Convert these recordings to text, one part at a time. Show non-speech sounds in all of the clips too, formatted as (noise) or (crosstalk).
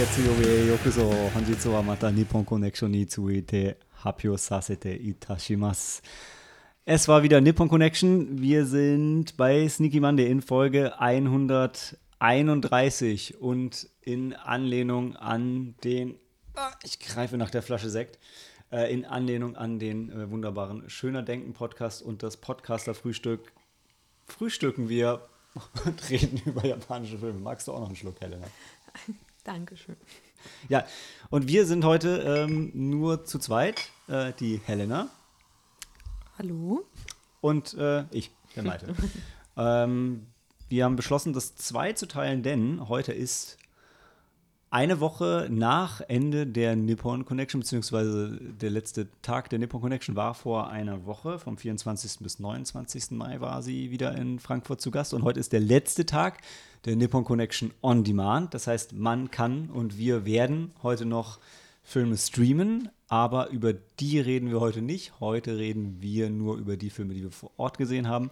Senko Johei Getsuyobi Yokuzo Honjitsu wa mata Nippon Connection ni tsuite happyo sasete itashimasu. Es war wieder Nippon Connection. Wir sind bei Sneaky Monday in Folge 131 und in Anlehnung an den, ah, ich greife nach der Flasche Sekt, äh, in Anlehnung an den äh, wunderbaren Schöner Denken Podcast und das Podcaster Frühstück frühstücken wir (laughs) und reden über japanische Filme. Magst du auch noch einen Schluck, Helena? Dankeschön. Ja, und wir sind heute ähm, nur zu zweit. Äh, die Helena Hallo? und äh, ich, der Malte. (laughs) ähm, wir haben beschlossen, das zwei zu teilen, denn heute ist eine Woche nach Ende der Nippon Connection, beziehungsweise der letzte Tag der Nippon Connection war vor einer Woche, vom 24. bis 29. Mai war sie wieder in Frankfurt zu Gast und heute ist der letzte Tag der Nippon Connection on Demand. Das heißt, man kann und wir werden heute noch Filme streamen, aber über die reden wir heute nicht. Heute reden wir nur über die Filme, die wir vor Ort gesehen haben.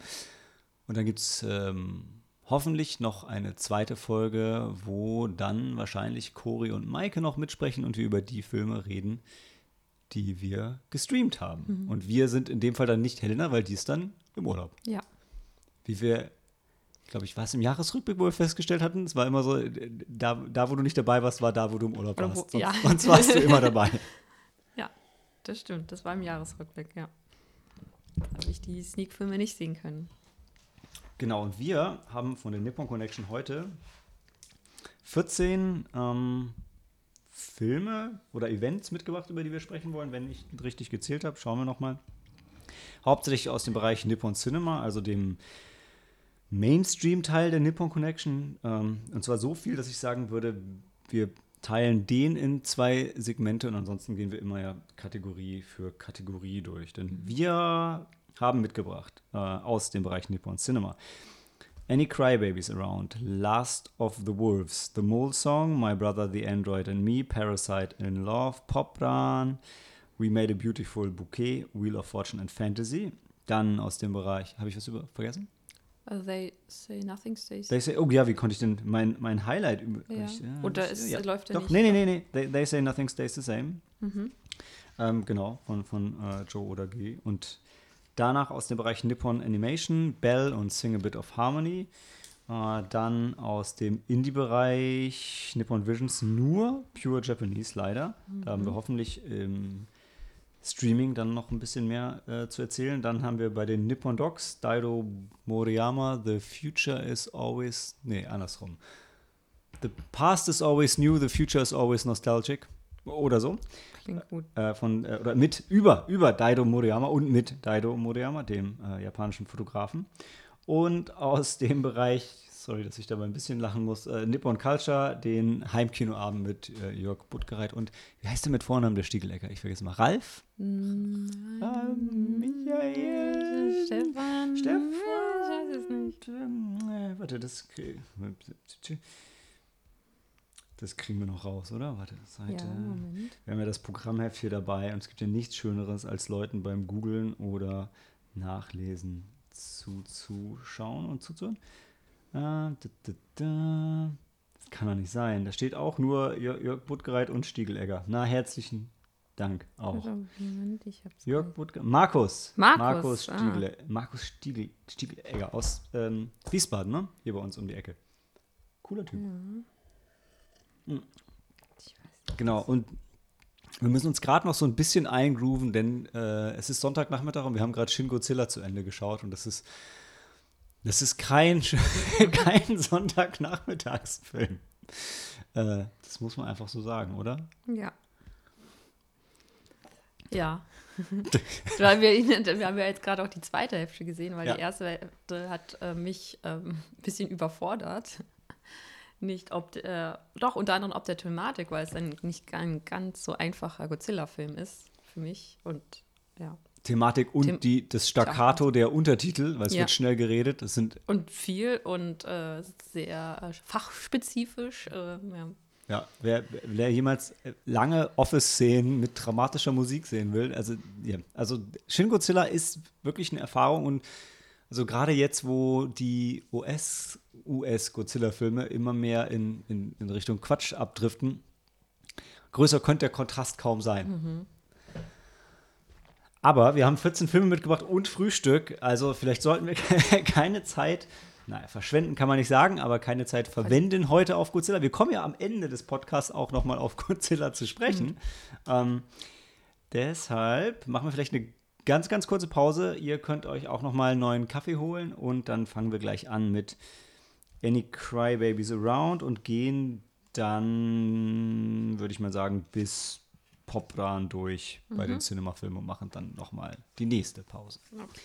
Und dann gibt es ähm, hoffentlich noch eine zweite Folge, wo dann wahrscheinlich Cori und Maike noch mitsprechen und wir über die Filme reden, die wir gestreamt haben. Und wir sind in dem Fall dann nicht Helena, weil die ist dann im Urlaub. Ja. Wie wir, glaube ich, war es im Jahresrückblick, wo wir festgestellt hatten, es war immer so, äh, da, da wo du nicht dabei warst, war da, wo du im Urlaub warst. Sonst, ja. sonst warst du immer dabei. (laughs) Ja, das stimmt. Das war im Jahresrückblick, ja. Da habe ich die Sneak-Filme nicht sehen können. Genau, und wir haben von der Nippon Connection heute 14 ähm, Filme oder Events mitgebracht, über die wir sprechen wollen. Wenn ich richtig gezählt habe, schauen wir nochmal. Hauptsächlich aus dem Bereich Nippon Cinema, also dem Mainstream-Teil der Nippon Connection. Ähm, und zwar so viel, dass ich sagen würde, wir teilen den in zwei Segmente und ansonsten gehen wir immer ja Kategorie für Kategorie durch. Denn wir haben mitgebracht äh, aus dem Bereich Nippon Cinema Any Crybabies Around, Last of the Wolves, The Mole Song, My Brother the Android and Me, Parasite in Love, Popran, We Made a Beautiful Bouquet, Wheel of Fortune and Fantasy. Dann aus dem Bereich, habe ich was über vergessen? Also they say nothing stays. They say, oh ja, wie konnte ich denn mein, mein Highlight über. Ja. ich- Oder das- es läuft ja Doch, nicht. nee, nee, nee, nee. They, they say nothing stays the same. Mhm. Ähm, genau, von, von äh, Joe oder G. Und danach aus dem Bereich Nippon Animation, Bell und Sing a Bit of Harmony. Äh, dann aus dem Indie-Bereich Nippon Visions nur Pure Japanese, leider. Da haben wir hoffentlich im Streaming dann noch ein bisschen mehr äh, zu erzählen. Dann haben wir bei den Nippon Docs Daido Moriyama, The Future is always, nee, andersrum. The past is always new, the future is always nostalgic. Oder so Klingt gut. äh, von äh, oder mit über über Daido Moriyama und mit Daido Moriyama, dem äh, japanischen Fotografen. Und aus dem Bereich, sorry, dass ich dabei ein bisschen lachen muss, äh, Nippon Culture, den Heimkinoabend mit äh, Jörg Buttgereit und wie heißt der mit Vornamen der Stiegelecker? Ich vergesse mal. Ralf? Ähm, Michael? Stefan. Stefan? Ich weiß es nicht. Äh, warte, das das kriegen wir noch raus, oder? Warte, Seite. Ja, Moment. Wir haben ja das Programmheft hier dabei und es gibt ja nichts Schöneres, als Leuten beim Googlen oder Nachlesen zuzuschauen und zuzuhören. Da, da, da. Das kann doch nicht sein. Da steht auch nur Jörg, Buttgereit und Stiegelegger. Na, herzlichen Dank auch. Also, Moment, ich hab's Jörg. Buttgereit. Markus. Markus, Markus, ah. Stiegele, Markus Stiegel, Stiegelegger aus ähm, Wiesbaden, ne? Hier bei uns um die Ecke. Cooler Typ. Ich weiß nicht. Genau, und wir müssen uns gerade noch so ein bisschen eingrooven, denn äh, es ist Sonntagnachmittag und wir haben gerade Shin Godzilla zu Ende geschaut und das ist, das ist kein, (laughs) kein Sonntagnachmittagsfilm. Äh, das muss man einfach so sagen, oder? Ja. Ja. (laughs) weil wir, wir haben ja jetzt gerade auch die zweite Hälfte gesehen, weil Ja. die erste Hälfte hat äh, mich ähm, ein bisschen überfordert. Nicht ob, äh, doch unter anderem ob der Thematik, weil es dann nicht ein ganz so einfacher Godzilla-Film ist für mich. Und ja. Thematik und Them- die, das Staccato der Untertitel, weil es Ja. wird schnell geredet. Das sind, Und viel und äh, sehr äh, fachspezifisch. Äh, ja. ja, wer, wer jemals lange Office-Szenen mit dramatischer Musik sehen will, also, ja, also Shin Godzilla ist wirklich eine Erfahrung und Also gerade jetzt, wo die US, US-Godzilla-Filme immer mehr in, in, in Richtung Quatsch abdriften, größer könnte der Kontrast kaum sein. Mhm. Aber wir haben 14 Filme mitgebracht und Frühstück. Also vielleicht sollten wir (laughs) keine Zeit, naja, verschwenden kann man nicht sagen, aber keine Zeit verwenden heute auf Godzilla. Wir kommen ja am Ende des Podcasts auch noch mal auf (laughs) Godzilla zu sprechen. Mhm. Ähm, deshalb machen wir vielleicht eine ganz, ganz kurze Pause. Ihr könnt euch auch noch mal einen neuen Kaffee holen und dann fangen wir gleich an mit Any Crybabies Around und gehen dann, würde ich mal sagen, bis Popran durch mhm. bei den mhm. Cinemafilmen und machen dann nochmal die nächste Pause. Okay.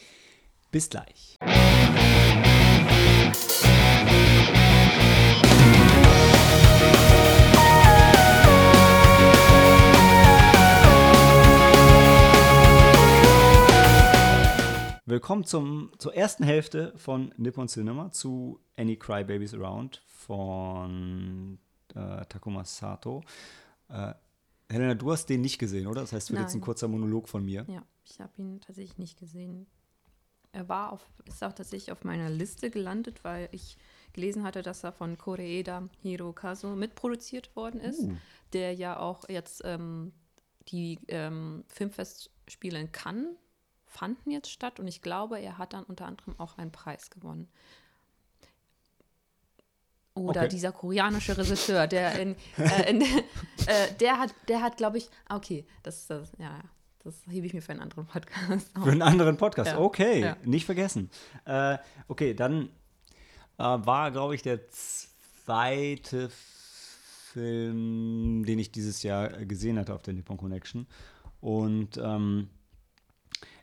Bis gleich. Willkommen zum, zur ersten Hälfte von Nippon Cinema zu Any Cry Babies Around von äh, Takuma Sato. Äh, Helena, du hast den nicht gesehen, oder? Das heißt, wird Nein. jetzt ein kurzer Monolog von mir. Ja, ich habe ihn tatsächlich nicht gesehen. Er war auf, ist auch tatsächlich auf meiner Liste gelandet, weil ich gelesen hatte, dass er von Koreeda Hirokazu mitproduziert worden ist, uh. der ja auch jetzt ähm, die ähm, Filmfestspiele in Cannes fanden jetzt statt und ich glaube, er hat dann unter anderem auch einen Preis gewonnen. Oder okay. dieser koreanische Regisseur, der in, äh, in (laughs) äh, der hat, der hat, glaube ich, ah, okay, das, das, ja, das hebe ich mir für einen anderen Podcast auf. Für einen anderen Podcast, ja. okay, ja. nicht vergessen. Äh, okay, dann äh, war, glaube ich, der zweite Film, den ich dieses Jahr gesehen hatte auf der Nippon Connection. Und ähm,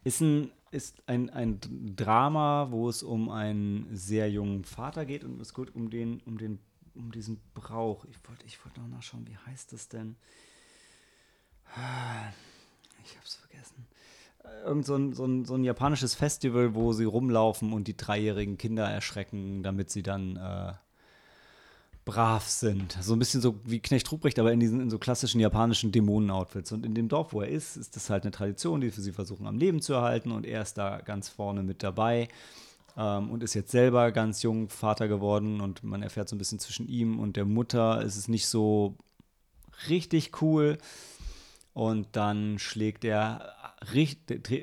ist ein ist ein, ein Drama, wo es um einen sehr jungen Vater geht und es geht um den, um den, um diesen Brauch. Ich wollte ich wollt noch nachschauen, wie heißt das denn? Ich hab's vergessen. Irgend so ein, so, ein, so ein japanisches Festival, wo sie rumlaufen und die dreijährigen Kinder erschrecken, damit sie dann äh, brav sind. So ein bisschen so wie Knecht Ruprecht, aber in diesen in so klassischen japanischen Dämonen-Outfits. Und in dem Dorf, wo er ist, ist das halt eine Tradition, die sie versuchen am Leben zu erhalten. Und er ist da ganz vorne mit dabei ähm, und ist jetzt selber ganz jung Vater geworden. Und man erfährt so ein bisschen zwischen ihm und der Mutter ist es nicht so richtig cool. Und dann schlägt er,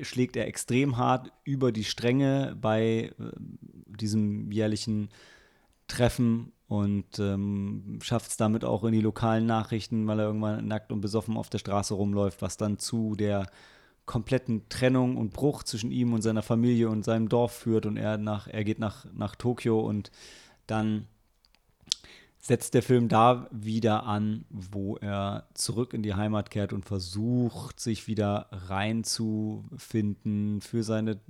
schlägt er extrem hart über die Stränge bei äh, diesem jährlichen Treffen und ähm, schafft es damit auch in die lokalen Nachrichten, weil er irgendwann nackt und besoffen auf der Straße rumläuft, was dann zu der kompletten Trennung und Bruch zwischen ihm und seiner Familie und seinem Dorf führt und er nach er geht nach nach Tokio und dann setzt der Film da wieder an, wo er zurück in die Heimat kehrt und versucht, sich wieder reinzufinden für seine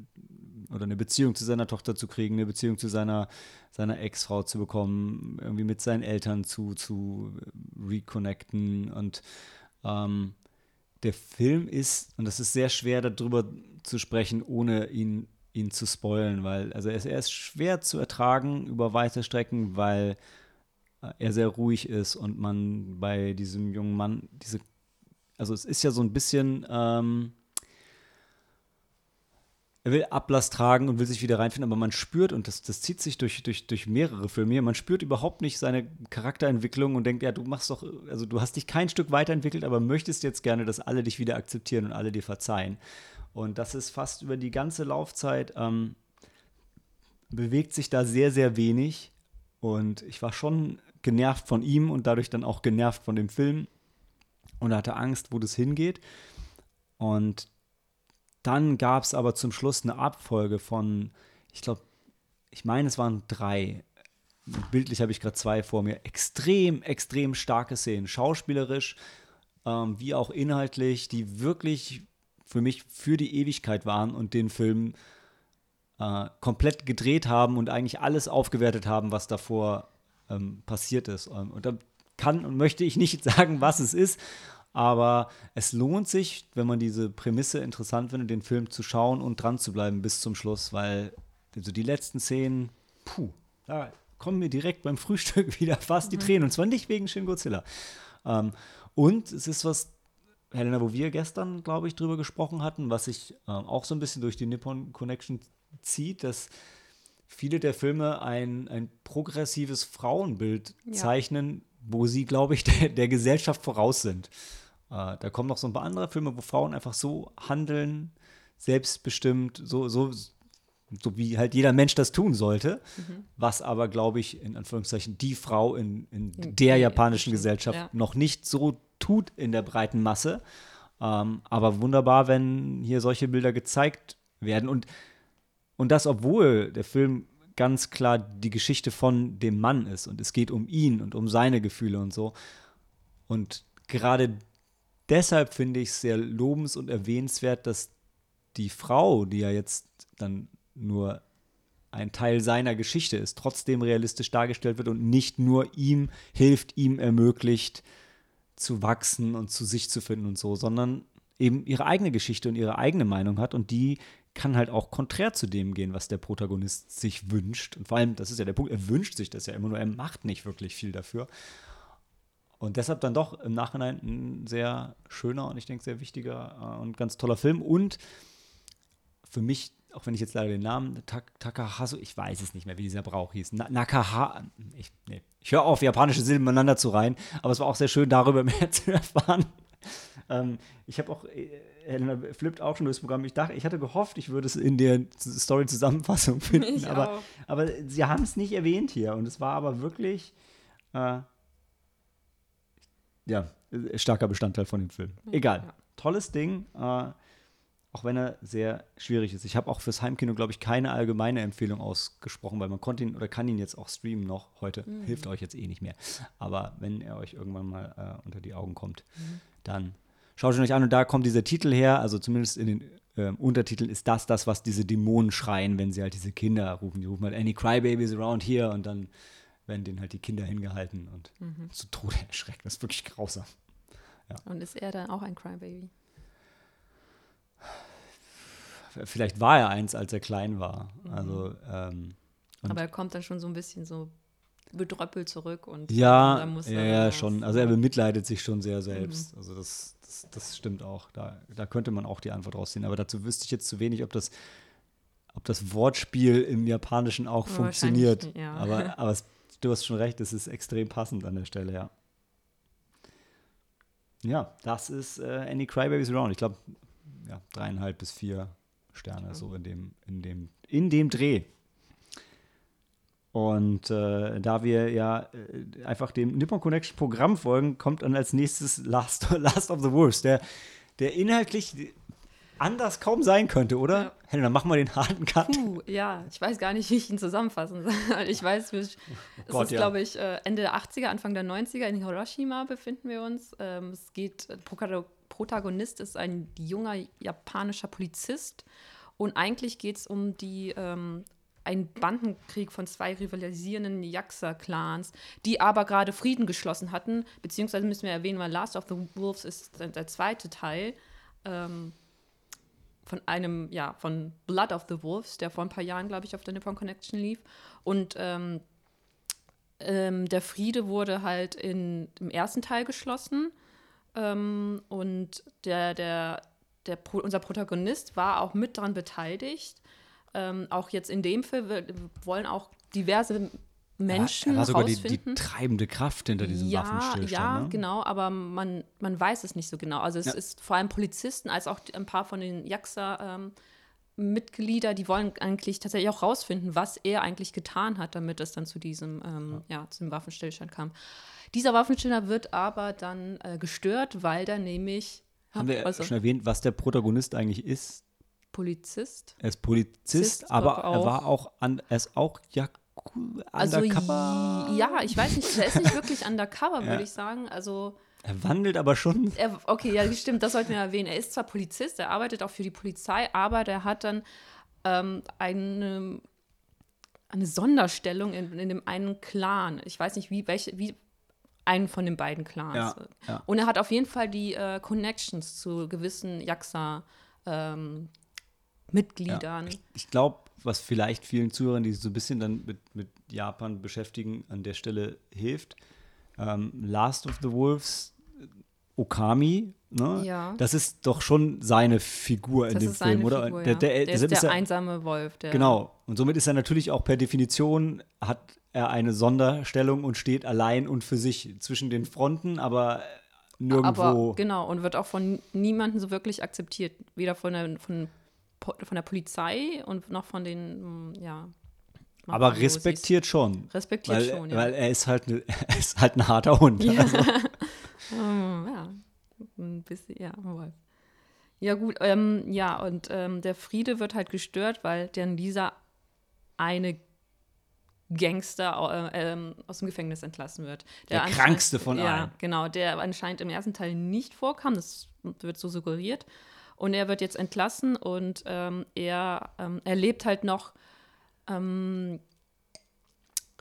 oder eine Beziehung zu seiner Tochter zu kriegen, eine Beziehung zu seiner, seiner Ex-Frau zu bekommen, irgendwie mit seinen Eltern zu, zu reconnecten. Und ähm, der Film ist, und das ist sehr schwer darüber zu sprechen, ohne ihn, ihn zu spoilen, weil also er ist, er ist schwer zu ertragen über weite Strecken, weil er sehr ruhig ist und man bei diesem jungen Mann diese, also es ist ja so ein bisschen, ähm, er will Ablass tragen und will sich wieder reinfinden, aber man spürt, und das, das zieht sich durch, durch, durch mehrere Filme hier, man spürt überhaupt nicht seine Charakterentwicklung und denkt, ja, du machst doch, also du hast dich kein Stück weiterentwickelt, aber möchtest jetzt gerne, dass alle dich wieder akzeptieren und alle dir verzeihen. Und das ist fast über die ganze Laufzeit, ähm, bewegt sich da sehr, sehr wenig. Und ich war schon genervt von ihm und dadurch dann auch genervt von dem Film und hatte Angst, wo das hingeht. Und dann gab es aber zum Schluss eine Abfolge von, ich glaube, ich meine, es waren drei. Bildlich habe ich gerade zwei vor mir. Extrem, extrem starke Szenen. Schauspielerisch, ähm, wie auch inhaltlich, die wirklich für mich für die Ewigkeit waren und den Film äh, komplett gedreht haben und eigentlich alles aufgewertet haben, was davor ähm, passiert ist. Ähm, und da kann und möchte ich nicht (laughs) sagen, was es ist, aber es lohnt sich, wenn man diese Prämisse interessant findet, den Film zu schauen und dran zu bleiben bis zum Schluss, weil also die letzten Szenen, puh, da kommen mir direkt beim (laughs) Frühstück wieder fast die mhm. Tränen. Und zwar nicht wegen Shin Godzilla. Ähm, und es ist was, Helena, wo wir gestern, glaube ich, drüber gesprochen hatten, was sich ähm, auch so ein bisschen durch die Nippon Connection zieht, dass viele der Filme ein, ein progressives Frauenbild Ja. zeichnen, wo sie, glaube ich, (laughs) der, der Gesellschaft voraus sind. Äh, da kommen noch so ein paar andere Filme, wo Frauen einfach so handeln, selbstbestimmt, so, so, so wie halt jeder Mensch das tun sollte, Mhm. was aber, glaube ich, in Anführungszeichen die Frau in, in In- der japanischen Gesellschaft ja. noch nicht so tut in der breiten Masse. Ähm, aber wunderbar, wenn hier solche Bilder gezeigt werden. Und, und das, obwohl der Film ganz klar die Geschichte von dem Mann ist und es geht um ihn und um seine Gefühle und so. Und gerade deshalb finde ich es sehr lobens- und erwähnenswert, dass die Frau, die ja jetzt dann nur ein Teil seiner Geschichte ist, trotzdem realistisch dargestellt wird und nicht nur ihm hilft, ihm ermöglicht, zu wachsen und zu sich zu finden und so, sondern eben ihre eigene Geschichte und ihre eigene Meinung hat und die kann halt auch konträr zu dem gehen, was der Protagonist sich wünscht. Und vor allem, das ist ja der Punkt, er wünscht sich das ja immer nur, er macht nicht wirklich viel dafür. Und deshalb dann doch im Nachhinein ein sehr schöner und ich denke sehr wichtiger äh, und ganz toller Film. Und für mich, auch wenn ich jetzt leider den Namen Tak Takahasu, ich weiß es nicht mehr, wie dieser Brauch hieß. Na Nakaha, ich, nee, ich höre auf, japanische Silben miteinander zu reihen, aber es war auch sehr schön, darüber (laughs) mehr zu erfahren. Ähm, ich habe auch, äh, Helena flippt auch schon durchs Programm. Ich dachte, ich hatte gehofft, ich würde es in der Story-Zusammenfassung (laughs) finden, Ich aber, auch. aber sie haben es nicht erwähnt hier und es war aber wirklich, äh, ja, starker Bestandteil von dem Film. Egal, Ja. tolles Ding, äh, auch wenn er sehr schwierig ist. Ich habe auch fürs Heimkino, glaube ich, keine allgemeine Empfehlung ausgesprochen, weil man konnte ihn oder kann ihn jetzt auch streamen noch heute. Hilft euch jetzt eh nicht mehr. Aber wenn er euch irgendwann mal äh, unter die Augen kommt, dann schaut ihn euch an und da kommt dieser Titel her, also zumindest in den ähm, Untertiteln ist das das, was diese Dämonen schreien, wenn sie halt diese Kinder rufen. Die rufen halt Any Crybabies around here und dann werden denen halt die Kinder hingehalten und zu Tode (laughs) erschreckt. Das ist wirklich grausam. Und ist er dann auch ein Crybaby? Vielleicht war er eins, als er klein war. Also, ähm, Aber er kommt dann schon so ein bisschen so bedröppelt zurück und ja, dann muss ja, er ja, was- schon. Also er bemitleidet sich schon sehr selbst. Also das, das, das stimmt auch. Da, da könnte man auch die Antwort rausziehen. Aber dazu wüsste ich jetzt zu wenig, ob das, ob das Wortspiel im Japanischen auch funktioniert. ja. Aber, (laughs) aber es, du hast schon recht, es ist extrem passend an der Stelle, ja. Ja, das ist äh, Any Crybabies Around. Ich glaube, ja, dreieinhalb bis vier Sterne, so in dem, in dem, in dem Dreh. Und äh, da wir ja äh, einfach dem Nippon Connection Programm folgen, kommt dann als nächstes Last, (laughs) Last of the Wolves, der, der inhaltlich anders kaum sein könnte, oder? Ja. Helena, mach mal den harten Cut. Puh, ja, ich weiß gar nicht, wie ich ihn zusammenfassen soll. (laughs) Ich weiß, wir- es Gott, ist, ja. glaube ich, äh, Ende der 80er, Anfang der 90er in Hiroshima befinden wir uns. Ähm, Es geht, Protago- Protagonist ist ein junger japanischer Polizist und eigentlich geht es um die ähm, einen Bandenkrieg von zwei rivalisierenden Yakuza-Clans, die aber gerade Frieden geschlossen hatten, beziehungsweise müssen wir erwähnen, weil Last of the Wolves ist der, zweite Teil. Ähm, von einem, ja, von Blood of the Wolves, der vor ein paar Jahren, glaube ich, auf der Nippon Connection lief. Und ähm, ähm, der Friede wurde halt in, im ersten Teil geschlossen. Ähm, und der, der, der, unser Protagonist war auch mit daran beteiligt. Ähm, auch jetzt in dem Film wir- wollen auch diverse Menschen er war sogar die, rausfinden. die treibende Kraft hinter diesem ja, Waffenstillstand. Ja, ne? genau, aber man, man weiß es nicht so genau. Also es Ja. ist vor allem Polizisten als auch ein paar von den JAXA ähm, Mitglieder, die wollen eigentlich tatsächlich auch rausfinden, was er eigentlich getan hat, damit es dann zu diesem, ähm, ja. zu dem Waffenstillstand kam. Dieser Waffenstillstand wird aber dann äh, gestört, weil da nämlich Haben wir also, schon erwähnt, was der Protagonist eigentlich ist? Polizist. Er ist Polizist, Polizist, aber er war auch an, er ist auch Yaku, Also undercover. ja, ich weiß nicht, er ist nicht wirklich undercover, Ja. würde ich sagen. Also Er wandelt aber schon. Er, okay, ja, stimmt, das sollten wir erwähnen. Er ist zwar Polizist, er arbeitet auch für die Polizei, aber der hat dann ähm, eine, eine Sonderstellung in, in dem einen Clan. Ich weiß nicht, wie, welche, wie einen von den beiden Clans. Ja, ja. Und er hat auf jeden Fall die äh, Connections zu gewissen Jaxa ähm, Mitgliedern. Ich glaube, was vielleicht vielen Zuhörern, die sich so ein bisschen dann mit, mit Japan beschäftigen, an der Stelle hilft. Ähm, Last of the Wolves, Okami Ne? Ja. Das ist doch schon seine Figur in Das dem ist Film, oder? Figur, der, ja. der, der deshalb ist der er- einsame Wolf. Der, Genau. Und somit ist er natürlich auch per Definition, hat er eine Sonderstellung und steht allein und für sich zwischen den Fronten, aber nirgendwo. Aber genau, und wird auch von niemandem so wirklich akzeptiert. Weder von der, von, von der Polizei und noch von den, mm, ja. aber Mafiosis. respektiert schon. Respektiert Weil, schon, ja. weil er ist halt, ne, (laughs) er ist halt ein harter Hund. Ja. Also, (laughs) ja, ein bisschen, ja, Wolf. Ja, gut, ähm, ja, und ähm, der Friede wird halt gestört, weil dann dieser eine Gangster äh, ähm, aus dem Gefängnis entlassen wird. Der anscheinend- krankste von ja, allen. genau, der anscheinend im ersten Teil nicht vorkam, das wird so suggeriert. Und er wird jetzt entlassen und ähm, er, ähm, er lebt halt noch ähm,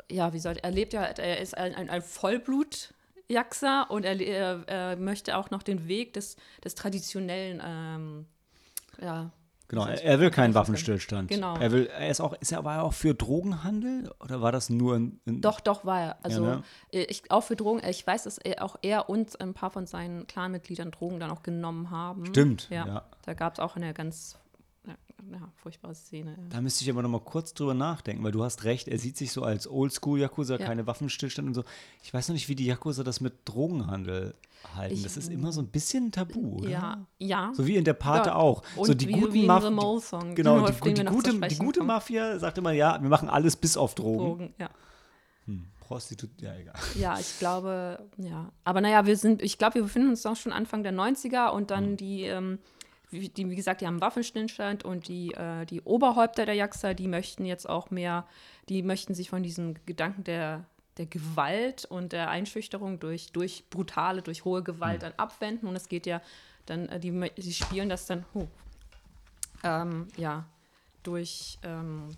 ja, wie soll er lebt ja, er ist ein, ein, ein Vollblut-Jaxer und er, er, er möchte auch noch den Weg des, des traditionellen, ähm, ja. Genau, heißt- er, will keinen Waffenstillstand. Genau. Er will, er ist auch, ist er, war er auch für Drogenhandel oder war das nur ein, ein Doch, doch, war er. Also, Ja, ne? äh, ich, auch für Drogen, ich weiß, dass er, auch er und ein paar von seinen Clanmitgliedern Drogen dann auch genommen haben. Stimmt, Ja. ja. Da gab es auch eine ganz ja, furchtbare Szene. Ja. Da müsste ich aber noch mal kurz drüber nachdenken, weil du hast recht, er sieht sich so als Oldschool-Yakuza, Ja. keine Waffenstillstand und so. Ich weiß noch nicht, wie die Yakuza das mit Drogenhandel halten. Ich- das ist immer so ein bisschen tabu, oder? Ja, ja. So wie in der Pate auch. So die wie, guten wie in Maf- The Mole Song. Genau, auf die, die, gute, die gute. Mafia sagt immer, ja, wir machen alles bis auf Drogen. Drogen, ja. Prostitut, ja, egal. Ja, ich glaube, ja. Aber naja, wir sind, ich glaube, wir befinden uns auch schon Anfang der 90er und dann Mhm. die, ähm, wie, die, wie gesagt, die haben einen Waffenstillstand und die, äh, die Oberhäupter der Jaxa, die möchten jetzt auch mehr, die möchten sich von diesem Gedanken der, der Gewalt und der Einschüchterung durch, durch brutale, durch hohe Gewalt Mhm. dann abwenden. Und es geht ja dann, äh, die, die spielen das dann, oh, ähm, ja, durch, ähm,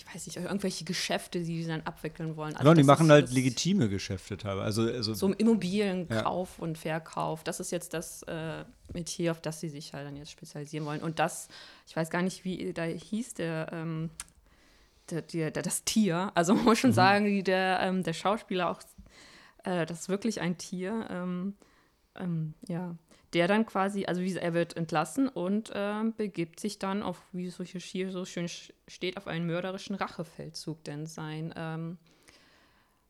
ich weiß nicht, irgendwelche Geschäfte, die sie dann abwickeln wollen. Also Genau, die machen halt legitime Geschäfte teilweise. Also, also so im Immobilienkauf und Verkauf. Das ist jetzt das äh, Metier, auf das sie sich halt dann jetzt spezialisieren wollen. Und das, ich weiß gar nicht, wie da hieß der, ähm, der, der, der das Tier. Also man muss schon sagen, wie der, ähm, der Schauspieler auch, äh, das ist wirklich ein Tier. Ähm, ähm, ja, der dann quasi, also wie, er wird entlassen und ähm, begibt sich dann auf, wie es hier so schön sch- steht, auf einen mörderischen Rachefeldzug. Denn sein ähm,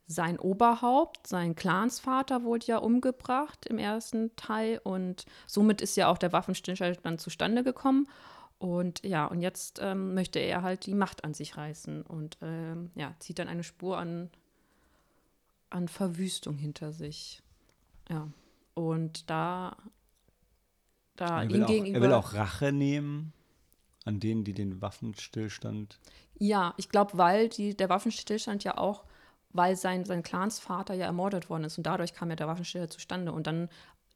sein Oberhaupt, sein Clansvater wurde ja umgebracht im ersten Teil und somit ist ja auch der Waffenstillstand dann zustande gekommen. Und ja, und jetzt ähm, möchte er halt die Macht an sich reißen und ähm, ja, zieht dann eine Spur an, an Verwüstung hinter sich. Ja, und da, da er, ihm will auch, gegenüber. er will auch Rache nehmen an denen, die den Waffenstillstand. Ja, ich glaube, weil die, der Waffenstillstand ja auch, weil sein, sein Clansvater ja ermordet worden ist und dadurch kam ja der Waffenstillstand zustande und dann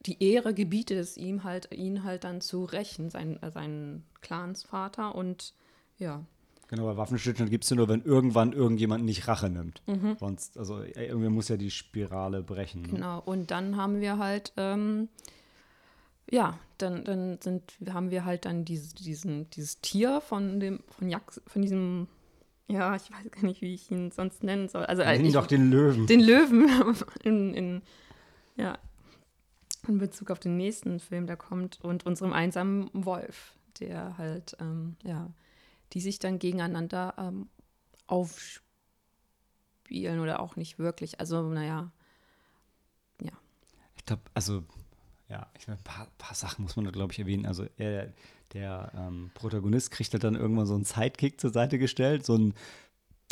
die Ehre gebietet es ihm halt, ihn halt dann zu rächen, sein, äh, seinen Clansvater und ja. Genau, bei Waffenstillstand gibt es nur, wenn irgendwann irgendjemand nicht Rache nimmt. Mhm. Sonst, also irgendwie muss ja die Spirale brechen. Ne? Genau, und dann haben wir halt, ähm, ja, dann, dann sind, haben wir halt dann diese, diesen, dieses Tier von dem, von Jax, von diesem, ja, ich weiß gar nicht, wie ich ihn sonst nennen soll. Also, äh, Nenn ich, doch den Löwen. den Löwen (laughs) in, in, ja, in Bezug auf den nächsten Film, der kommt, und unserem einsamen Wolf, der halt, ähm, ja, die sich dann gegeneinander ähm, aufspielen oder auch nicht wirklich. Also, naja, Ich glaube, also, ja, ich mein, ein paar, paar Sachen muss man da, glaube ich, erwähnen. Also, er, der ähm, Protagonist kriegt halt dann irgendwann so einen Sidekick zur Seite gestellt, so ein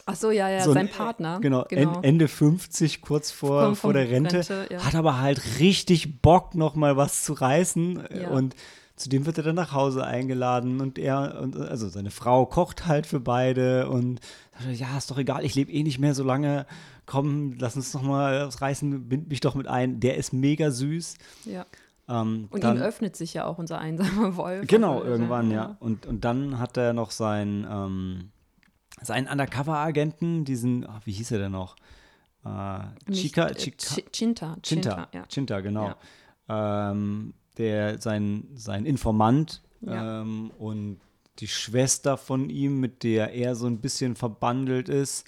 ach so, ja, ja, so sein ein, Partner. Genau, En- Ende 50, kurz vor, Vom- vor der Rente, Rente, ja. hat aber halt richtig Bock, noch mal was zu reißen. Ja. Und zudem wird er dann nach Hause eingeladen und er, und, also seine Frau kocht halt für beide und sagt, ja, ist doch egal, ich lebe eh nicht mehr so lange. Komm, lass uns noch mal was reißen, bind mich doch mit ein. Der ist mega süß. Ja. Ähm, Und dann, ihm öffnet sich ja auch unser einsamer (laughs) Wolf. Genau, Also, irgendwann, ja. Und, und dann hat er noch seinen, ähm, seinen Undercover-Agenten, diesen, ach, wie hieß er denn noch? Äh, Nicht, Chica, äh, Chica, Chi- Chinta. Chinta, ja. Chinta, genau. Ähm, der, sein, sein Informant Ja. ähm, und die Schwester von ihm, mit der er so ein bisschen verbandelt ist,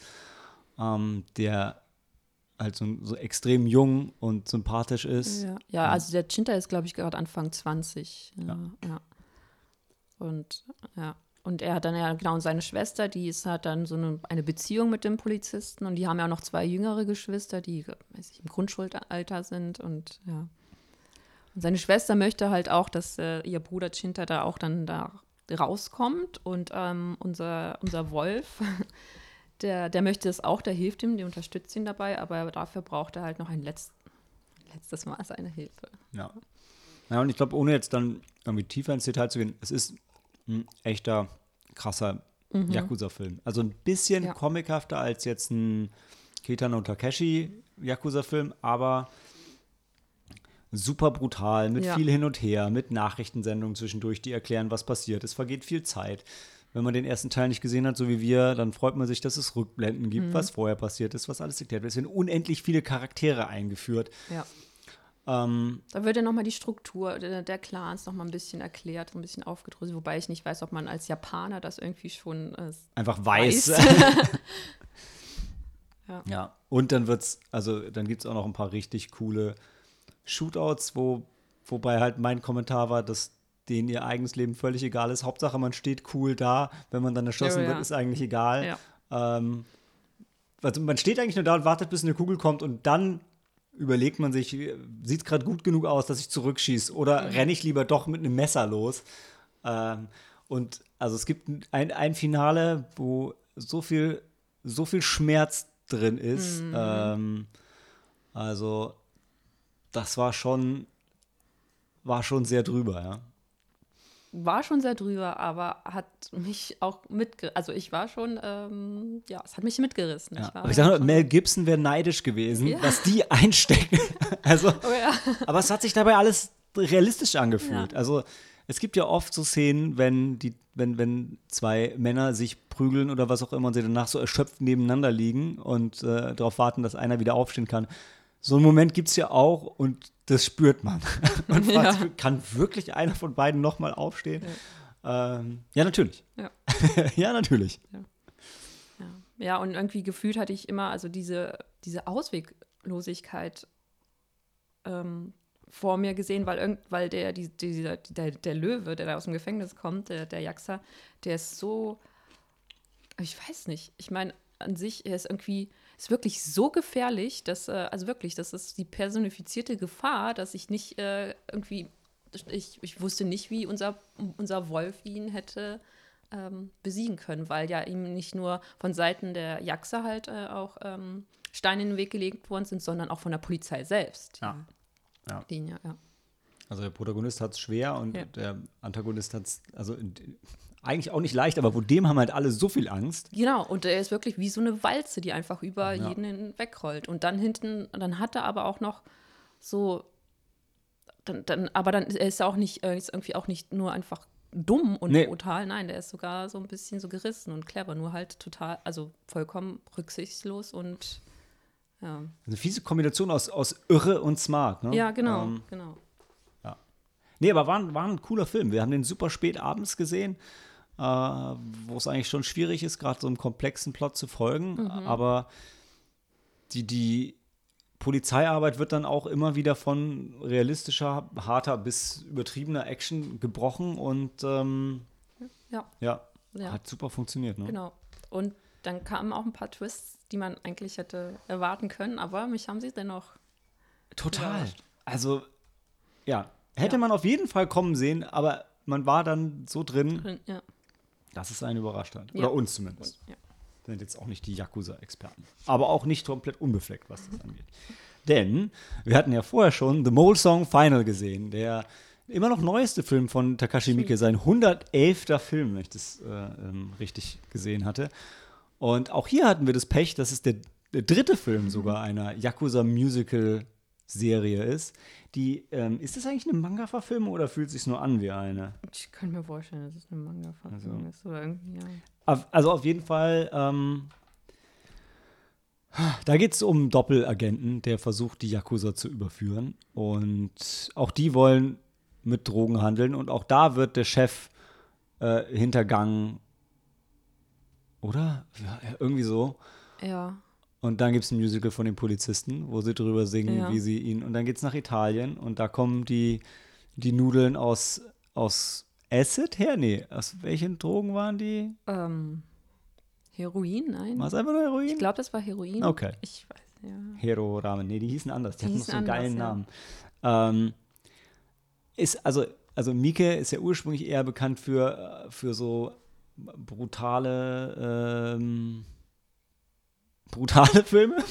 ähm, der halt so, so extrem jung und sympathisch ist. Ja, ja also der Chinta ist, glaube ich, gerade Anfang 20. Ja, Ja. Und ja. Und er hat dann ja, genau, und seine Schwester, die ist, hat dann so eine, eine Beziehung mit dem Polizisten und die haben ja auch noch zwei jüngere Geschwister, die weiß ich, im Grundschulalter sind und ja. Und seine Schwester möchte halt auch, dass äh, ihr Bruder Chinta da auch dann da rauskommt und ähm, unser, unser Wolf, (laughs) der, der möchte es auch, der hilft ihm, der unterstützt ihn dabei, aber dafür braucht er halt noch ein letzt, letztes Mal seine Hilfe. Ja. Ja, und ich glaube, ohne jetzt dann irgendwie tiefer ins Detail zu gehen, es ist ein echter, krasser Yakuza-Film. Also ein bisschen Mhm. Ja. comichafter als jetzt ein Kitano Takeshi Yakuza-Film, aber super brutal, mit Ja. viel hin und her, mit Nachrichtensendungen zwischendurch, die erklären, was passiert. Es vergeht viel Zeit. Wenn man den ersten Teil nicht gesehen hat, so wie wir, dann freut man sich, dass es Rückblenden gibt, Mhm. was vorher passiert ist, was alles erklärt wird. Es werden unendlich viele Charaktere eingeführt. Ja. Ähm, Da wird ja nochmal die Struktur der, der Clans nochmal ein bisschen erklärt, ein bisschen aufgedröselt, wobei ich nicht weiß, ob man als Japaner das irgendwie schon äh, einfach weiß. weiß. (laughs) Ja. ja. Und dann wird's, also dann gibt es auch noch ein paar richtig coole Shootouts, wo, wobei halt mein Kommentar war, dass denen ihr eigenes Leben völlig egal ist. Hauptsache, man steht cool da, wenn man dann erschossen ja. wird, ist eigentlich egal. Ja. Ähm, also man steht eigentlich nur da und wartet, bis eine Kugel kommt und dann überlegt man sich, sieht es gerade gut genug aus, dass ich zurückschieße oder renne ich lieber doch mit einem Messer los. Ähm, und also es gibt ein, ein Finale, wo so viel, so viel Schmerz drin ist. Ähm, also das war schon, war schon sehr drüber, ja. War schon sehr drüber, aber hat mich auch mitgerissen. Also ich war schon, ähm, ja, es hat mich mitgerissen. ja. Ich war Aber ich sage nur, Mel Gibson wäre neidisch gewesen, Ja. was die einstecken. (laughs) also oh ja. Aber es hat sich dabei alles realistisch angefühlt. Also es gibt ja oft so Szenen, wenn die, wenn, wenn zwei Männer sich prügeln oder was auch immer und sie danach so erschöpft nebeneinander liegen und äh, darauf warten, dass einer wieder aufstehen kann. So einen Moment gibt es ja auch und das spürt man. (laughs) Fragt Ja. kann wirklich einer von beiden nochmal aufstehen? Ja, ähm, ja natürlich. Ja. (laughs) ja, natürlich. Ja. und irgendwie gefühlt hatte ich immer, also diese, diese Ausweglosigkeit ähm, vor mir gesehen, weil, irgend, weil der, die, dieser, der, der Löwe, der da aus dem Gefängnis kommt, der, der Jaxa, der ist so, ich weiß nicht, ich meine, an sich, er ist irgendwie, ist wirklich so gefährlich, dass, äh, also wirklich, das ist die personifizierte Gefahr, dass ich nicht äh, irgendwie, ich, ich wusste nicht, wie unser, unser Wolf ihn hätte ähm, besiegen können, weil ja ihm nicht nur von Seiten der Jaxa halt äh, auch ähm, Steine in den Weg gelegt worden sind, sondern auch von der Polizei selbst. Ja. Ja. Den, ja, ja. Also der Protagonist hat es schwer und Ja. der Antagonist hat es, also in- eigentlich auch nicht leicht, aber vor dem haben halt alle so viel Angst. Genau, und er ist wirklich wie so eine Walze, die einfach über Ja. jeden hinwegrollt. Und dann hinten, dann hat er aber auch noch so, dann, dann, aber dann er ist er auch nicht, er ist irgendwie auch nicht nur einfach dumm und Nee. brutal, nein, der ist sogar so ein bisschen so gerissen und clever, nur halt total, also vollkommen rücksichtslos und ja. Eine fiese Kombination aus, aus irre und smart. Ne? Ja, genau, Ähm, genau. nee, aber war, ein- war ein cooler Film. Wir haben den super spät abends gesehen, äh, wo es eigentlich schon schwierig ist, gerade so einem komplexen Plot zu folgen. Mhm. Aber die, die Polizeiarbeit wird dann auch immer wieder von realistischer, harter bis übertriebener Action gebrochen und ähm, Ja, ja, ja. hat super funktioniert. Ne? Genau. Und dann kamen auch ein paar Twists, die man eigentlich hätte erwarten können, aber mich haben sie dennoch. Total. Überrascht. Also, ja, hätte Ja. man auf jeden Fall kommen sehen, aber man war dann so drin, drin- Ja. Dass es einen überrascht hat. Ja. Oder uns zumindest. Und, ja. Wir sind jetzt auch nicht die Yakuza-Experten. Aber auch nicht komplett unbefleckt, was das angeht. Denn wir hatten ja vorher schon The Mole Song Final gesehen, der immer noch neueste Film von Takashi Miike, sein 111. Film, wenn ich das äh, ähm, richtig gesehen hatte. Und auch hier hatten wir das Pech, dass es der, der dritte Film sogar einer Yakuza-Musical-Serie ist. Die, ähm, ist das eigentlich eine Manga-Verfilmung oder fühlt es sich nur an wie eine? Ich kann mir vorstellen, dass es eine Manga-Fassung Also- ist oder irgendwie, ja. Auf, also auf jeden Fall, ähm, da geht es um einen Doppelagenten, der versucht, die Yakuza zu überführen. Und auch die wollen mit Drogen handeln. Und auch da wird der Chef äh, hintergangen. Oder? Ja, irgendwie so. Ja. Und dann gibt es ein Musical von den Polizisten, wo sie drüber singen, Ja. wie sie ihn. Und dann geht es nach Italien und da kommen die, die Nudeln aus, aus Acid her? Nee, aus welchen Drogen waren die? Ähm, Heroin? Nein. War es einfach nur Heroin? Ich glaube, das war Heroin. Okay. Ich weiß, ja. Hero Ramen. Nee, die hießen anders. Die, Die hatten noch so einen geilen anders, Namen. Ähm, ist, also, also Mieke ist ja ursprünglich eher bekannt für, äh, für so brutale, ähm, brutale (laughs) Filme.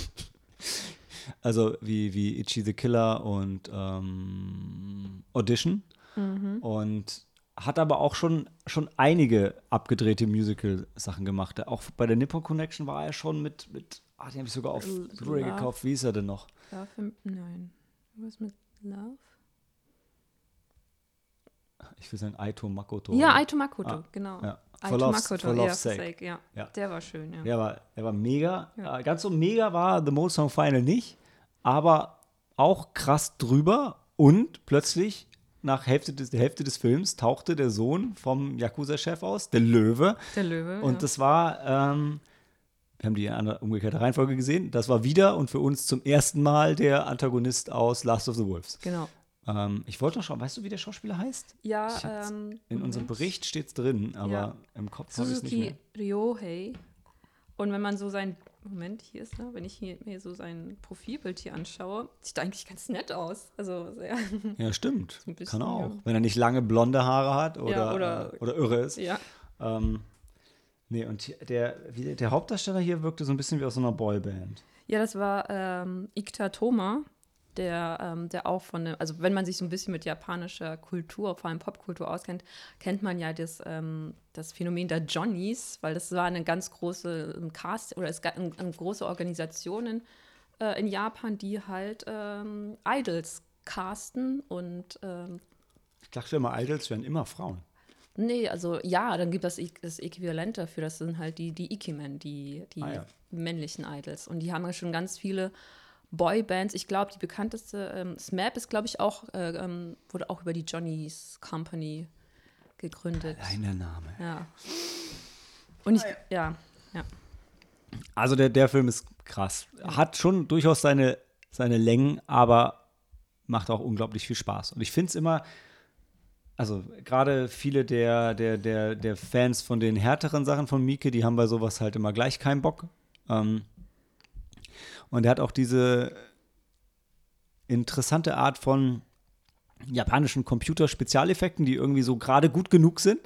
Also wie, wie Itchy the Killer und ähm, Audition. Mhm. Und hat aber auch schon, schon einige abgedrehte Musical-Sachen gemacht. Auch bei der Nippon Connection war er schon mit, mit ah, die habe ich sogar auf Blu-ray gekauft. Wie ist er denn noch? Love im, nein. Was mit Love? Ich will sagen Aito Makoto. Ja, Aito Makoto, Ah, genau. ja. For love's, for love's sake. ja. Ja. Der war schön, ja. Der war, der war mega. Ja. Äh, ganz so mega war The Most Song Final nicht, aber auch krass drüber. Und plötzlich, nach Hälfte des, der Hälfte des Films, tauchte der Sohn vom Yakuza-Chef aus, der Löwe. Der Löwe. Und ja. das war, ähm, wir haben die in einer umgekehrte Reihenfolge gesehen, das war wieder und für uns zum ersten Mal der Antagonist aus Last of the Wolves. Genau. Ähm, ich wollte noch schauen, weißt du, wie der Schauspieler heißt? Ja, ähm, In unserem Bericht steht es drin, aber Ja. im Kopf habe ich es nicht Suzuki mehr. Ryohei. Und wenn man so sein, Moment, hier ist er, wenn ich hier, mir so sein Profilbild hier anschaue, sieht er eigentlich ganz nett aus. Also sehr, (laughs) Ja, stimmt. bisschen, Kann auch. ja. Wenn er nicht lange blonde Haare hat oder, Ja, oder- äh, oder irre ist. ja. Ähm, nee, und der, der Hauptdarsteller hier wirkte so ein bisschen wie aus so einer Boyband. Ja, das war ähm, Ikta Toma, der, ähm, der auch von, dem- also wenn man sich so ein bisschen mit japanischer Kultur, vor allem Popkultur auskennt, kennt man ja das, ähm, das Phänomen der Johnnies, weil das war eine ganz große ähm, Cast oder es gab eine, eine große Organisationen äh, in Japan, die halt ähm, Idols casten und ähm, Ich dachte immer, Idols wären immer Frauen. Nee, also ja, dann gibt es das, das Äquivalent dafür. Das sind halt die, die Ikimen, die, die Ah, ja. männlichen Idols. Und die haben ja schon ganz viele Boybands. Ich glaube, die bekannteste, ähm, SMAP ist, glaube ich, auch, äh, ähm, wurde auch über die Johnny's Company gegründet. Allein Name. Ja. Und ich, ja, ja. Also der, der Film ist krass. Hat schon durchaus seine, seine Längen, aber macht auch unglaublich viel Spaß. Und ich finde es immer, also gerade viele der, der, der, der Fans von den härteren Sachen von Mieke, die haben bei sowas halt immer gleich keinen Bock. Ähm, und er hat auch diese interessante Art von japanischen Computerspezialeffekten, die irgendwie so gerade gut genug sind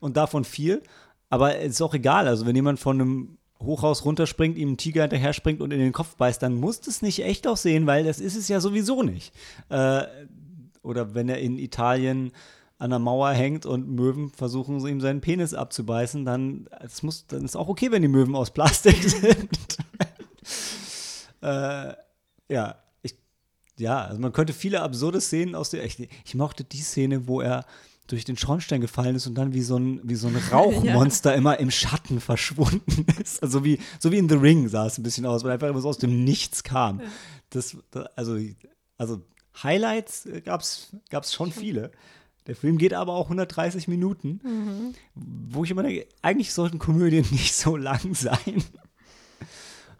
und davon viel. Aber es ist auch egal. Also, wenn jemand von einem Hochhaus runterspringt, ihm ein Tiger hinterher springt und in den Kopf beißt, dann muss das nicht echt aussehen, weil das ist es ja sowieso nicht. Äh, oder wenn er in Italien an der Mauer hängt und Möwen versuchen, ihm seinen Penis abzubeißen, dann, es muss, dann ist auch okay, wenn die Möwen aus Plastik (laughs) sind. Äh, ja, ich, ja, also man könnte viele absurde Szenen aus der. Ich, ich mochte die Szene, wo er durch den Schornstein gefallen ist und dann wie so ein, wie so ein (laughs) Rauchmonster immer im Schatten verschwunden (laughs) ist. Also wie, so wie in The Ring sah es ein bisschen aus, weil einfach immer so aus dem Nichts kam. Das, das, also, also Highlights gab es schon viele. Der Film geht aber auch 130 Minuten, wo ich immer denke, eigentlich sollten Komödien (laughs) nicht so lang sein.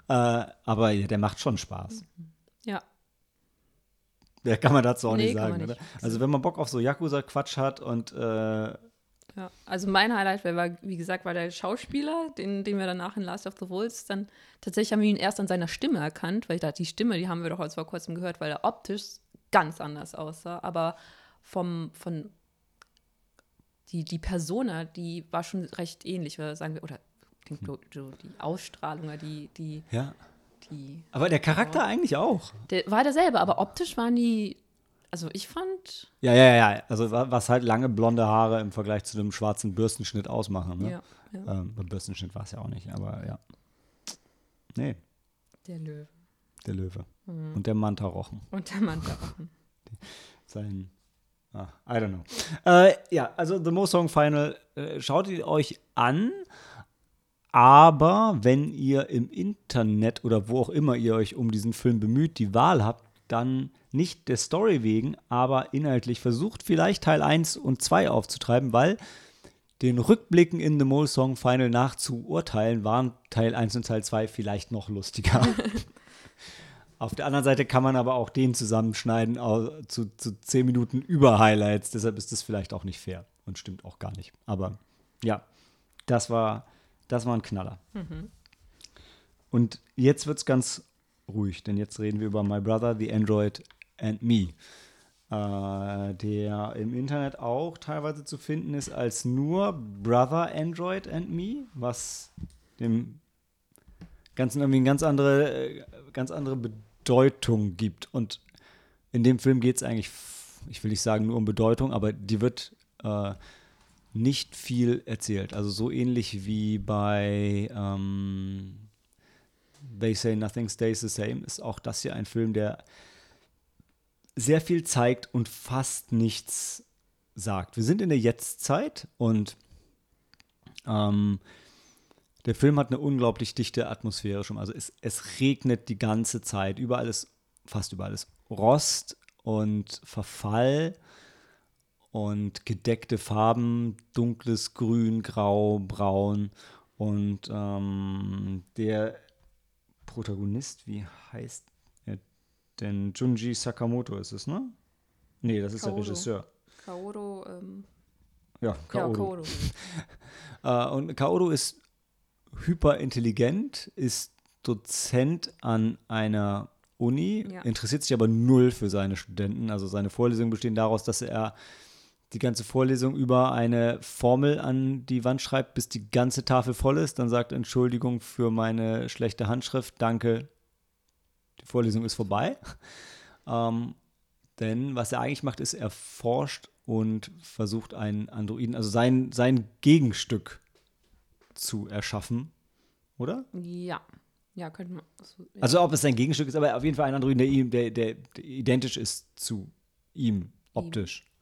Äh, aber der macht schon Spaß. Ja, Ja, kann man dazu auch Nee, nicht sagen, nicht. Also wenn man Bock auf so Yakuza-Quatsch hat und äh, ja. Also mein Highlight war, wie gesagt, war der Schauspieler, den, den wir danach in Last of the Wolves dann, tatsächlich haben wir ihn erst an seiner Stimme erkannt, weil ich dachte, die Stimme, die haben wir doch jetzt vor kurzem gehört, weil er optisch ganz anders aussah, aber vom, von die, die Persona, die war schon recht ähnlich, oder sagen wir, oder so die Ausstrahlung, oder die, die, ja. die, Aber der Charakter eigentlich auch. der war derselbe, aber optisch waren die, also ich fand, Ja, ja, ja. Also wa- was halt lange blonde Haare im Vergleich zu dem schwarzen Bürstenschnitt ausmachen. Ne? ja, ja, Ähm, beim Bürstenschnitt war es ja auch nicht, aber ja. Nee, der Löwe der Löwe. Mhm. Und der Mantarochen. und der Mantarochen. (laughs) Sein. Ah, I don't know. Äh, ja, also The Most Song Final, äh, schaut ihr euch an. Aber wenn ihr im Internet oder wo auch immer ihr euch um diesen Film bemüht, die Wahl habt, dann nicht der Story wegen, aber inhaltlich versucht vielleicht Teil 1 und 2 aufzutreiben, weil den Rückblicken in The Mole Song Final nachzuurteilen, waren Teil 1 und Teil 2 vielleicht noch lustiger. (laughs) Auf der anderen Seite kann man aber auch den zusammenschneiden zu, zu 10 Minuten über Highlights. Deshalb ist das vielleicht auch nicht fair und stimmt auch gar nicht. Aber ja, das war, das war ein Knaller. Mhm. Und jetzt wird es ganz ruhig, denn jetzt reden wir über My Brother, The Android and Me, äh, der im Internet auch teilweise zu finden ist als nur Brother Android and Me, was dem Ganzen irgendwie eine ganz andere, ganz andere Bedeutung gibt. Und in dem Film geht es eigentlich, ich will nicht sagen nur um Bedeutung, aber die wird äh, nicht viel erzählt. Also so ähnlich wie bei ähm, They Say Nothing Stays the Same ist auch das hier ein Film, der sehr viel zeigt und fast nichts sagt. Wir sind in der Jetztzeit und ähm, der Film hat eine unglaublich dichte Atmosphäre schon. Also es, es regnet die ganze Zeit. Überall ist, fast überall ist Rost und Verfall und gedeckte Farben, dunkles Grün, Grau, Braun. Und ähm, der Protagonist, wie heißt er denn? Junji Sakamoto ist es, ne? Nee, das ist Kaoru. der Regisseur. Kaoru, ähm ja, Kaoru. Ja, uh, (laughs) und Kaoru ist hyperintelligent, ist Dozent an einer Uni, ja. interessiert sich aber null für seine Studenten. Also seine Vorlesungen bestehen daraus, dass er die ganze Vorlesung über eine Formel an die Wand schreibt, bis die ganze Tafel voll ist, dann sagt Entschuldigung für meine schlechte Handschrift, danke, die Vorlesung ist vorbei. (laughs) Ähm, denn was er eigentlich macht, ist, er forscht und versucht einen Androiden, also sein, sein Gegenstück zu erschaffen, oder? Ja. Ja, könnte man. Also, ja. also ob es sein Gegenstück ist, aber auf jeden Fall ein Androiden, der, ihm, der, der, der identisch ist zu ihm, optisch. Ja.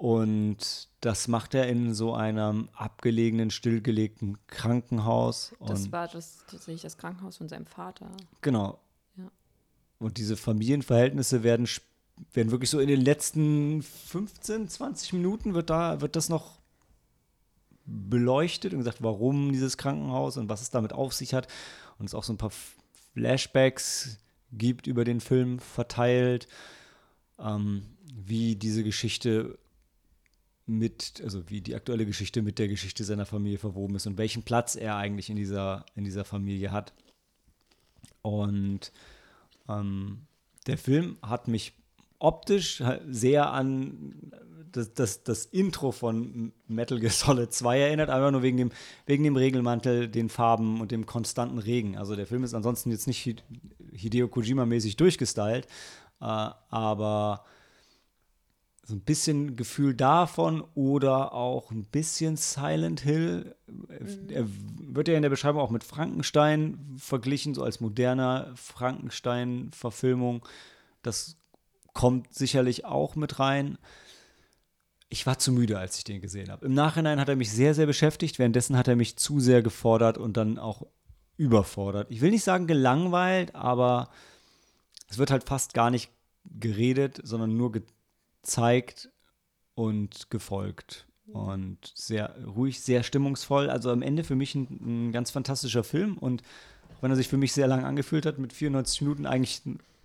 Und das macht er in so einem abgelegenen, stillgelegten Krankenhaus. das war das, tatsächlich das Krankenhaus von seinem Vater. Genau. Ja. Und diese Familienverhältnisse werden, werden wirklich so in den letzten 15, 20 Minuten wird da, wird das noch beleuchtet und gesagt, warum dieses Krankenhaus und was es damit auf sich hat. Und es auch so ein paar Flashbacks gibt über den Film verteilt, ähm, wie diese Geschichte mit, also wie die aktuelle Geschichte mit der Geschichte seiner Familie verwoben ist und welchen Platz er eigentlich in dieser, in dieser Familie hat. Und ähm, der Film hat mich optisch sehr an das, das, das Intro von Metal Gear Solid 2 erinnert, einfach nur wegen dem, wegen dem Regelmantel, den Farben und dem konstanten Regen. Also der Film ist ansonsten jetzt nicht Hideo Kojima-mäßig durchgestylt, äh, aber so ein bisschen Gefühl davon oder auch ein bisschen Silent Hill. Mhm. Er wird ja in der Beschreibung auch mit Frankenstein verglichen, so als moderner Frankenstein-Verfilmung. Das kommt sicherlich auch mit rein. Ich war zu müde, als ich den gesehen habe. Im Nachhinein hat er mich sehr, sehr beschäftigt. Währenddessen hat er mich zu sehr gefordert und dann auch überfordert. Ich will nicht sagen gelangweilt, aber es wird halt fast gar nicht geredet, sondern nur gezeigt zeigt und gefolgt. Und sehr ruhig, sehr stimmungsvoll. Also am Ende für mich ein, ein ganz fantastischer Film. Und wenn er sich für mich sehr lang angefühlt hat, mit 94 Minuten eigentlich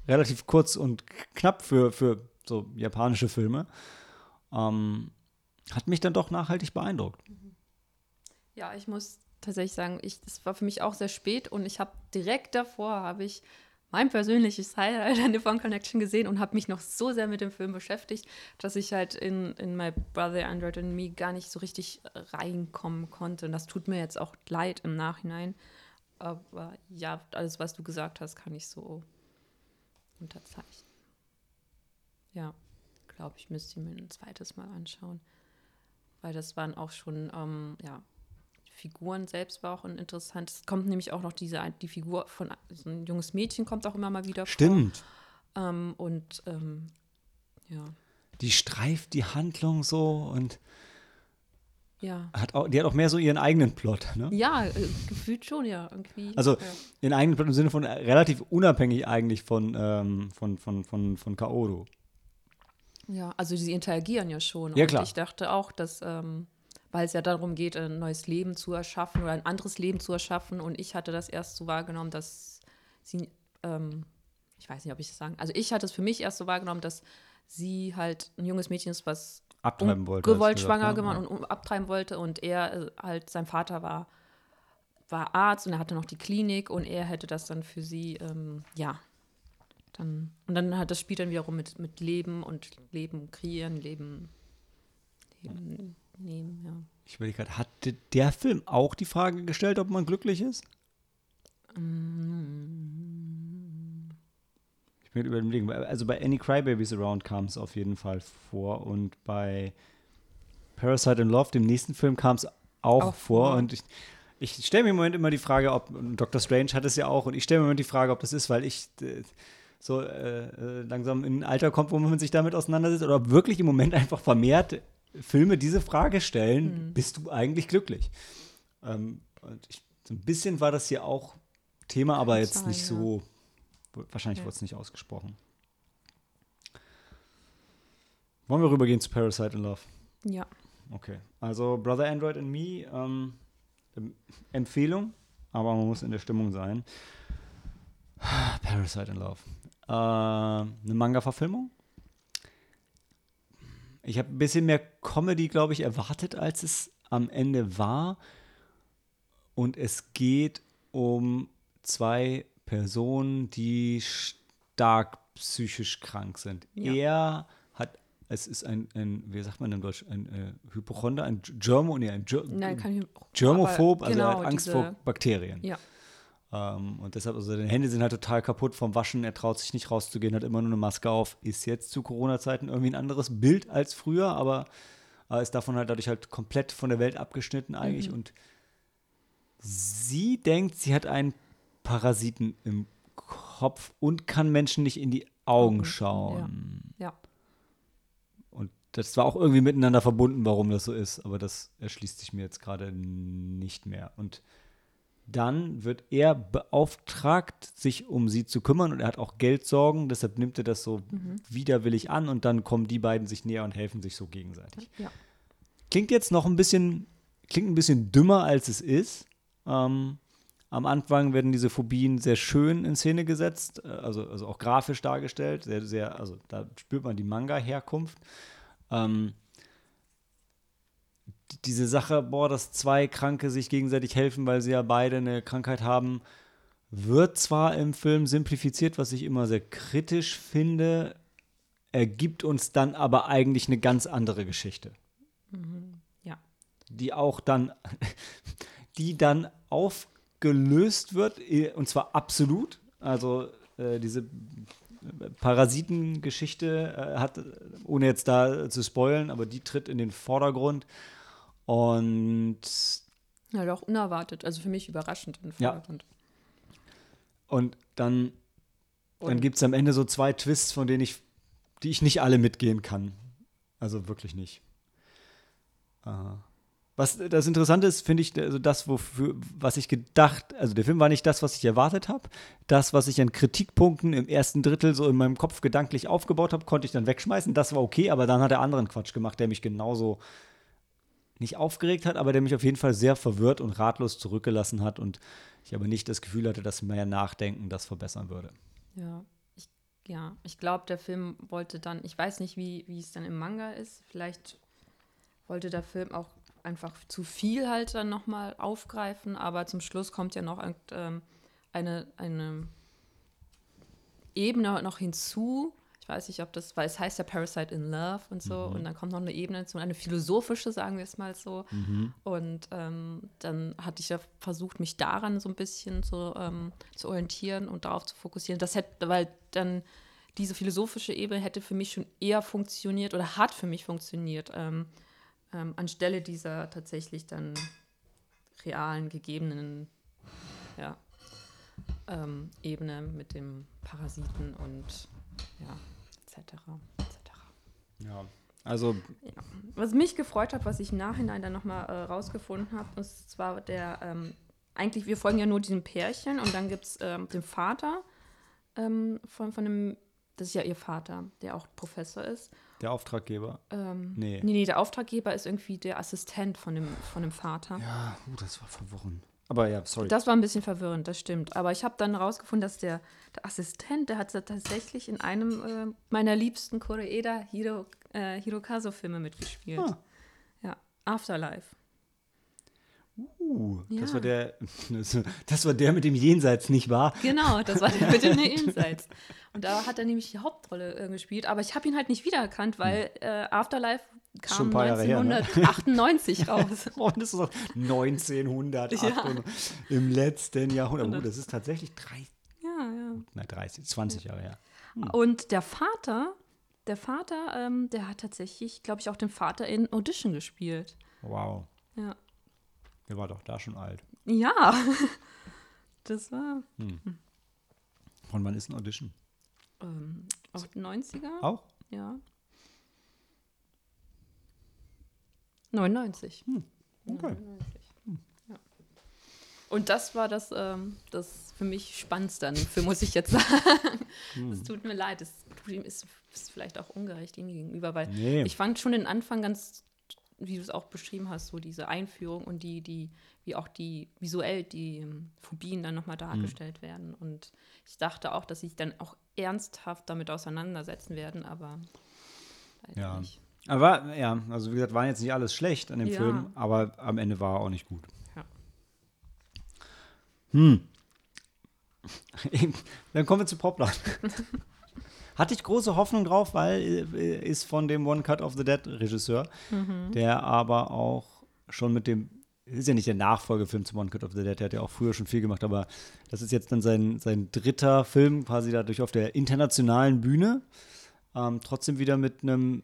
relativ kurz und knapp für, für so japanische Filme, ähm, hat mich dann doch nachhaltig beeindruckt. Ja, ich muss tatsächlich sagen, ich, das war für mich auch sehr spät und ich habe direkt davor, habe ich mein persönliches Highlight an Nippon Connection gesehen und habe mich noch so sehr mit dem Film beschäftigt, dass ich halt in, in My Brother Android and Me gar nicht so richtig reinkommen konnte. Und das tut mir jetzt auch leid im Nachhinein. Aber ja, alles, was du gesagt hast, kann ich so unterzeichnen. Ja, glaube ich, müsste ich mir ein zweites Mal anschauen. Weil das waren auch schon, ähm, ja, Figuren selbst war auch interessant. Es kommt nämlich auch noch diese, die Figur von so ein junges Mädchen kommt auch immer mal wieder Stimmt. vor. Ähm, und ähm, ja. Die streift die Handlung so und ja. Hat auch, die hat auch mehr so ihren eigenen Plot, ne? Ja, äh, gefühlt schon, ja. Irgendwie, also ja. ihren eigenen Plot im Sinne von äh, relativ unabhängig eigentlich von, ähm, von, von, von, von Kaoru. Ja, also sie interagieren ja schon. Ja, klar. ich dachte auch, dass ähm, weil es ja darum geht, ein neues Leben zu erschaffen oder ein anderes Leben zu erschaffen. Und ich hatte das erst so wahrgenommen, dass sie, ähm, ich weiß nicht, ob ich das sagen, also ich hatte es für mich erst so wahrgenommen, dass sie halt ein junges Mädchen ist, was Abtreiben wollte. gewollt schwanger gesagt, ne? gemacht und um, abtreiben wollte und er äh, halt, sein Vater war, war Arzt und er hatte noch die Klinik und er hätte das dann für sie, ähm, ja, dann, und dann hat das spielt dann wiederum mit, mit Leben und Leben kreieren, Leben, Leben nehmen, ja. Ich überlege gerade, hat der Film auch die Frage gestellt, ob man glücklich ist? Ich bin überlegen, also bei Any Crybabies Around kam es auf jeden Fall vor und bei Parasite in Love, dem nächsten Film, kam es auch, Auch vor und ich, ich stelle mir im Moment immer die Frage, ob, Dr. Strange hat es ja auch, und ich stelle mir immer die Frage, ob das ist, weil ich so äh, äh, langsam in ein Alter kommt, wo man sich damit auseinandersetzt, oder ob wirklich im Moment einfach vermehrt Filme diese Frage stellen, bist du eigentlich glücklich? Ähm, ich, so ein bisschen war das hier auch Thema, aber jetzt sein, nicht ja. so, wahrscheinlich Ja. wurde es nicht ausgesprochen. Wollen wir rübergehen zu Parasite in Love? Ja, Okay, also Brother Android and Me, ähm, Empfehlung, aber man muss in der Stimmung sein. (sighs) Parasite in Love. Äh, eine Manga-Verfilmung. Ich habe ein bisschen mehr Comedy, glaube ich, erwartet, als es am Ende war. Und es geht um zwei Personen, die stark psychisch krank sind. Ja. Er hat, es ist ein, ein, wie sagt man im Deutsch, ein äh, Hypochonder, ein Germo, nee, ein Ger nein, ich Germophob, also er genau, hat Angst diese- vor Bakterien. Ja, Ähm, und deshalb, also seine Hände sind halt total kaputt vom Waschen, er traut sich nicht rauszugehen, hat immer nur eine Maske auf, ist jetzt zu Corona-Zeiten irgendwie ein anderes Bild als früher, aber äh, ist davon halt dadurch halt komplett von der Welt abgeschnitten eigentlich. Und sie denkt, sie hat einen Parasiten im Kopf und kann Menschen nicht in die Augen Augen, schauen. ja. Und das war auch irgendwie miteinander verbunden, warum das so ist, aber das erschließt sich mir jetzt gerade nicht mehr. Und dann wird er beauftragt, sich um sie zu kümmern und er hat auch Geldsorgen, deshalb nimmt er das so widerwillig an und dann kommen die beiden sich näher und helfen sich so gegenseitig. ja. Klingt jetzt noch ein bisschen, klingt ein bisschen dümmer, als es ist. Ähm, am Anfang werden diese Phobien sehr schön in Szene gesetzt, äh, also, also auch grafisch dargestellt. Sehr, sehr, also da spürt man die Manga-Herkunft. Ähm, diese Sache, boah, dass zwei Kranke sich gegenseitig helfen, weil sie ja beide eine Krankheit haben, wird zwar im Film simplifiziert, was ich immer sehr kritisch finde, ergibt uns dann aber eigentlich eine ganz andere Geschichte Ja. die auch dann, (laughs) die dann aufgelöst wird, eh, und zwar absolut. Also äh, diese Parasitengeschichte äh, hat, ohne jetzt da zu spoilen, aber die tritt in den Vordergrund. Und, Ja, doch unerwartet, also für mich überraschend im Ja. Und dann, dann gibt es am Ende so zwei Twists, von denen ich, die ich nicht alle mitgehen kann. Also wirklich nicht. Äh, Was das Interessante ist, finde ich, also das, wofür, was ich gedacht, also der Film war nicht das, was ich erwartet habe. Das, was ich an Kritikpunkten im ersten Drittel so in meinem Kopf gedanklich aufgebaut habe, konnte ich dann wegschmeißen. Das war okay, aber dann hat er anderen Quatsch gemacht, der mich genauso nicht aufgeregt hat, aber der mich auf jeden Fall sehr verwirrt und ratlos zurückgelassen hat und ich aber nicht das Gefühl hatte, dass mehr Nachdenken das verbessern würde. Ja, ich, ja, ich glaube, der Film wollte dann, ich weiß nicht, wie, wie es dann im Manga ist, vielleicht wollte der Film auch einfach zu viel halt dann nochmal aufgreifen, aber zum Schluss kommt ja noch ähm, eine, eine Ebene noch hinzu. Ich weiß nicht, ob das, weil es heißt ja Parasite in Love und so, und dann kommt noch eine Ebene hinzu, eine philosophische, sagen wir es mal so. Und ähm, dann hatte ich ja versucht, mich daran so ein bisschen zu, ähm, zu orientieren und darauf zu fokussieren. Das hätte, weil dann diese philosophische Ebene hätte für mich schon eher funktioniert oder hat für mich funktioniert, ähm, ähm, anstelle dieser tatsächlich dann realen, gegebenen ja, ähm, Ebene mit dem Parasiten und ja, etc. etc. Ja, also Was mich gefreut hat, was ich im Nachhinein dann nochmal äh, rausgefunden habe, ist zwar der, ähm, eigentlich, wir folgen ja nur diesem Pärchen und dann gibt es ähm, den Vater ähm, von, von dem das ist ja ihr Vater, der auch Professor ist. Der Auftraggeber. Ähm, Nee. nee, nee, der Auftraggeber ist irgendwie der Assistent von dem, von dem Vater. Ja, uh, das war verworren. Aber ja, sorry. Das war ein bisschen verwirrend, das stimmt. Aber ich habe dann herausgefunden, dass der, der Assistent, der hat tatsächlich in einem äh, meiner liebsten Koreeda Hiro, äh, Hirokazu-Filme mitgespielt. Ah. Ja, Afterlife. uh, das Ja. war der, (laughs) das war der mit dem Jenseits, nicht wahr? Genau, das war der mit dem (laughs) Jenseits. Und da hat er nämlich die Hauptrolle äh, gespielt. Aber ich habe ihn halt nicht wiedererkannt, weil äh, Afterlife Schon kam ein paar Jahre her, ne? 1998 (laughs) raus. Und das ist auch 1900 Ja. im letzten Jahrhundert. Oh, das ist tatsächlich drei, Ja, ja. nein, 30, 20 Jahre her. Und der Vater, der Vater, ähm, der hat tatsächlich, glaube ich, auch den Vater in Audition gespielt. Wow. Ja. Der war doch da schon alt. Ja. (laughs) Das war Von wann ist ein Audition? ähm, auch 90er. Auch? Ja. 99. Okay. 99. Ja. Und das war das, ähm, das für mich Spannendste Film, muss ich jetzt (laughs) sagen. Es tut mir leid, es tut ihm ist, ist vielleicht auch ungerecht ihm gegenüber, weil Nee. ich fand schon den Anfang ganz, wie du es auch beschrieben hast, so diese Einführung und die, die, wie auch die visuell die ähm, Phobien dann nochmal dargestellt werden. Und ich dachte auch, dass sie sich dann auch ernsthaft damit auseinandersetzen werden, aber Ja. nicht. Aber ja, also wie gesagt, war jetzt nicht alles schlecht an dem Ja. Film, aber am Ende war er auch nicht gut. Ja. Hm. (laughs) Dann kommen wir zu Popland. (laughs) Hatte ich große Hoffnung drauf, weil äh, ist von dem One Cut of the Dead Regisseur, Mhm. der aber auch schon mit dem ist ja nicht der Nachfolgefilm zu One Cut of the Dead, der hat ja auch früher schon viel gemacht, aber das ist jetzt dann sein, sein dritter Film, quasi dadurch auf der internationalen Bühne. Ähm, trotzdem wieder mit einem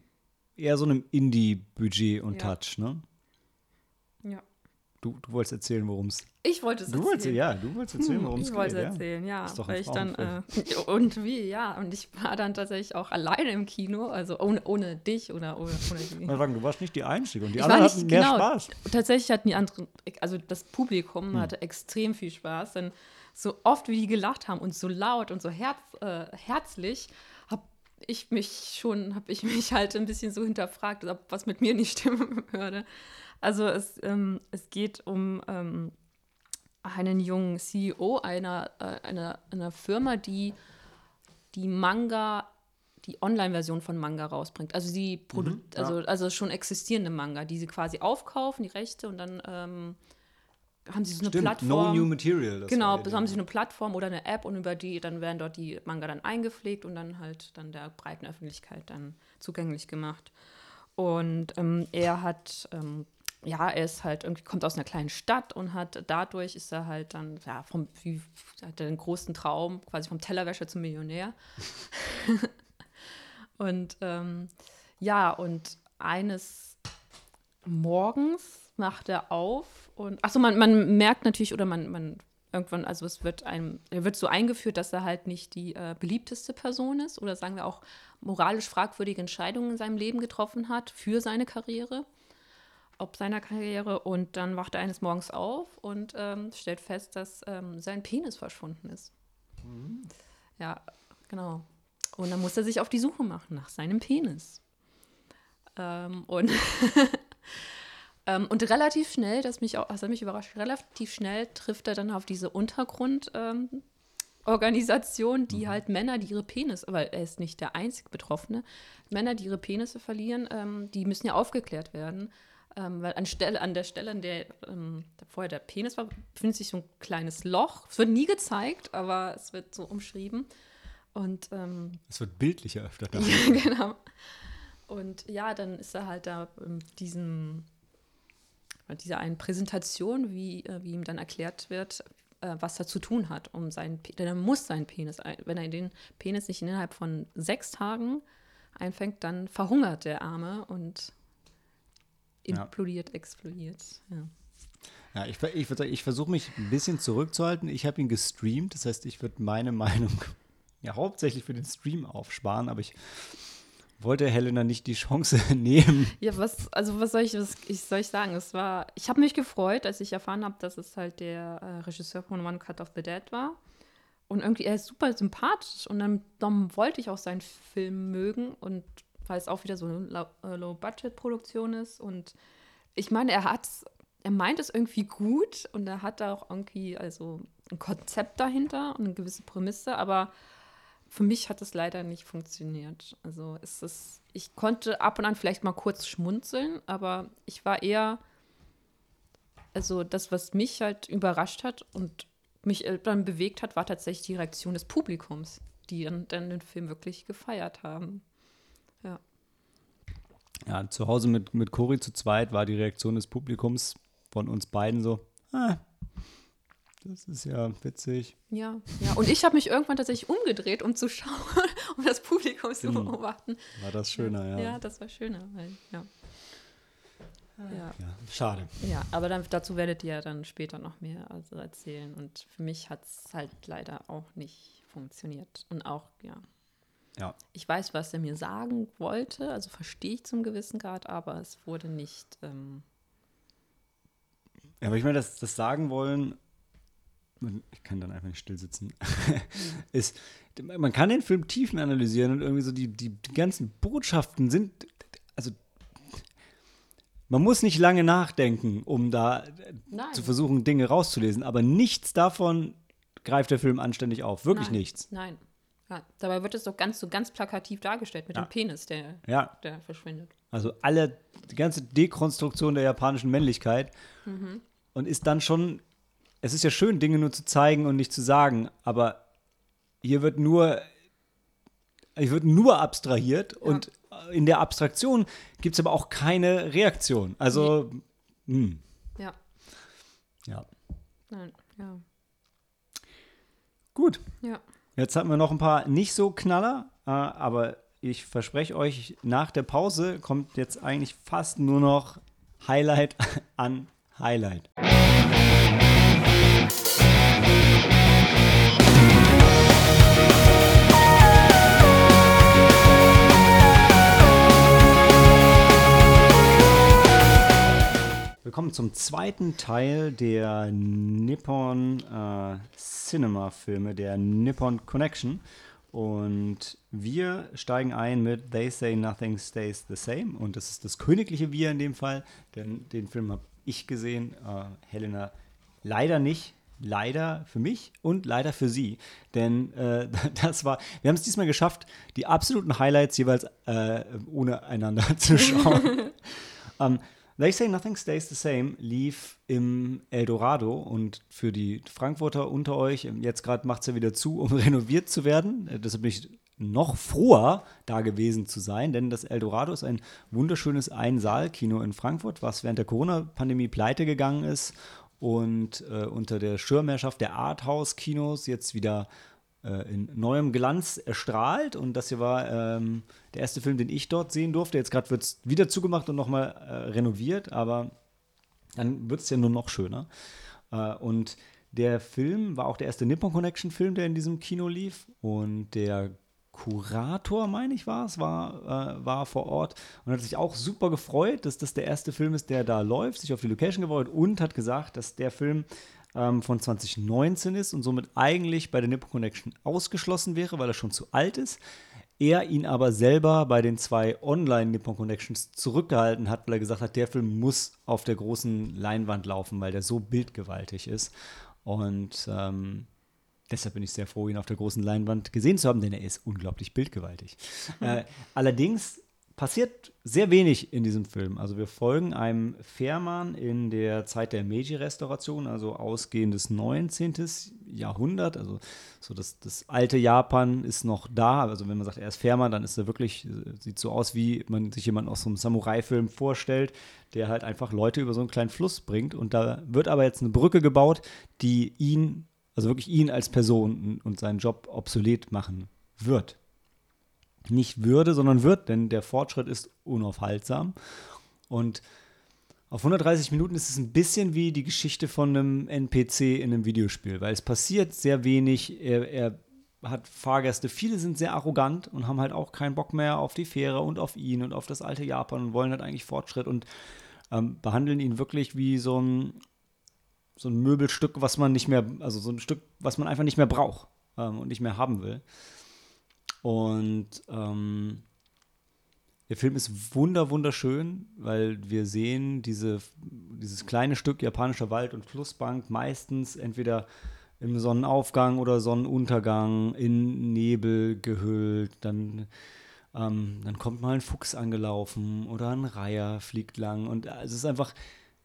eher so einem Indie-Budget und Ja. Touch, ne? Ja. Du, du wolltest erzählen, worum es. Ich wollte es erzählen. wolltest, ja, du wolltest erzählen, worum es ich geht. wollte ja. erzählen, ja. Ein weil ich dann, äh, (laughs) und wie, ja. Und ich war dann tatsächlich auch alleine im Kino, also ohne, ohne dich oder ohne, ohne (laughs) die. Man sagen, du warst nicht die Einzige und die Ich anderen nicht- hatten mehr genau. Spaß. Tatsächlich hatten die anderen, also das Hm. Publikum hatte extrem viel Spaß, denn so oft wie die gelacht haben und so laut und so herz, äh, herzlich, ich mich schon, habe ich mich (laughs) halt ein bisschen so hinterfragt, ob was mit mir nicht stimmen (laughs) würde. Also es, ähm, es geht um ähm, einen jungen CEO einer, äh, einer, einer Firma, die die Manga, die Online-Version von Manga rausbringt. Also die Produ Mhm, ja. also, also schon existierende Manga, die sie quasi aufkaufen, die Rechte, und dann ähm, haben sie so eine Stimmt, Plattform. no new material. das Genau, haben die- sie eine Plattform oder eine App und über die, dann werden dort die Manga dann eingepflegt und dann halt dann der breiten Öffentlichkeit dann zugänglich gemacht. Und ähm, er hat, ähm, ja, er ist halt irgendwie, kommt aus einer kleinen Stadt und hat, dadurch ist er halt dann, ja, vom, wie, hat er einen großen Traum, quasi vom Tellerwäscher zum Millionär. (laughs) und ähm, ja, und eines morgens macht er auf und achso, man, man merkt natürlich oder man, man irgendwann, also es wird einem, er wird so eingeführt, dass er halt nicht die äh, beliebteste Person ist oder sagen wir auch moralisch fragwürdige Entscheidungen in seinem Leben getroffen hat für seine Karriere, ob seiner Karriere und dann wacht er eines Morgens auf und ähm, stellt fest, dass ähm, sein Penis verschwunden ist. Ja, genau. Und dann muss er sich auf die Suche machen nach seinem Penis. Ähm, und, (laughs) ähm, und relativ schnell, das mich auch, das hat mich überrascht, relativ schnell trifft er dann auf diese Untergrundorganisation, ähm, die halt Männer, die ihre Penisse, weil er ist nicht der einzige Betroffene, Männer, die ihre Penisse verlieren, ähm, die müssen ja aufgeklärt werden. Ähm, weil an, Stelle, an der Stelle, an der ähm, vorher der Penis war, befindet sich so ein kleines Loch. Es wird nie gezeigt, aber es wird so umschrieben. Und ähm, Es wird bildlicher öfter (laughs) ja, genau. Und ja, dann ist er halt da in diesem, dieser einen Präsentation, wie, äh, wie ihm dann erklärt wird, äh, was er zu tun hat, um seinen, denn er muss seinen Penis, wenn er den Penis nicht innerhalb von sechs Tagen einfängt, dann verhungert der Arme und Ja. implodiert, explodiert. Ja. Ja, ich, ich würde sagen, ich versuche mich ein bisschen zurückzuhalten. Ich habe ihn gestreamt, das heißt, ich würde meine Meinung (laughs) ja hauptsächlich für den Stream aufsparen, aber ich wollte Helena nicht die Chance (laughs) nehmen. Ja, was, also was soll ich, was ich, soll ich sagen? Es war, ich habe mich gefreut, als ich erfahren habe, dass es halt der äh, Regisseur von One Cut of the Dead war. und irgendwie, er ist super sympathisch und dann, dann wollte ich auch seinen Film mögen und weil es auch wieder so eine äh, Low-Budget-Produktion ist und ich meine, er hat er meint es irgendwie gut und er hat da auch irgendwie also ein Konzept dahinter und eine gewisse Prämisse, aber für mich hat es leider nicht funktioniert. Also ist es, ich konnte ab und an vielleicht mal kurz schmunzeln, aber ich war eher, also das, was mich halt überrascht hat und mich dann bewegt hat, war tatsächlich die Reaktion des Publikums, die dann, dann den Film wirklich gefeiert haben. Ja. Ja, zu Hause mit, mit Cori zu zweit war die Reaktion des Publikums von uns beiden so, ah, das ist ja witzig. Ja, ja. Und ich habe mich irgendwann tatsächlich umgedreht, um zu schauen, (laughs) um das Publikum zu hm. beobachten. War das schöner, ja. Ja, das war schöner, ja. Ja. ja. schade. Ja, aber dann, dazu werdet ihr ja dann später noch mehr also erzählen. Und für mich hat es halt leider auch nicht funktioniert. Und auch, ja. Ja. Ich weiß, was er mir sagen wollte, also verstehe ich zum gewissen Grad, aber es wurde nicht. Ähm ja, aber ich meine, das, das sagen wollen, ich kann dann einfach nicht still sitzen, (laughs) ist, man kann den Film tiefen analysieren und irgendwie so die, die, die ganzen Botschaften sind, also man muss nicht lange nachdenken, um da Nein. zu versuchen, Dinge rauszulesen, aber nichts davon greift der Film anständig auf. Wirklich Nein. nichts. Nein. Ja, dabei wird es doch ganz so ganz plakativ dargestellt mit ja. dem Penis, der, ja. der verschwindet. Also alle, die ganze Dekonstruktion der japanischen Männlichkeit mhm. und ist dann schon, es ist ja schön, Dinge nur zu zeigen und nicht zu sagen, aber hier wird nur, hier wird nur abstrahiert und in der Abstraktion gibt es aber auch keine Reaktion. Also, nee. Hm. Ja. Ja. Nein, ja. Gut. Ja. Jetzt hatten wir noch ein paar nicht so Knaller, äh, aber ich verspreche euch, nach der Pause kommt jetzt eigentlich fast nur noch Highlight (laughs) an Highlight. Wir kommen zum zweiten Teil der Nippon äh, Cinema Filme, der Nippon Connection. Und wir steigen ein mit They Say Nothing Stays the Same. Und das ist das königliche Wir in dem Fall, denn den Film habe ich gesehen, äh, Helena leider nicht. Leider für mich und leider für sie. Denn äh, (laughs) das war, wir haben es diesmal geschafft, die absoluten Highlights jeweils äh, ohne einander (laughs) zu schauen. (laughs) ähm, They Say Nothing Stays the Same lief im Eldorado und für die Frankfurter unter euch, jetzt gerade macht es ja wieder zu, um (laughs) renoviert zu werden. Äh, deshalb bin ich noch froher, da gewesen zu sein, denn das Eldorado ist ein wunderschönes Einsaal-Kino in Frankfurt, was während der Corona-Pandemie pleite gegangen ist und äh, unter der Schirmherrschaft der Arthouse-Kinos jetzt wieder in neuem Glanz erstrahlt. Und das hier war ähm, der erste Film, den ich dort sehen durfte. Jetzt gerade wird es wieder zugemacht und nochmal äh, renoviert, aber dann wird es ja nur noch schöner. Äh, und der Film war auch der erste Nippon Connection Film, der in diesem Kino lief. Und der Kurator, meine ich, war es, war, äh, war vor Ort und hat sich auch super gefreut, dass das der erste Film ist, der da läuft, sich auf die Location gefreut und hat gesagt, dass der Film ähm, von 2019 ist und somit eigentlich bei der Nippon Connection ausgeschlossen wäre, weil er schon zu alt ist. Er ihn aber selber bei den zwei Online-Nippon Connections zurückgehalten hat, weil er gesagt hat, der Film muss auf der großen Leinwand laufen, weil der so bildgewaltig ist. Und ähm, deshalb bin ich sehr froh, ihn auf der großen Leinwand gesehen zu haben, denn er ist unglaublich bildgewaltig. (laughs) Äh, allerdings passiert sehr wenig in diesem Film. Also wir folgen einem Fährmann in der Zeit der Meiji-Restauration, also ausgehendes 19. Jahrhundert. Also so das, das alte Japan ist noch da. Also wenn man sagt, er ist Fährmann, dann ist er wirklich, sieht so aus, wie man sich jemanden aus so einem Samurai-Film vorstellt, der halt einfach Leute über so einen kleinen Fluss bringt. Und da wird aber jetzt eine Brücke gebaut, die ihn, also wirklich ihn als Person und seinen Job obsolet machen wird nicht würde, sondern wird, denn der Fortschritt ist unaufhaltsam. Und auf 130 Minuten ist es ein bisschen wie die Geschichte von einem NPC in einem Videospiel, weil es passiert sehr wenig. Er, er hat Fahrgäste, viele sind sehr arrogant und haben halt auch keinen Bock mehr auf die Fähre und auf ihn und auf das alte Japan und wollen halt eigentlich Fortschritt und ähm, behandeln ihn wirklich wie so ein, so ein Möbelstück, was man nicht mehr, also so ein Stück, was man einfach nicht mehr braucht. ähm, und nicht mehr haben will. Und ähm, der Film ist wunder, wunderschön, weil wir sehen diese, dieses kleine Stück japanischer Wald- und Flussbank meistens entweder im Sonnenaufgang oder Sonnenuntergang in Nebel gehüllt. Dann, ähm, dann kommt mal ein Fuchs angelaufen oder ein Reiher fliegt lang. Und es ist einfach,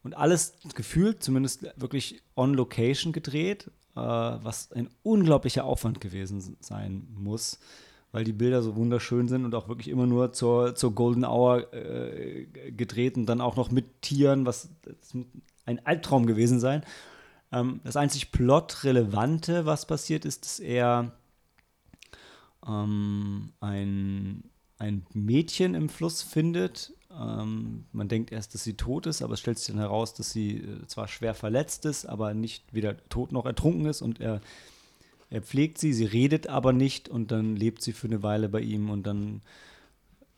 und alles gefühlt zumindest wirklich on location gedreht, äh, was ein unglaublicher Aufwand gewesen sein muss weil die Bilder so wunderschön sind und auch wirklich immer nur zur, zur Golden Hour äh, gedreht und dann auch noch mit Tieren, was ein Albtraum gewesen sein. Ähm, das einzig Plot-Relevante, was passiert ist, dass er ähm, ein, ein Mädchen im Fluss findet. Ähm, man denkt erst, dass sie tot ist, aber es stellt sich dann heraus, dass sie äh, zwar schwer verletzt ist, aber nicht weder tot noch ertrunken ist und er er pflegt sie, sie redet aber nicht und dann lebt sie für eine Weile bei ihm und dann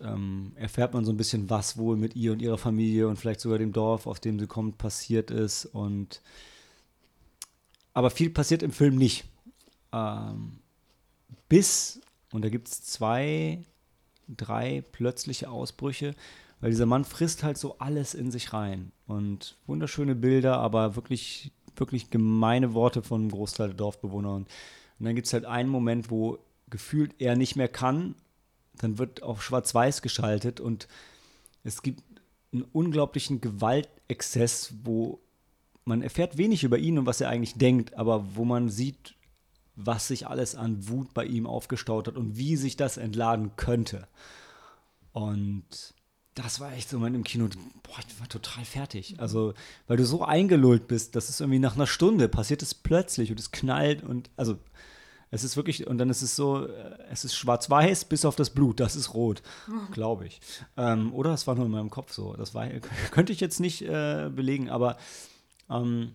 ähm, erfährt man so ein bisschen, was wohl mit ihr und ihrer Familie und vielleicht sogar dem Dorf, aus dem sie kommt, passiert ist. Und aber viel passiert im Film nicht. Ähm, bis, und da gibt es zwei, drei plötzliche Ausbrüche, weil dieser Mann frisst halt so alles in sich rein. Und wunderschöne Bilder, aber wirklich, wirklich gemeine Worte von einem Großteil der Dorfbewohner. Und und dann gibt es halt einen Moment, wo gefühlt er nicht mehr kann. Dann wird auf Schwarz-Weiß geschaltet und es gibt einen unglaublichen Gewaltexzess, wo man erfährt wenig über ihn und was er eigentlich denkt, aber wo man sieht, was sich alles an Wut bei ihm aufgestaut hat und wie sich das entladen könnte. Und das war echt so mein im Kino, boah, ich war total fertig. Also, weil du so eingelullt bist, dass es irgendwie nach einer Stunde passiert es plötzlich und es knallt und also es ist wirklich, und dann ist es so, äh, es ist schwarz-weiß bis auf das Blut, das ist rot, (laughs) glaube ich. Ähm, oder es war nur in meinem Kopf so. Das war, (laughs) könnte ich jetzt nicht äh, belegen, aber ähm,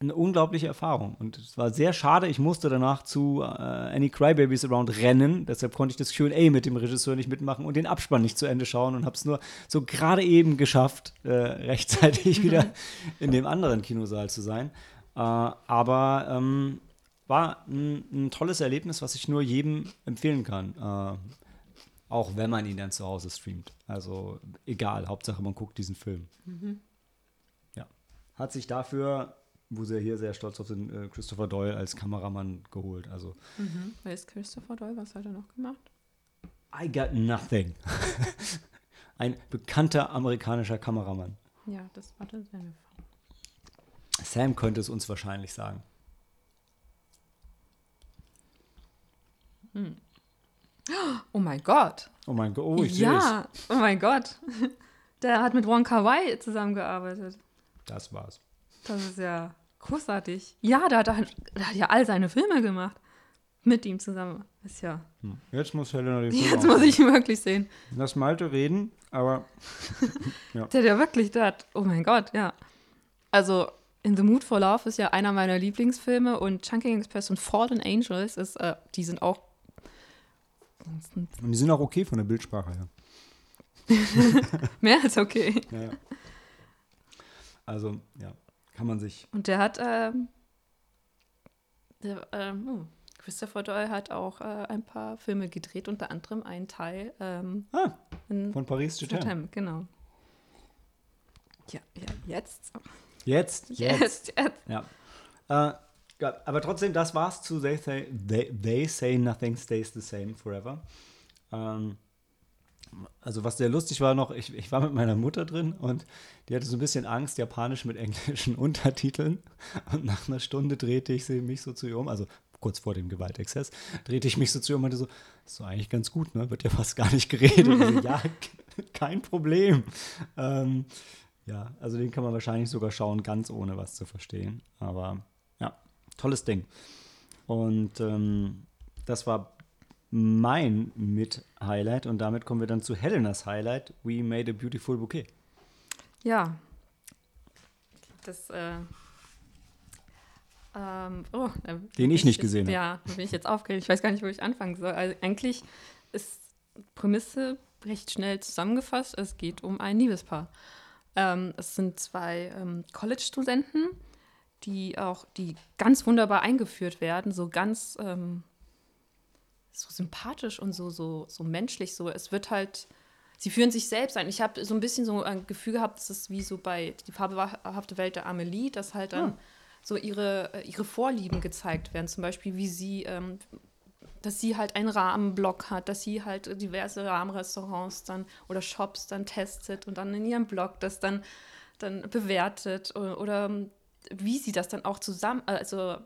eine unglaubliche Erfahrung. Und es war sehr schade, ich musste danach zu äh, Any Crybabies Around rennen. Deshalb konnte ich das QA mit dem Regisseur nicht mitmachen und den Abspann nicht zu Ende schauen und habe es nur so gerade eben geschafft, äh, (laughs) rechtzeitig wieder (laughs) in dem anderen Kinosaal zu sein. Äh, aber ähm, war ein, ein, tolles Erlebnis, was ich nur jedem empfehlen kann. Äh, auch wenn man ihn dann zu Hause streamt. Also egal, Hauptsache man guckt diesen Film. Mhm. Ja. Hat sich dafür, wo sie hier sehr stolz auf sind, äh, Christopher Doyle als Kameramann geholt. Also, mhm. Wer ist Christopher Doyle? Was hat er noch gemacht? I got nothing. (laughs) Ein bekannter amerikanischer Kameramann. Ja, das war dann seine Sam könnte es uns wahrscheinlich sagen. Hm. Oh mein Gott. Oh mein Gott, oh, ich Ja, oh mein Gott. (laughs) Der hat mit Wong Kar Wai zusammengearbeitet. Das war's. Das ist ja großartig. Ja, der hat, der hat ja all seine Filme gemacht. Mit ihm zusammen. Ist ja. Hm. Jetzt muss Helena den Film Jetzt muss ich ihn wirklich sehen. Lass Malte reden, aber. (laughs) ja. Der hat ja wirklich, hat, oh mein Gott, ja. Also, in the Mood for Love ist ja einer meiner Lieblingsfilme und Chunking Express und Fallen Angels ist, äh, die sind auch und die sind auch okay von der Bildsprache her. (laughs) Mehr als okay. Ja, ja. Also, ja, kann man sich. Und der hat, ähm, der, ähm, oh, Christopher Doyle hat auch äh, ein paar Filme gedreht, unter anderem einen Teil ähm, ah, von Paris zu Time. Genau. Ja, ja, jetzt. Jetzt, jetzt. Jetzt, jetzt. Ja. Äh, aber trotzdem, das war's zu They Say, they, they say Nothing Stays the Same Forever. Ähm, also was sehr lustig war noch, ich, ich war mit meiner Mutter drin und die hatte so ein bisschen Angst, Japanisch mit englischen (laughs) Untertiteln. Und nach einer Stunde drehte ich mich so zu ihr um, also kurz vor dem Gewaltexzess, drehte ich mich so zu ihr und meinte so, ist so eigentlich ganz gut, ne? Wird ja fast gar nicht geredet. Also, (laughs) ja, (laughs) kein Problem. Ähm, ja, also den kann man wahrscheinlich sogar schauen, ganz ohne was zu verstehen. Aber tolles Ding. Und ähm, das war mein Mit-Highlight und damit kommen wir dann zu Helenas Highlight. We made a beautiful bouquet. Ja. Das, äh, ähm, oh, Den ich nicht gesehen habe. Ja, da bin ich jetzt aufgeregt. Ich weiß gar nicht, wo ich anfangen soll. Also eigentlich ist Prämisse recht schnell zusammengefasst. Es geht um ein Liebespaar. Ähm, es sind zwei ähm, College-Studenten, die auch, die ganz wunderbar eingeführt werden, so ganz ähm, so sympathisch und so, so, so menschlich. So, es wird halt, sie führen sich selbst ein. Ich habe so ein bisschen so ein Gefühl gehabt, dass es wie so bei die fabelhafte Welt der Amelie, dass halt dann. Ja so ihre, äh, ihre Vorlieben gezeigt werden. Zum Beispiel, wie sie, ähm, dass sie halt einen Rahmenblock hat, dass sie halt diverse Rahmenrestaurants dann oder Shops dann testet und dann in ihrem Blog das dann, dann bewertet oder, oder ähm, wie sie das dann auch zusammen, also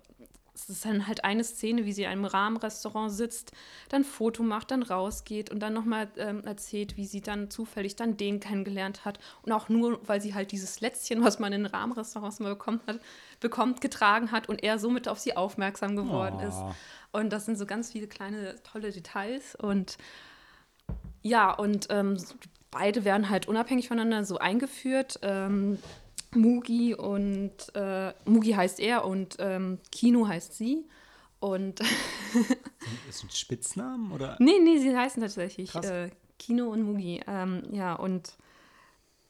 es ist dann halt eine Szene, wie sie in einem Rahmenrestaurant sitzt, dann Foto macht, dann rausgeht und dann nochmal ähm, erzählt, wie sie dann zufällig dann den kennengelernt hat. Und auch nur, weil sie halt dieses Lätzchen, was man in Rahmenrestaurants mal bekommen hat, bekommt, getragen hat und er somit auf sie aufmerksam geworden oh. ist. Und das sind so ganz viele kleine, tolle Details. Und ja, und ähm, beide werden halt unabhängig voneinander so eingeführt. Ähm, Mugi und äh, Mugi heißt er und ähm, Kino heißt sie. Und (laughs) ist ein Spitznamen oder? Nee, nee, sie heißen tatsächlich äh, Kino und Mugi. Ähm, ja, und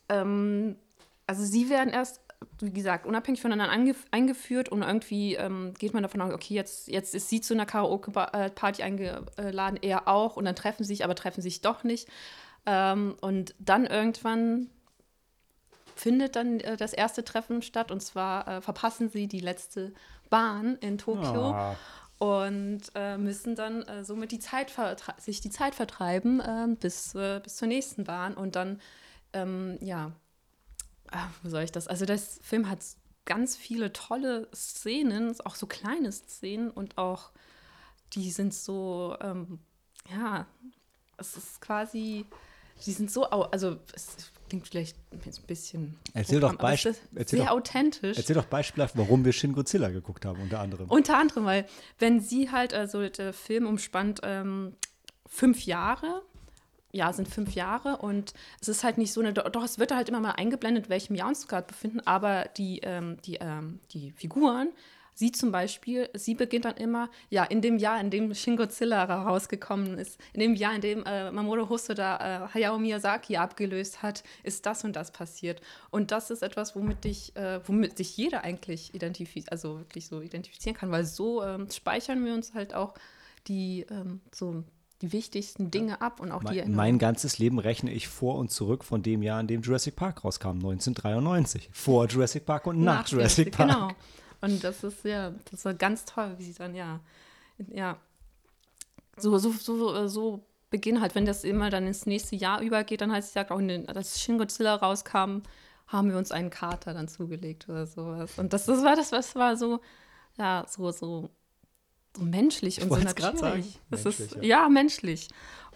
ähm, also sie werden erst, wie gesagt, unabhängig voneinander eingeführt und irgendwie ähm, geht man davon aus, okay, jetzt, jetzt ist sie zu einer Karaoke-Party eingeladen, er auch und dann treffen sie sich, aber treffen sich doch nicht. Ähm, und dann irgendwann findet dann äh, das erste Treffen statt und zwar äh, verpassen sie die letzte Bahn in Tokio. Oh und äh, müssen dann äh, somit die Zeit sich die Zeit vertreiben äh, bis, äh, bis zur nächsten Bahn und dann, ähm, ja, ach, wie soll ich das? Also, das Film hat ganz viele tolle Szenen, auch so kleine Szenen und auch die sind so, ähm, ja, es ist quasi, die sind so, also es klingt vielleicht ein bisschen. Erzähl doch Beispiel. Sehr doch, authentisch. Erzähl doch beispielhaft, warum wir Shin Godzilla geguckt haben, unter anderem. Unter anderem, weil, wenn sie halt, also der Film umspannt ähm, fünf Jahre. Ja, sind fünf Jahre und es ist halt nicht so eine, doch es wird halt immer mal eingeblendet, welchem Jahr uns gerade befinden, aber die, ähm, die, ähm, die Figuren Sie zum Beispiel, sie beginnt dann immer, ja, in dem Jahr, in dem Shin Godzilla rausgekommen ist, in dem Jahr, in dem äh, Mamoru Hosoda äh, Hayao Miyazaki abgelöst hat, ist das und das passiert. Und das ist etwas, womit dich, äh, womit sich jeder eigentlich identifiziert, also wirklich so identifizieren kann, weil so ähm, speichern wir uns halt auch die ähm, so die wichtigsten Dinge ab und auch mein, die Erinnerung. Mein ganzes Leben rechne ich vor und zurück von dem Jahr, in dem Jurassic Park rauskam, 1993. Vor Jurassic Park und nach, nach Jurassic Park. Genau. Und das ist ja, das war ganz toll, wie sie dann, ja, ja, so, so, so, so beginnen halt, wenn das immer dann ins nächste Jahr übergeht, dann heißt es ja auch, als Shin Godzilla rauskam, haben wir uns einen Kater dann zugelegt oder sowas. Und das, das war das, was war so, ja, so, so, so menschlich und so natürlich. Sagen. Das menschlich, ist, ja. ja. menschlich.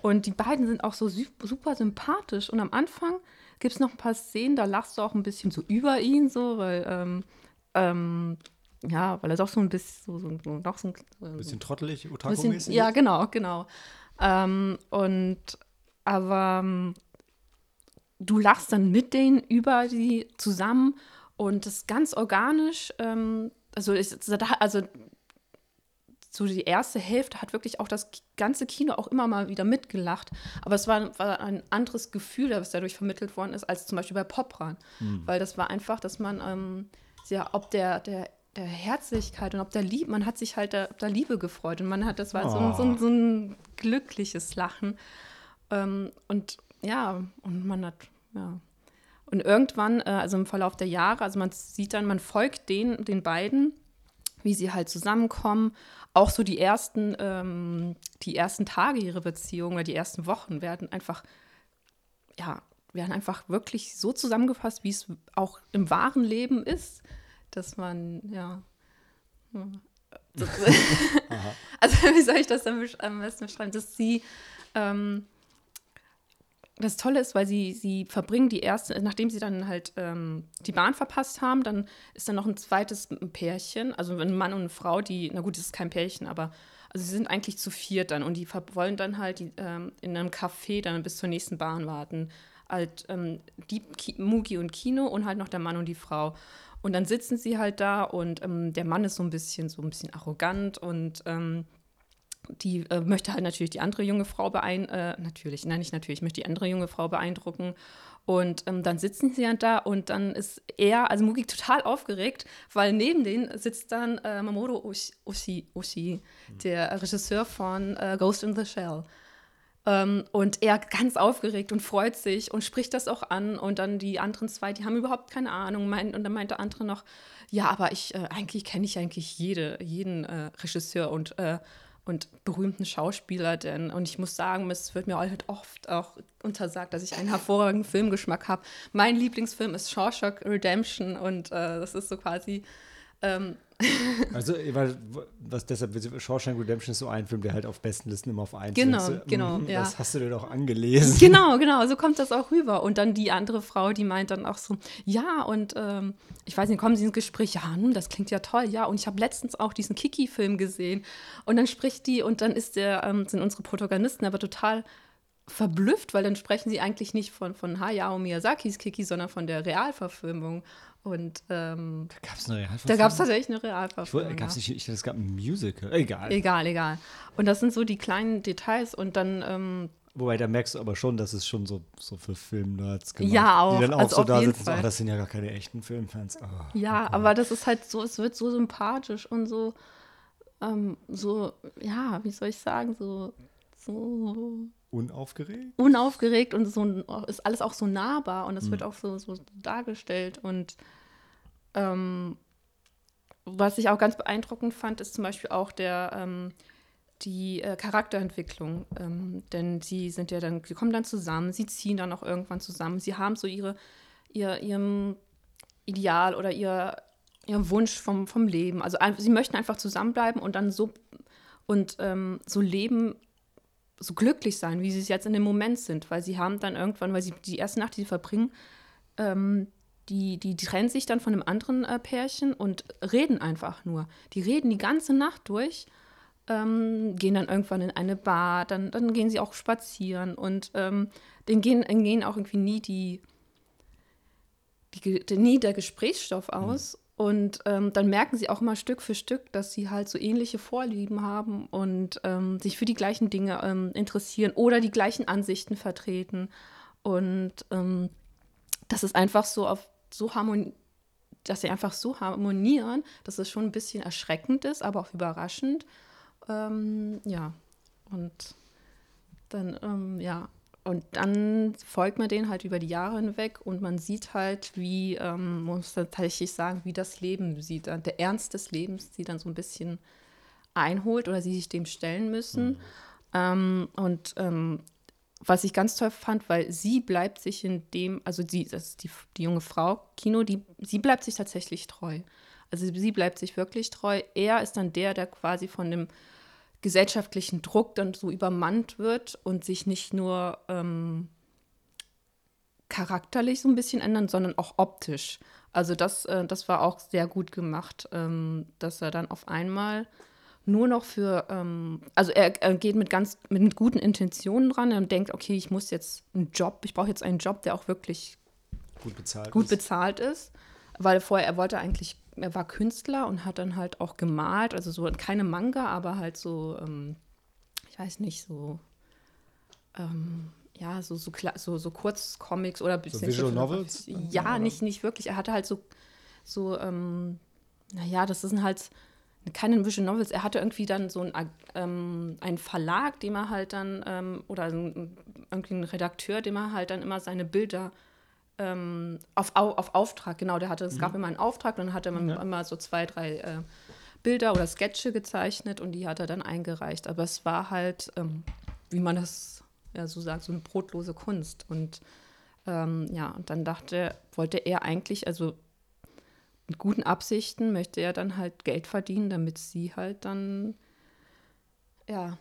Und die beiden sind auch so super sympathisch. Und am Anfang gibt es noch ein paar Szenen, da lachst du auch ein bisschen so über ihn, so, weil ähm, ähm, ja, weil er doch so ein bisschen so, so, noch so ein so, bisschen trottelig, otaku-mäßig. Ja, genau, genau. Ähm, und aber ähm, du lachst dann mit denen über sie zusammen und das ist ganz organisch. Ähm, also, ich, also so die erste Hälfte hat wirklich auch das ganze Kino auch immer mal wieder mitgelacht. Aber es war, war ein anderes Gefühl, das dadurch vermittelt worden ist, als zum Beispiel bei Popran. Hm. Weil das war einfach, dass man ähm, ja, ob der, der, der Herzlichkeit und ob der Liebe, man hat sich halt der, der Liebe gefreut und man hat, das war oh. so, ein, so, ein, so, ein, glückliches Lachen. Ähm, und ja, und man hat, ja. Und irgendwann, äh, also im Verlauf der Jahre, also man sieht dann, man folgt den, den beiden, wie sie halt zusammenkommen. Auch so die ersten, ähm, die ersten Tage ihrer Beziehung oder die ersten Wochen werden einfach, ja, werden einfach wirklich so zusammengefasst, wie es auch im wahren Leben ist, dass man, ja. (laughs) (laughs) also, wie soll ich das dann am besten beschreiben? Dass sie, ähm, das Tolle ist, weil sie, sie verbringen die erste, nachdem sie dann halt ähm, die Bahn verpasst haben, dann ist dann noch ein zweites Pärchen, also ein Mann und eine Frau, die, na gut, das ist kein Pärchen, aber also sie sind eigentlich zu viert dann und die wollen dann halt die, ähm, in einem Café dann bis zur nächsten Bahn warten halt ähm, die Ki Mugi und Kino und halt noch der Mann und die Frau. Und dann sitzen sie halt da und ähm, der Mann ist so ein bisschen so ein bisschen arrogant und ähm, die äh, möchte halt natürlich die andere junge Frau beeindrucken, äh, natürlich, nein, nicht natürlich, möchte die andere junge Frau beeindrucken. Und ähm, dann sitzen sie ja da und dann ist er, also Mugi, total aufgeregt, weil neben denen sitzt dann äh, Mamoru Oshii, Oshii der Regisseur von äh, Ghost in the Shell. Ähm, und er ganz aufgeregt und freut sich und spricht das auch an. Und dann die anderen zwei, die haben überhaupt keine Ahnung. Mein, und dann meint der andere noch, ja, aber ich, äh, eigentlich kenne ich eigentlich jede, jeden äh, Regisseur und, äh, und berühmten Schauspieler. Denn, und ich muss sagen, es wird mir halt oft auch untersagt, dass ich einen hervorragenden Filmgeschmack habe. Mein Lieblingsfilm ist Shawshank Redemption und äh, das ist so quasi ähm, (laughs) also, weil, was deshalb, Shawshank Redemption ist so ein Film, der halt auf besten Listen immer auf eins Genau, ist. genau, ja. Das hast du dir doch angelesen. Genau, genau, so kommt das auch rüber. Und dann die andere Frau, die meint dann auch so, ja, und ähm, ich weiß nicht, kommen sie ins Gespräch, ja, nun, das klingt ja toll, ja, und ich habe letztens auch diesen Kiki-Film gesehen. Und dann spricht die, und dann ist der, ähm, sind unsere Protagonisten aber total verblüfft, weil dann sprechen sie eigentlich nicht von, von Hayao Miyazakis Kiki, sondern von der Realverfilmung. Und ähm, Da gab es eine Realverfilmung. da gab es tatsächlich eine Ich Realverfilmung. gab's ja. nicht, ich es gab ein Musical. Egal. Egal, egal. Und das sind so die kleinen Details und dann, ähm, Wobei, da merkst du aber schon, dass es schon so, so für Filmnerds gemacht Ja, auch. Die dann auch Also so da sitzen, Fall. ach, das sind ja gar keine echten Filmfans. Ah, ja, oh aber das ist halt so, es wird so sympathisch und so, ähm, so, ja, wie soll ich sagen, so, so Unaufgeregt? unaufgeregt und so ist alles auch so nahbar und das Mhm. wird auch so, so dargestellt und ähm, was ich auch ganz beeindruckend fand, ist zum Beispiel auch der ähm, die äh, Charakterentwicklung, ähm, denn sie sind ja dann, sie kommen dann zusammen, sie ziehen dann auch irgendwann zusammen, sie haben so ihre, ihr, ihrem Ideal oder ihr, ihrem Wunsch vom, vom Leben. Also sie möchten einfach zusammenbleiben und dann so und ähm, so leben, so glücklich sein, wie sie es jetzt in dem Moment sind, weil sie haben dann irgendwann, weil sie die erste Nacht, die sie verbringen, ähm, die, die, trennen sich dann von einem anderen äh, Pärchen und reden einfach nur. Die reden die ganze Nacht durch, ähm, gehen dann irgendwann in eine Bar, dann, dann gehen sie auch spazieren und ähm, denen gehen, denen gehen auch irgendwie nie die, die, nie der Gesprächsstoff aus. Und ähm, dann merken sie auch immer Stück für Stück, dass sie halt so ähnliche Vorlieben haben und ähm, sich für die gleichen Dinge ähm, interessieren oder die gleichen Ansichten vertreten. Und ähm, das ist einfach so auf so harmon dass sie einfach so harmonieren, dass es schon ein bisschen erschreckend ist, aber auch überraschend. Ähm, ja, und dann, ähm, ja, und dann folgt man denen halt über die Jahre hinweg und man sieht halt, wie, ähm, man muss tatsächlich sagen, wie das Leben sie dann, der Ernst des Lebens sie dann so ein bisschen einholt oder sie sich dem stellen müssen. Ähm, und ähm, was ich ganz toll fand, weil sie bleibt sich in dem, also die, das ist die, die junge Frau, Kino, die, sie bleibt sich tatsächlich treu. Also sie bleibt sich wirklich treu. Er ist dann der, der quasi von dem gesellschaftlichen Druck dann so übermannt wird und sich nicht nur ähm, charakterlich so ein bisschen ändern, sondern auch optisch. Also das, äh, das war auch sehr gut gemacht, ähm, dass er dann auf einmal nur noch für, ähm, also er, er geht mit ganz mit, mit guten Intentionen dran und denkt, okay, ich muss jetzt einen Job, ich brauche jetzt einen Job, der auch wirklich Gut bezahlt. gut ist. bezahlt ist, weil vorher er wollte eigentlich, er war Künstler und hat dann halt auch gemalt, also so keine Manga, aber halt so, ähm, ich weiß nicht, so ähm, ja, so, so, so, so Kurzcomics oder bisschen Visual Novels? Ja, nicht, nicht wirklich. Er hatte halt so, so ähm, naja, das sind halt keine Visual Novels. Er hatte irgendwie dann so ein, ähm, einen Verlag, dem er halt dann, ähm, oder irgendwie einen Redakteur, dem er halt dann immer seine Bilder ähm, auf, Au- auf Auftrag, genau, der hatte, es gab immer einen Auftrag, dann hat er immer, Ja. immer so zwei, drei äh, Bilder oder Sketche gezeichnet und die hat er dann eingereicht. Aber es war halt, ähm, wie man das ja so sagt, so eine brotlose Kunst. Und ähm, ja, und dann dachte, wollte er eigentlich, also mit guten Absichten möchte er dann halt Geld verdienen, damit sie halt dann, ja,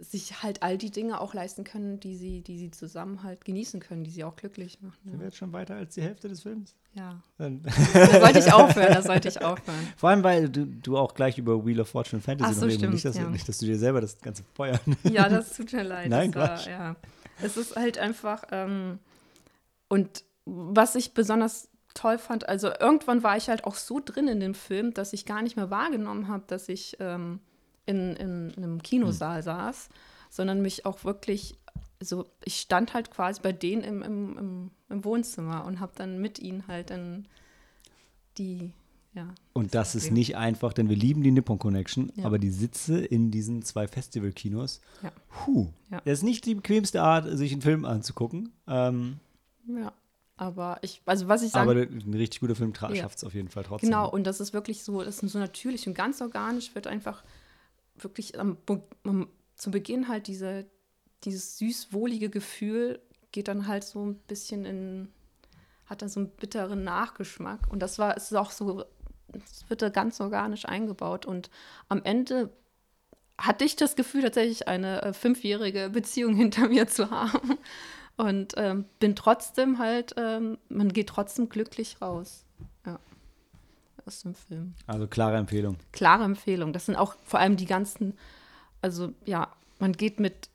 sich halt all die Dinge auch leisten können, die sie, die sie zusammen halt genießen können, die sie auch glücklich machen. Sind wir Ja. jetzt schon weiter als die Hälfte des Films? ja. Dann- Da sollte ich aufhören, da sollte ich aufhören. (laughs) Vor allem, weil du, du auch gleich über Wheel of Fortune Fantasy Ach so, noch stimmt, nicht, dass, ja. nicht, dass du dir selber das ganze Feuer. (laughs) Ja, das tut mir leid. Nein, das Quatsch. ja. Es ist halt einfach, ähm, und was ich besonders toll fand, also irgendwann war ich halt auch so drin in dem Film, dass ich gar nicht mehr wahrgenommen habe, dass ich ähm, in, in einem Kinosaal saß, sondern mich auch wirklich so, ich stand halt quasi bei denen im, im, im, im Wohnzimmer und habe dann mit ihnen halt dann die, ja. Und das ist nicht einfach, denn wir lieben die Nippon Connection, Ja. aber die Sitze in diesen zwei Festivalkinos, Ja. puh, Ja. das ist nicht die bequemste Art, sich einen Film anzugucken. Ähm, Ja. Aber ich, also was ich sagen aber ein richtig guter Film Ja. schafft es auf jeden Fall trotzdem. Genau, und das ist wirklich so, das ist so natürlich und ganz organisch wird einfach wirklich am, am, zu Beginn halt diese, dieses süß-wohlige Gefühl geht dann halt so ein bisschen in, hat dann so einen bitteren Nachgeschmack. Und das war, es ist auch so, es wird da ganz organisch eingebaut. Und am Ende hatte ich das Gefühl, tatsächlich eine äh, fünfjährige Beziehung hinter mir zu haben. Und ähm, bin trotzdem halt, ähm, man geht trotzdem glücklich raus. Aus dem Film. Also klare Empfehlung. Klare Empfehlung. Das sind auch vor allem die ganzen, also ja, man geht mit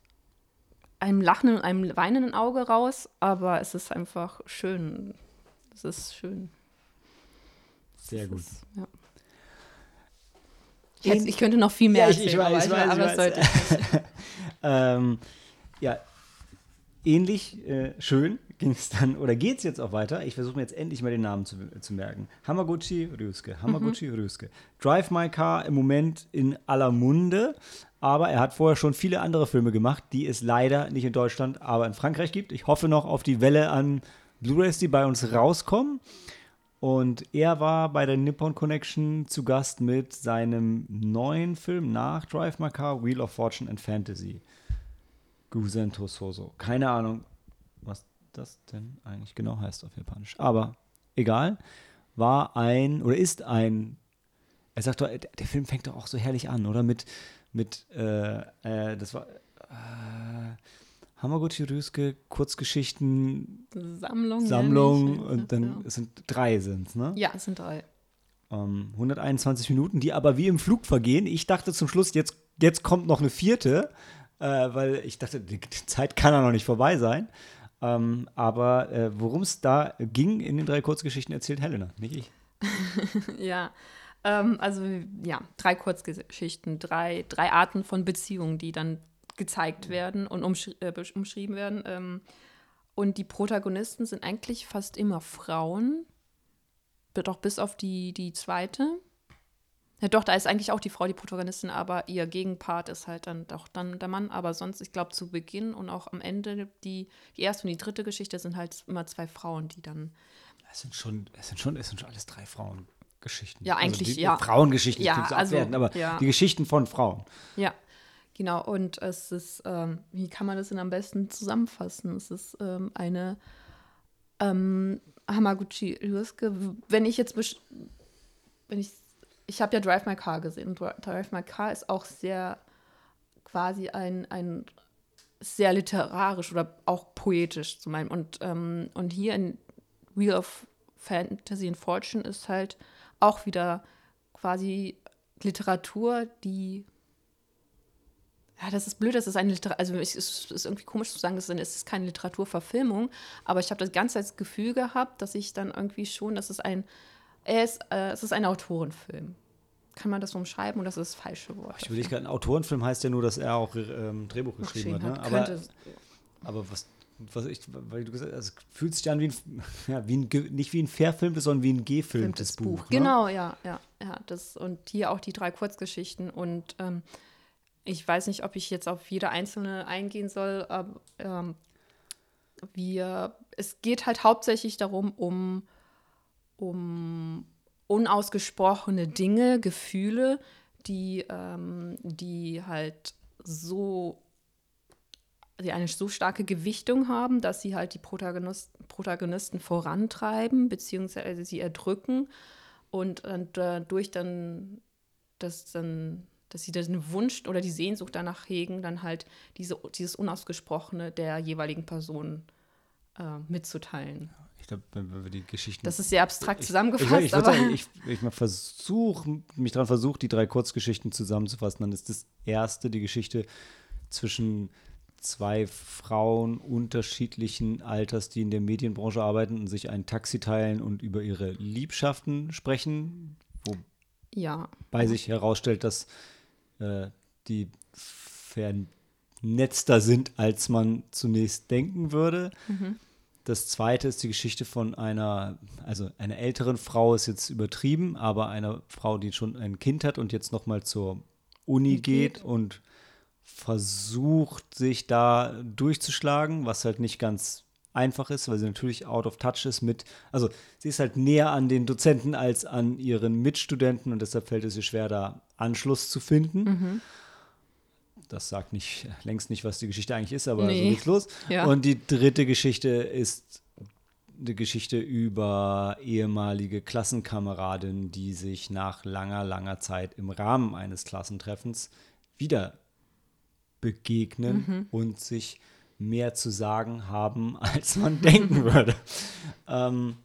einem lachenden und einem weinenden Auge raus, aber es ist einfach schön. Es ist schön. Sehr Es gut. Ist, ja. ich, hätte, ich könnte noch viel mehr Ja, ich- ich erzählen, weiß, aber, ich weiß, aber ich es weiß. sollte (laughs) Ähm, ja, ähnlich äh, schön ging es dann, oder geht es jetzt auch weiter? Ich versuche mir jetzt endlich mal den Namen zu, zu merken. Hamaguchi Ryusuke. Hamaguchi Mhm. Ryusuke. Drive My Car im Moment in aller Munde, aber er hat vorher schon viele andere Filme gemacht, die es leider nicht in Deutschland, aber in Frankreich gibt. Ich hoffe noch auf die Welle an Blu-rays, die bei uns rauskommen. Und er war bei der Nippon Connection zu Gast mit seinem neuen Film nach Drive My Car, Wheel of Fortune and Fantasy. Gusen Tososo. Keine Ahnung, das denn eigentlich genau heißt auf Japanisch. Aber egal, war ein oder ist ein. Er sagt doch, der Film fängt doch auch so herrlich an, oder? Mit, mit äh, äh, das war äh, Hamaguchi Ryusuke, Kurzgeschichten, Sammlung. Sammlung nenne ich. und dann Ja. es sind drei sind ne? ja, es sind drei. Ähm, 121 Minuten, die aber wie im Flug vergehen. Ich dachte zum Schluss, jetzt, jetzt kommt noch eine vierte, äh, weil ich dachte, die Zeit kann ja noch nicht vorbei sein. Ähm, aber äh, worum es da ging in den drei Kurzgeschichten, erzählt Helena, nicht ich. (laughs) Ja, ähm, also ja, drei Kurzgeschichten, drei, drei Arten von Beziehungen, die dann gezeigt werden und umschri äh, umschrieben werden. Ähm, und die Protagonisten sind eigentlich fast immer Frauen, doch bis auf die, die zweite. Ja, doch, da ist eigentlich auch die Frau die Protagonistin, aber ihr Gegenpart ist halt dann doch dann der Mann. Aber sonst, ich glaube, zu Beginn und auch am Ende, die, die erste und die dritte Geschichte sind halt immer zwei Frauen, die dann Es sind schon, es sind schon, es sind schon alles drei Frauengeschichten. Ja, eigentlich, also die, ja. Frauengeschichten, Ja, also, abwertend, aber ja. die Geschichten von Frauen. Ja, genau. Und es ist, ähm, wie kann man das denn am besten zusammenfassen? Es ist ähm, eine ähm, Hamaguchi Ryusuke. Wenn ich jetzt, wenn ich, ich habe ja Drive My Car gesehen. Drive My Car ist auch sehr quasi ein, ein sehr literarisch oder auch poetisch zu meinem. Und, ähm, und hier in Wheel of Fantasy and Fortune ist halt auch wieder quasi Literatur, die ja, das ist blöd, das ist eine Literatur, also es ist, irgendwie komisch zu sagen, es ist keine Literaturverfilmung, aber ich habe das ganze Gefühl gehabt, dass ich dann irgendwie schon, dass es ein, ist, äh, es ist ein Autorenfilm. Kann man das so umschreiben oder das ist das falsche Wort? Ich will gerade, ein Autorenfilm heißt ja nur, dass er auch ähm, Drehbuch geschrieben hat. Ne? Aber, aber was, was ich, weil du gesagt hast, es fühlt sich an wie ein, (laughs) ja, wie ein, nicht wie ein verfilmtes, sondern wie ein gefilmtes gefilmtes Buch. Buch. ne? Genau, ja, ja, ja. Das, und hier auch die drei Kurzgeschichten. Und ähm, ich weiß nicht, ob ich jetzt auf jede einzelne eingehen soll, aber ähm, wir, es geht halt hauptsächlich darum, um, um unausgesprochene Dinge, Gefühle, die, ähm, die halt so die eine so starke Gewichtung haben, dass sie halt die Protagonist, Protagonisten vorantreiben, beziehungsweise sie erdrücken und dann dadurch dann, dass dann, dass sie den Wunsch oder die Sehnsucht danach hegen, dann halt diese, dieses Unausgesprochene der jeweiligen Person äh, mitzuteilen. Ich glaube, wenn wir die Geschichten. Das ist sehr abstrakt ich, zusammengefasst, ich, ich, aber sagen, ich, ich versuche, mich daran versuche, die drei Kurzgeschichten zusammenzufassen. Dann ist das erste die Geschichte zwischen zwei Frauen unterschiedlichen Alters, die in der Medienbranche arbeiten und sich ein Taxi teilen und über ihre Liebschaften sprechen, ja, wobei sich herausstellt, dass äh, die vernetzter sind, als man zunächst denken würde. Das zweite ist die Geschichte von einer, also einer älteren Frau ist jetzt übertrieben, aber einer Frau, die schon ein Kind hat und jetzt nochmal zur Uni geht und versucht, sich da durchzuschlagen, was halt nicht ganz einfach ist, weil sie natürlich out of touch ist mit, also sie ist halt näher an den Dozenten als an ihren Mitstudenten und deshalb fällt es ihr schwer, da Anschluss zu finden. Das sagt nicht, längst nicht, was die Geschichte eigentlich ist, aber Nee. so geht's los. Ja. Und die dritte Geschichte ist eine Geschichte über ehemalige Klassenkameradinnen, die sich nach langer, langer Zeit im Rahmen eines Klassentreffens wieder begegnen und sich mehr zu sagen haben, (laughs) als man denken würde. (laughs) Ähm,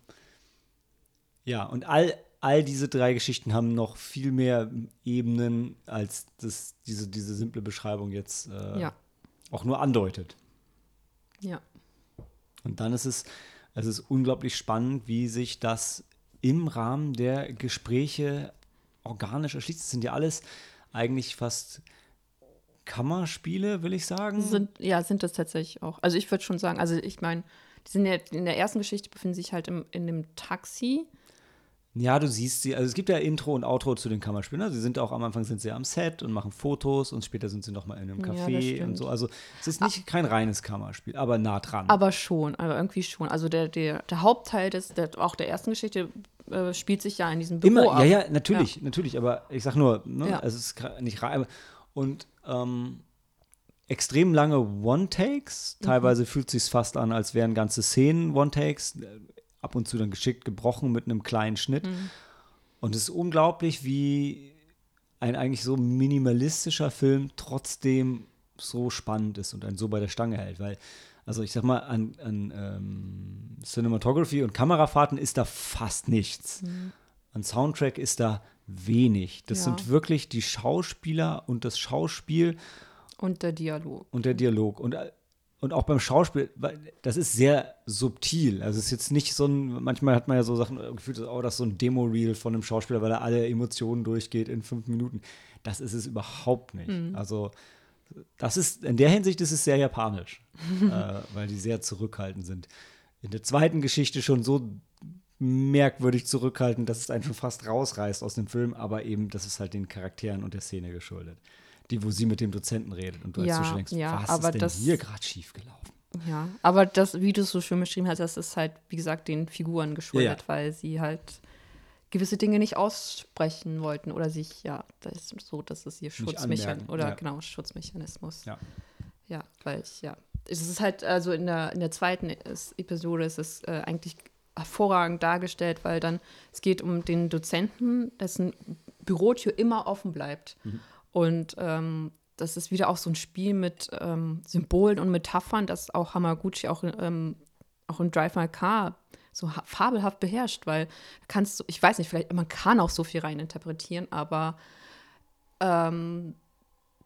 ja, und all, all diese drei Geschichten haben noch viel mehr Ebenen, als das, diese, diese simple Beschreibung jetzt äh, Ja. auch nur andeutet. Ja. Und dann ist es, es ist unglaublich spannend, wie sich das im Rahmen der Gespräche organisch erschließt. Das sind ja alles eigentlich fast Kammerspiele, will ich sagen. Sind, ja, sind das tatsächlich auch. Also ich würde schon sagen, also ich meine, die sind ja in der ersten Geschichte befinden sich halt im, in dem Taxi. Ja, du siehst sie, also es gibt ja Intro und Outro zu den Kammerspielen. ne? Sie sind auch am Anfang sind sie am Set und machen Fotos und später sind sie noch mal in einem Ja, Café und stimmt. so. Also es ist nicht kein reines Kammerspiel, aber nah dran. Aber schon, aber irgendwie schon. Also der, der, der Hauptteil des, der, auch der ersten Geschichte äh, spielt sich ja in diesem Büro Immer, ab. ja, ja, natürlich, natürlich, aber ich sag nur, ne, Ja. es ist nicht rein. Und ähm, extrem lange One-Takes, Mhm. teilweise fühlt sich fast an, als wären ganze Szenen One-Takes, ab und zu dann geschickt gebrochen mit einem kleinen Schnitt. Mhm. Und es ist unglaublich, wie ein eigentlich so minimalistischer Film trotzdem so spannend ist und einen so bei der Stange hält, weil also ich sag mal, an, an ähm, Cinematography und Kamerafahrten ist da fast nichts. An Soundtrack ist da wenig. Das Ja. sind wirklich die Schauspieler und das Schauspiel Und der Dialog. und der Dialog. Und, äh, und auch beim Schauspiel, weil das ist sehr subtil. Also es ist jetzt nicht so ein, manchmal hat man ja so Sachen äh, gefühlt, oh, das ist so ein Demo-Reel von einem Schauspieler, weil er alle Emotionen durchgeht in fünf Minuten. Das ist es überhaupt nicht. Also das ist, in der Hinsicht ist es sehr japanisch, (laughs) äh, weil die sehr zurückhaltend sind. In der zweiten Geschichte schon so merkwürdig zurückhaltend, dass es einen schon fast rausreißt aus dem Film, aber eben, das ist halt den Charakteren und der Szene geschuldet. Die, wo sie mit dem Dozenten redet und du als Ja, Zuschauer denkst, ja, was ist denn das- hier gerade schiefgelaufen? Ja, aber das, wie du es so schön beschrieben hast, das ist halt, wie gesagt, den Figuren geschuldet, Ja, weil sie halt gewisse Dinge nicht aussprechen wollten oder sich, ja, das ist so, das ist ihr Schutzmechanismus oder ja. genau, Schutzmechanismus. Ja. Ja, weil ich, ja. Es ist halt, also in der, in der zweiten Episode ist es äh, eigentlich hervorragend dargestellt, weil dann, es geht um den Dozenten, dessen Bürotür immer offen bleibt. Und ähm, das ist wieder auch so ein Spiel mit ähm, Symbolen und Metaphern, das auch Hamaguchi auch, ähm, auch in Drive My Car so ha- fabelhaft beherrscht, weil kannst du, ich weiß nicht, vielleicht, man kann auch so viel reininterpretieren, aber ähm,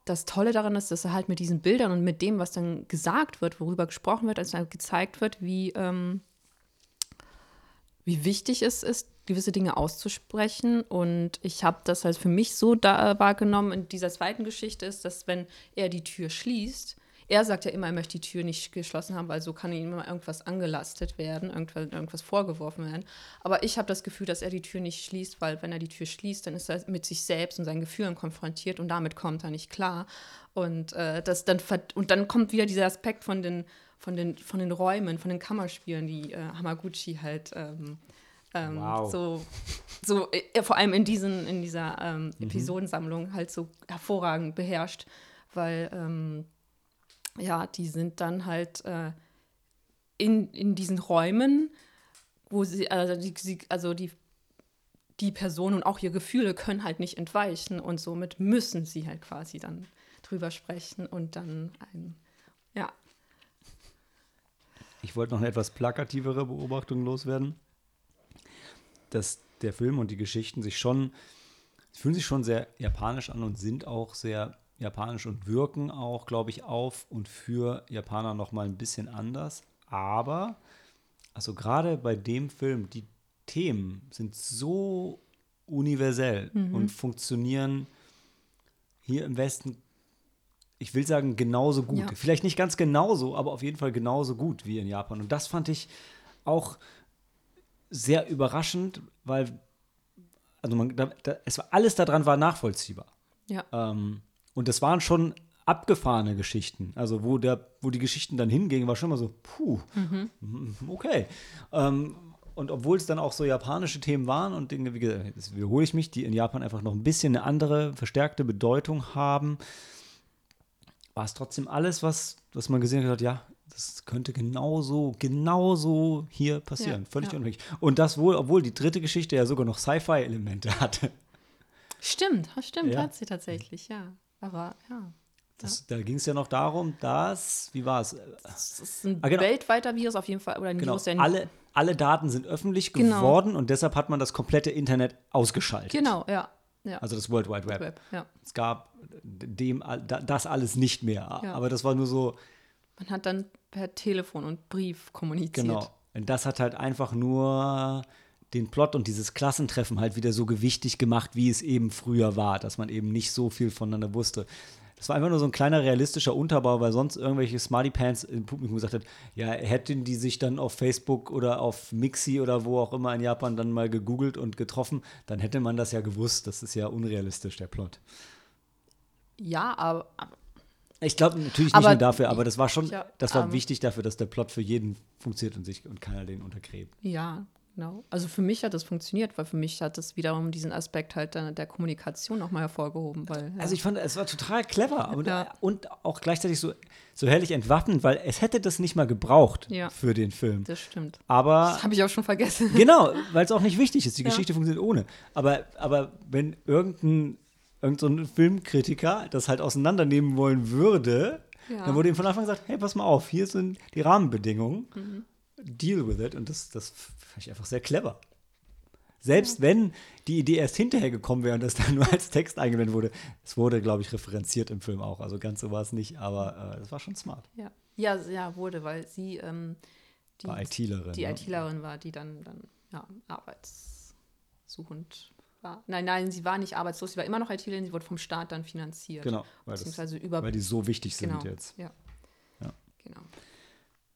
das Tolle daran ist, dass er halt mit diesen Bildern und mit dem, was dann gesagt wird, worüber gesprochen wird, als dann gezeigt wird, wie, ähm, wie wichtig es ist, gewisse Dinge auszusprechen. Und ich habe das halt für mich so da wahrgenommen in dieser zweiten Geschichte ist, dass wenn er die Tür schließt, er sagt ja immer, er möchte die Tür nicht geschlossen haben, weil so kann ihm immer irgendwas angelastet werden, irgendwas, vorgeworfen werden. Aber ich habe das Gefühl, dass er die Tür nicht schließt, weil wenn er die Tür schließt, dann ist er mit sich selbst und seinen Gefühlen konfrontiert und damit kommt er nicht klar. Und, äh, das dann, und dann kommt wieder dieser Aspekt von den, von den, von den Räumen, von den Kammerspielen, die äh, Hamaguchi halt ähm, ähm, Wow. so, so äh, vor allem in, diesen, in dieser ähm, Episodensammlung halt so hervorragend beherrscht, weil ähm, ja, die sind dann halt äh, in, in diesen Räumen, wo sie, also die, sie, also die, die Person und auch ihre Gefühle können halt nicht entweichen und somit müssen sie halt quasi dann drüber sprechen und dann ein, ja, Ich wollte noch eine etwas plakativere Beobachtung loswerden, dass der Film und die Geschichten sich schon, fühlen sich schon sehr japanisch an und sind auch sehr japanisch und wirken auch, glaube ich, auf und für Japaner noch mal ein bisschen anders. Aber, also gerade bei dem Film, die Themen sind so universell und funktionieren hier im Westen ich will sagen, genauso gut. Ja. Vielleicht nicht ganz genauso, aber auf jeden Fall genauso gut wie in Japan. Und das fand ich auch sehr überraschend, weil also man, da, da, es war alles daran war nachvollziehbar. Ja. Ähm, und das waren schon abgefahrene Geschichten. Also wo der, wo die Geschichten dann hingingen, war schon mal so, puh, mhm, okay. Ähm, und obwohl es dann auch so japanische Themen waren und Dinge, wie gesagt, jetzt wiederhole ich mich, die in Japan einfach noch ein bisschen eine andere, verstärkte Bedeutung haben, war es trotzdem alles, was, was man gesehen hat, ja, das könnte genauso, genauso hier passieren. Ja, Völlig ja. unmöglich. Und das wohl, obwohl die dritte Geschichte ja sogar noch Sci-Fi-Elemente hatte. Stimmt, stimmt, Ja. hat sie tatsächlich, ja. Aber ja. Das, Da ging es ja noch darum, dass, wie war es? Das ist ein Ah, genau. weltweiter Virus auf jeden Fall. Oder ein Genau, Virus, der alle, alle Daten sind öffentlich Genau. geworden und deshalb hat man das komplette Internet ausgeschaltet. Genau, ja. ja. Also das World Wide Web. Web, ja. Es gab dem das alles nicht mehr. Ja. Aber das war nur so, Man hat dann per Telefon und Brief kommuniziert. genau. Und das hat halt einfach nur den Plot und dieses Klassentreffen halt wieder so gewichtig gemacht, wie es eben früher war, dass man eben nicht so viel voneinander wusste. Das war einfach nur so ein kleiner realistischer Unterbau, weil sonst irgendwelche Smarty Pants im Publikum gesagt hat, ja, hätten die sich dann auf Facebook oder auf Mixi oder wo auch immer in Japan dann mal gegoogelt und getroffen, dann hätte man das ja gewusst. Das ist ja unrealistisch, der Plot. Ja, aber, aber Ich glaube natürlich nicht Aber- nur dafür, aber das war schon, Ja, das war ähm, wichtig dafür, dass der Plot für jeden funktioniert und sich und keiner den untergräbt. ja, genau. Also für mich hat das funktioniert, weil für mich hat das wiederum diesen Aspekt halt der, der Kommunikation nochmal hervorgehoben. Weil, ja. Also ich fand, es war total clever aber, Ja. und auch gleichzeitig so, so herrlich entwaffnend, weil es hätte das nicht mal gebraucht für den Film. das stimmt. Aber Das habe ich auch schon vergessen. genau, weil es auch nicht wichtig ist. Die. Geschichte funktioniert ohne. Aber, aber wenn irgendein, irgendein so ein Filmkritiker das halt auseinandernehmen wollen würde, Ja. dann wurde ihm von Anfang gesagt, hey, pass mal auf, hier sind die Rahmenbedingungen. Mhm. Deal with it. Und das, das fand ich einfach sehr clever. Selbst wenn die Idee erst hinterher gekommen wäre und das dann (laughs) nur als Text eingeblendet wurde, es wurde, glaube ich, referenziert im Film auch. Also ganz so war es nicht, aber äh, das war schon smart. Ja, ja, ja wurde, weil sie ähm, die, War ITlerin. die ne? ITlerin war, die dann, dann ja, arbeitssuchend war. Nein, nein, sie war nicht arbeitslos, sie war immer noch ITlerin, sie wurde vom Staat dann finanziert. Genau, weil, das, Beziehungsweise über. weil die so wichtig sind genau, jetzt. Ja. Ja. Genau.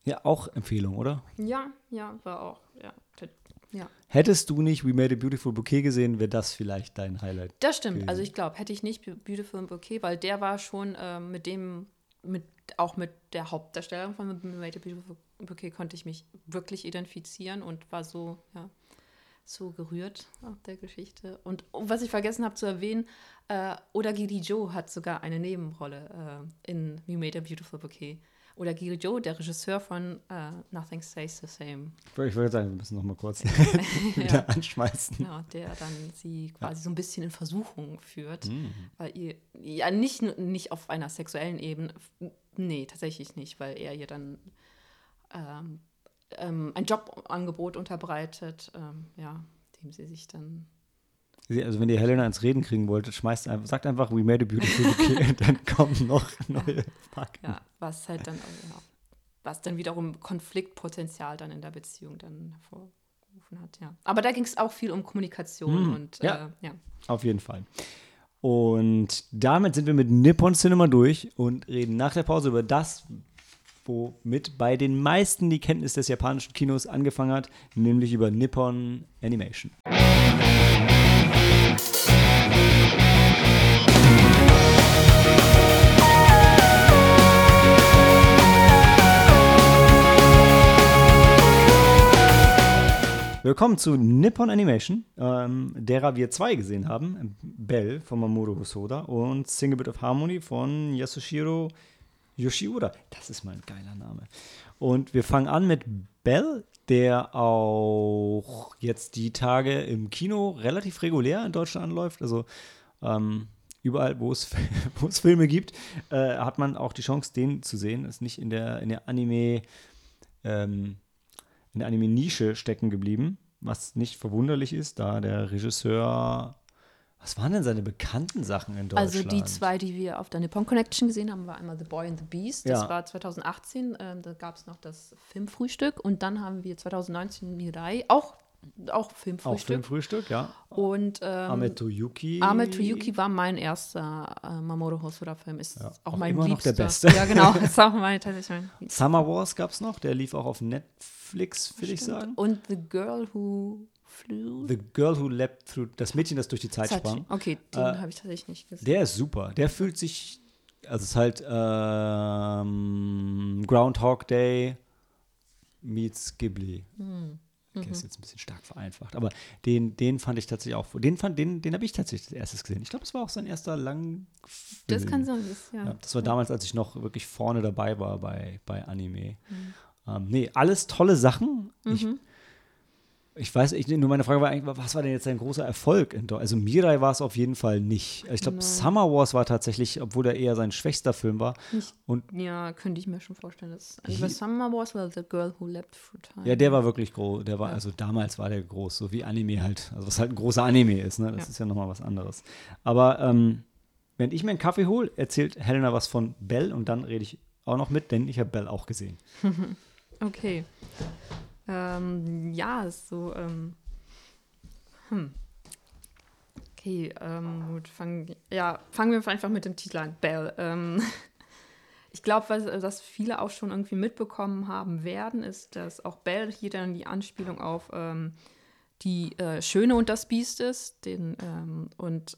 Ja, auch Empfehlung, oder? Ja, ja, war auch, ja. Ja, Hättest du nicht We Made a Beautiful Bouquet gesehen, wäre das vielleicht dein Highlight. das stimmt. gewesen. Also ich glaube, hätte ich nicht Be- Beautiful Bouquet, weil der war schon ähm, mit dem, mit, auch mit der Hauptdarstellerin von Made a Beautiful Bouquet konnte ich mich wirklich identifizieren und war so, ja, so gerührt auf der Geschichte. Und was ich vergessen habe zu erwähnen, äh, Odagiri Joe hat sogar eine Nebenrolle äh, in We Made a Beautiful Bouquet. Odagiri Joe, der Regisseur von äh, Nothing Stays the Same. Ich würde sagen, wir müssen noch mal kurz (laughs) (laughs) Ja. wieder anschmeißen. Genau, der dann sie quasi so ein bisschen in Versuchung führt. Mhm. Weil ihr, ja, nicht, nicht auf einer sexuellen Ebene, nee, tatsächlich nicht, weil er ihr dann ähm, ähm, ein Jobangebot unterbreitet, ähm, ja, dem sie sich dann, Also wenn ihr Helena ins Reden kriegen wolltet, schmeißt einfach, sagt einfach, we made a beautiful bouquet, (laughs) dann kommen noch neue Fakten. ja, was halt dann, auch, ja, was dann wiederum Konfliktpotenzial dann in der Beziehung dann hervorgerufen hat, ja. Aber da ging es auch viel um Kommunikation Mhm, und ja. Äh, ja. Auf jeden Fall. Und damit sind wir mit Nippon Cinema durch und reden nach der Pause über das, womit bei den meisten die Kenntnis des japanischen Kinos angefangen hat, nämlich über Nippon Animation. Willkommen zu Nippon Animation, ähm, derer wir zwei gesehen haben. Bell von Mamoru Hosoda und Single Bit of Harmony von Yasushiro Yoshiura. Das ist mal ein geiler Name. Und wir fangen an mit Bell, der auch jetzt die Tage im Kino relativ regulär in Deutschland anläuft. Also ähm, überall, wo es, (laughs) wo es Filme gibt, äh, hat man auch die Chance, den zu sehen. Ist nicht in der, in der Anime- ähm, in der Anime-Nische stecken geblieben, was nicht verwunderlich ist, da der Regisseur. Was waren denn seine bekannten Sachen in Deutschland? Also die zwei, die wir auf der Nippon Connection gesehen haben, war einmal The Boy and the Beast. Das Ja. war 2018. Ähm, da gab es noch das Filmfrühstück. Und dann haben wir 2019 Mirai, auch auch Filmfrühstück. Auch Filmfrühstück, ja. Und ähm, Ame Toyuki. Ame Toyuki war mein erster äh, Mamoru Hosoda-Film. Ist Ja, auch, auch mein immer noch liebster. der beste. Ja, genau. (laughs) (laughs) Ist auch mein, tatsächlich mein. Summer Wars gab es noch, der lief auch auf Netflix, würde ich sagen. Und The Girl Who Flew. The Girl Who Leapt Through, das Mädchen, das durch die Zeit sprang. Okay, den Äh, habe ich tatsächlich nicht gesehen. Der ist super. Der fühlt sich, also es ist halt ähm, Groundhog Day meets Ghibli. Hm. Okay, Mhm. ist jetzt ein bisschen stark vereinfacht. Aber den, den fand ich tatsächlich auch, den fand, den, den habe ich tatsächlich als erstes gesehen. Ich glaube, es war auch sein erster Langfilm. Das kann sein, das, ja. Ja, das war damals, als ich noch wirklich vorne dabei war bei, bei Anime. Mhm. Ähm, nee, alles tolle Sachen. Ich, ich weiß, ich, nur meine Frage war eigentlich, was war denn jetzt sein großer Erfolg? In, Deu- also Mirai war es auf jeden Fall nicht. Ich glaube. Summer Wars war tatsächlich, obwohl er eher sein schwächster Film war. Nicht- Und Ja, könnte ich mir schon vorstellen. Dass, also bei Summer Wars war The Girl Who Leapt Through Time. ja, der war wirklich groß. Der war, also damals war der groß, so wie Anime halt. Also was halt ein großer Anime ist, ne? Das Ja. ist ja nochmal was anderes. Aber ähm, wenn ich mir einen Kaffee hole, erzählt Helena was von Bell und dann rede ich auch noch mit, denn ich habe Bell auch gesehen. (laughs) Okay. Ähm, ja, so. Ähm, hm. Okay, ähm, gut, fangen, ja, fangen wir einfach mit dem Titel an. Belle. Ähm, (laughs) ich glaube, was, was viele auch schon irgendwie mitbekommen haben werden, ist, dass auch Belle hier dann die Anspielung auf ähm, die äh, Schöne und das Biest ist. Den, ähm, und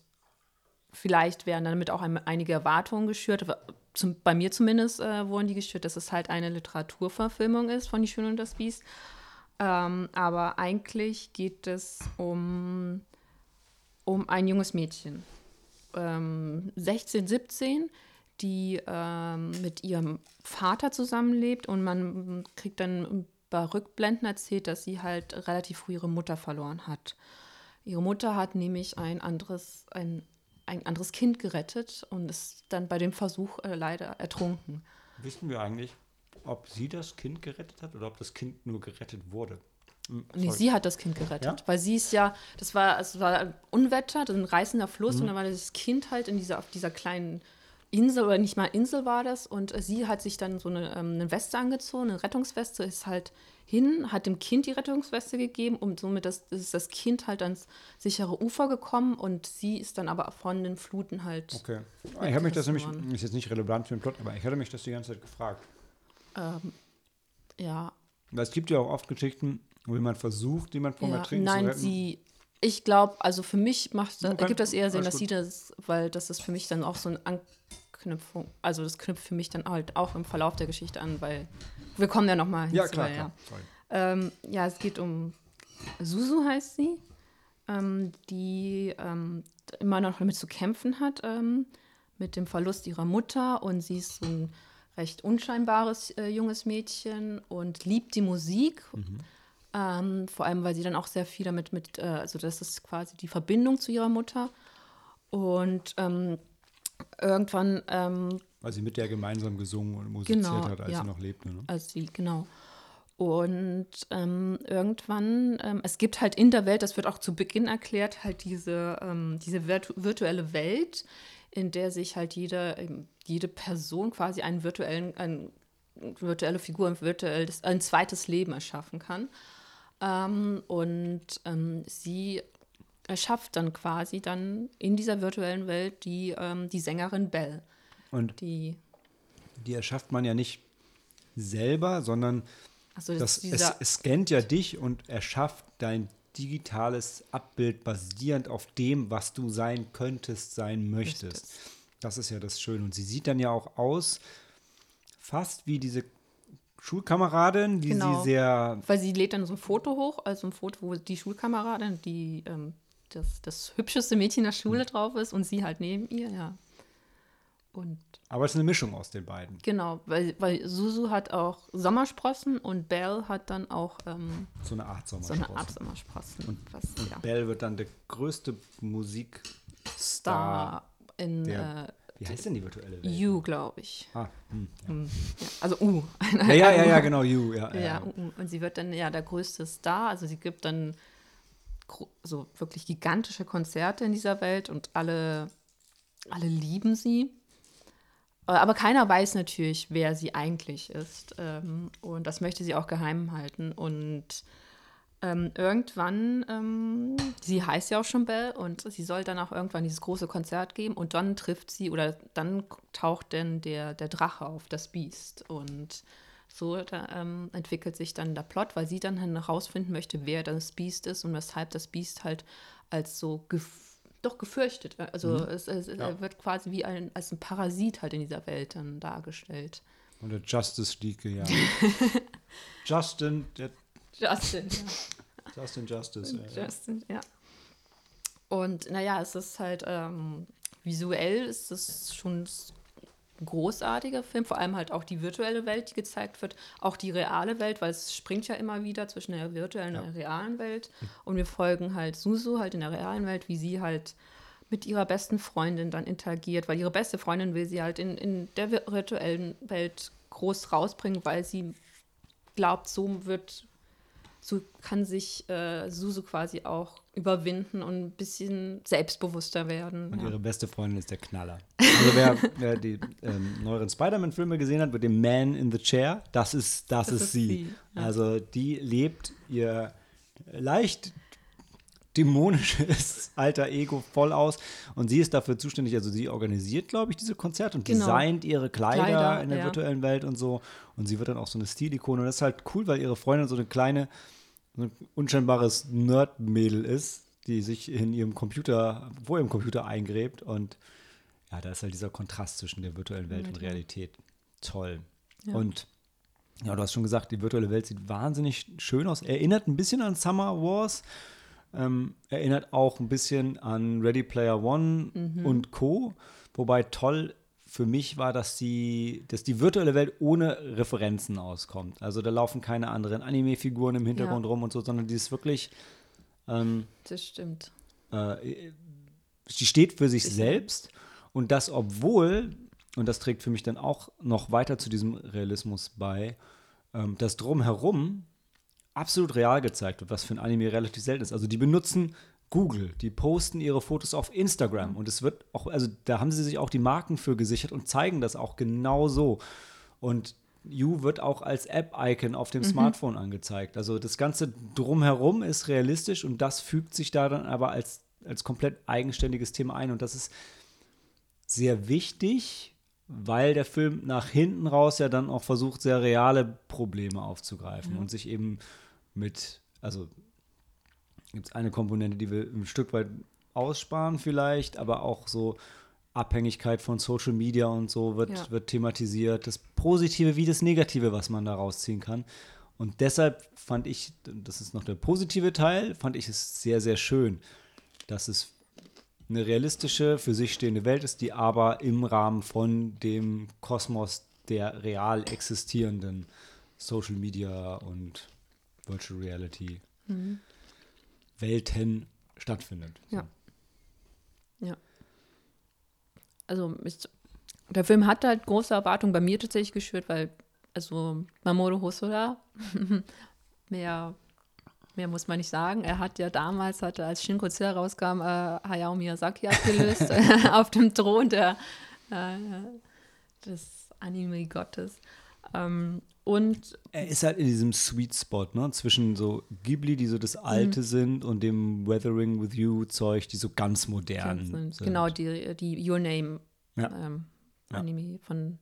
vielleicht werden damit auch ein, einige Erwartungen geschürt. Zum, bei mir zumindest äh, wurden die geschürt, dass es halt eine Literaturverfilmung ist von Die Schöne und das Biest. Ähm, aber eigentlich geht es um, um ein junges Mädchen, ähm, 16, 17, die ähm, mit ihrem Vater zusammenlebt und man kriegt dann bei Rückblenden erzählt, dass sie halt relativ früh ihre Mutter verloren hat. Ihre Mutter hat nämlich ein anderes, ein, ein anderes Kind gerettet und ist dann bei dem Versuch äh, leider ertrunken. Wissen wir eigentlich, ob sie das Kind gerettet hat oder ob das Kind nur gerettet wurde? Hm, Nee, sie hat das Kind gerettet, Ja? weil sie ist ja, das war, es war ein Unwetter, das ist ein reißender Fluss Mhm. und dann war das Kind halt in dieser, auf dieser kleinen Insel oder nicht mal Insel war das und äh, sie hat sich dann so eine, ähm, eine Weste angezogen, eine Rettungsweste, ist halt hin, hat dem Kind die Rettungsweste gegeben und somit das, ist das Kind halt ans sichere Ufer gekommen und sie ist dann aber von den Fluten halt, Okay. Ich habe mich das nämlich, ist jetzt nicht relevant für den Plot, aber ich hatte mich das die ganze Zeit gefragt. Ähm, ja, es gibt ja auch oft Geschichten, wo jemand versucht, jemand vom Ja, Ertrinken zu nein, retten. sie. Ich glaube, also für mich macht Okay, ergibt das eher Sinn, dass sie das, weil das ist für mich dann auch so eine Anknüpfung. Also das knüpft für mich dann halt auch im Verlauf der Geschichte an, weil wir kommen ja noch mal ja, hinzu, klar, weil, klar. Sorry. Ähm, ja, es geht um Susu heißt sie, ähm, die ähm, immer noch damit zu kämpfen hat, ähm, mit dem Verlust ihrer Mutter. Und sie ist so ein recht unscheinbares äh, junges Mädchen und liebt die Musik. Ähm, vor allem, weil sie dann auch sehr viel damit mit, äh, also das ist quasi die Verbindung zu ihrer Mutter. Und ähm, irgendwann ähm, Weil sie mit der gemeinsam gesungen und musiziert Genau, hat, als ja. sie noch lebte. Ne? als sie, genau. Und ähm, irgendwann, ähm, es gibt halt in der Welt, das wird auch zu Beginn erklärt, halt diese, ähm, diese virtu virtuelle Welt, in der sich halt jede, ähm, jede Person quasi einen virtuellen, eine virtuelle Figur, ein, virtuelles, ein zweites Leben erschaffen kann. Ähm, und ähm, sie erschafft dann quasi dann in dieser virtuellen Welt die, ähm, die Sängerin Belle, Und die die erschafft man ja nicht selber, sondern also das, das, es, es scannt ja dich und erschafft dein digitales Abbild basierend auf dem, was du sein könntest, sein möchtest. Das ist ja das Schöne. Und sie sieht dann ja auch aus, fast wie diese Schulkameradin, die Genau. sie sehr Weil sie lädt dann so ein Foto hoch, also ein Foto, wo die Schulkameradin, die ähm, das, das hübscheste Mädchen der Schule drauf ist und sie halt neben ihr, ja. Und Aber es ist eine Mischung aus den beiden. genau, weil, weil Susu hat auch Sommersprossen und Belle hat dann auch ähm, So eine Art so Sommersprossen. eine Art Sommersprossen. Und, was, und ja, Bell wird dann der größte Musikstar. Star in der- Wie heißt denn die virtuelle äh, Welt? You, glaube ich. Ah, hm, Hm, ja, also U. ja. ja, ja, ja, genau, You. Ja, Ja, ja. und- sie wird dann ja der größte Star. Also sie gibt dann so wirklich gigantische Konzerte in dieser Welt und alle, alle lieben sie. Äh, Aber keiner weiß natürlich, wer sie eigentlich ist. Ähm, Und das möchte sie auch geheim halten. Und ähm, irgendwann, ähm, sie heißt ja auch schon Belle und sie soll dann auch irgendwann dieses große Konzert geben und dann trifft sie oder dann taucht denn der, der Drache auf, das Biest. Und so da, ähm, entwickelt sich dann der Plot, weil sie dann herausfinden möchte, wer das Biest ist und weshalb das Biest halt als so gef doch gefürchtet. Also mhm. es, es ja. wird quasi wie ein, als ein Parasit halt in dieser Welt dann dargestellt. Und der Justice League, ja. (laughs) Justin, der Justin, ja. (laughs) Justin Justice. Ja, Justin, ja. Und naja, es ist halt ähm, visuell ist es schon großartiger Film, vor allem halt auch die virtuelle Welt, die gezeigt wird, auch die reale Welt, weil es springt ja immer wieder zwischen der virtuellen ja. und der realen Welt. Und wir folgen halt Susu halt in der realen Welt, wie sie halt mit ihrer besten Freundin dann interagiert, weil ihre beste Freundin will sie halt in, in der virtuellen Welt groß rausbringen, weil sie glaubt, so wird so kann sich äh, Susu quasi auch überwinden und ein bisschen selbstbewusster werden. Und ja. ihre beste Freundin ist der Knaller. Also wer, (laughs) wer die ähm, neueren Spider-Man-Filme gesehen hat mit dem Man in the Chair, das ist, das, das ist, ist, sie. sie ja. Also die lebt ihr leicht dämonisches (laughs) alter Ego voll aus. Und sie ist dafür zuständig, also sie organisiert, glaube ich, diese Konzerte und genau. designt ihre Kleider, Kleider in der ja. virtuellen Welt und so. Und sie wird dann auch so eine Stilikone. Und das ist halt cool, weil ihre Freundin so eine kleine, so ein unscheinbares Nerd-Mädel ist, die sich in ihrem Computer, vor ihrem Computer eingräbt. Und ja, da ist halt dieser Kontrast zwischen der virtuellen Welt ja, und Realität. Toll. Ja. Und ja, du hast schon gesagt, die virtuelle Welt sieht wahnsinnig schön aus. Erinnert ein bisschen an Summer Wars. Ähm, erinnert auch ein bisschen an Ready Player One mhm. und Co. Wobei toll für mich war, dass die, dass die virtuelle Welt ohne Referenzen auskommt. Also da laufen keine anderen Anime-Figuren im Hintergrund ja. rum und so, sondern die ist wirklich. Ähm, das stimmt. Äh, sie steht für sich Sicher. selbst und das, obwohl, und das trägt für mich dann auch noch weiter zu diesem Realismus bei, ähm, das Drumherum absolut real gezeigt wird, was für ein Anime relativ selten ist. Also die benutzen Google, die posten ihre Fotos auf Instagram und es wird auch, also da haben sie sich auch die Marken für gesichert und zeigen das auch genau so. Und You wird auch als App-Icon auf dem mhm. Smartphone angezeigt. Also das Ganze drumherum ist realistisch und das fügt sich da dann aber als, als komplett eigenständiges Thema ein. Und das ist sehr wichtig, weil der Film nach hinten raus ja dann auch versucht, sehr reale Probleme aufzugreifen mhm. und sich eben mit, also gibt es eine Komponente, die wir ein Stück weit aussparen vielleicht, aber auch so Abhängigkeit von Social Media und so wird, ja. wird thematisiert. Das Positive wie das Negative, was man da rausziehen kann. Und deshalb fand ich, das ist noch der positive Teil, fand ich es sehr, sehr schön, dass es eine realistische, für sich stehende Welt ist, die aber im Rahmen von dem Kosmos der real existierenden Social Media und Virtual Reality mhm. Welten stattfindet. Ja. Ja. Also ich, der Film hat halt große Erwartungen bei mir tatsächlich geschürt, weil also Mamoru Hosoda (laughs) mehr mehr muss man nicht sagen. Er hat ja damals, hatte, als Shin Godzilla rauskam, äh, Hayao Miyazaki abgelöst (laughs) (laughs) auf dem Thron der, äh, des Anime-Gottes. Ähm, und er ist halt in diesem Sweet Spot, ne? Zwischen so Ghibli, die so das Alte mhm. sind, und dem Weathering with You Zeug, die so ganz modern sind. sind. Genau, die, die Your Name ja. Ähm, Anime ja. von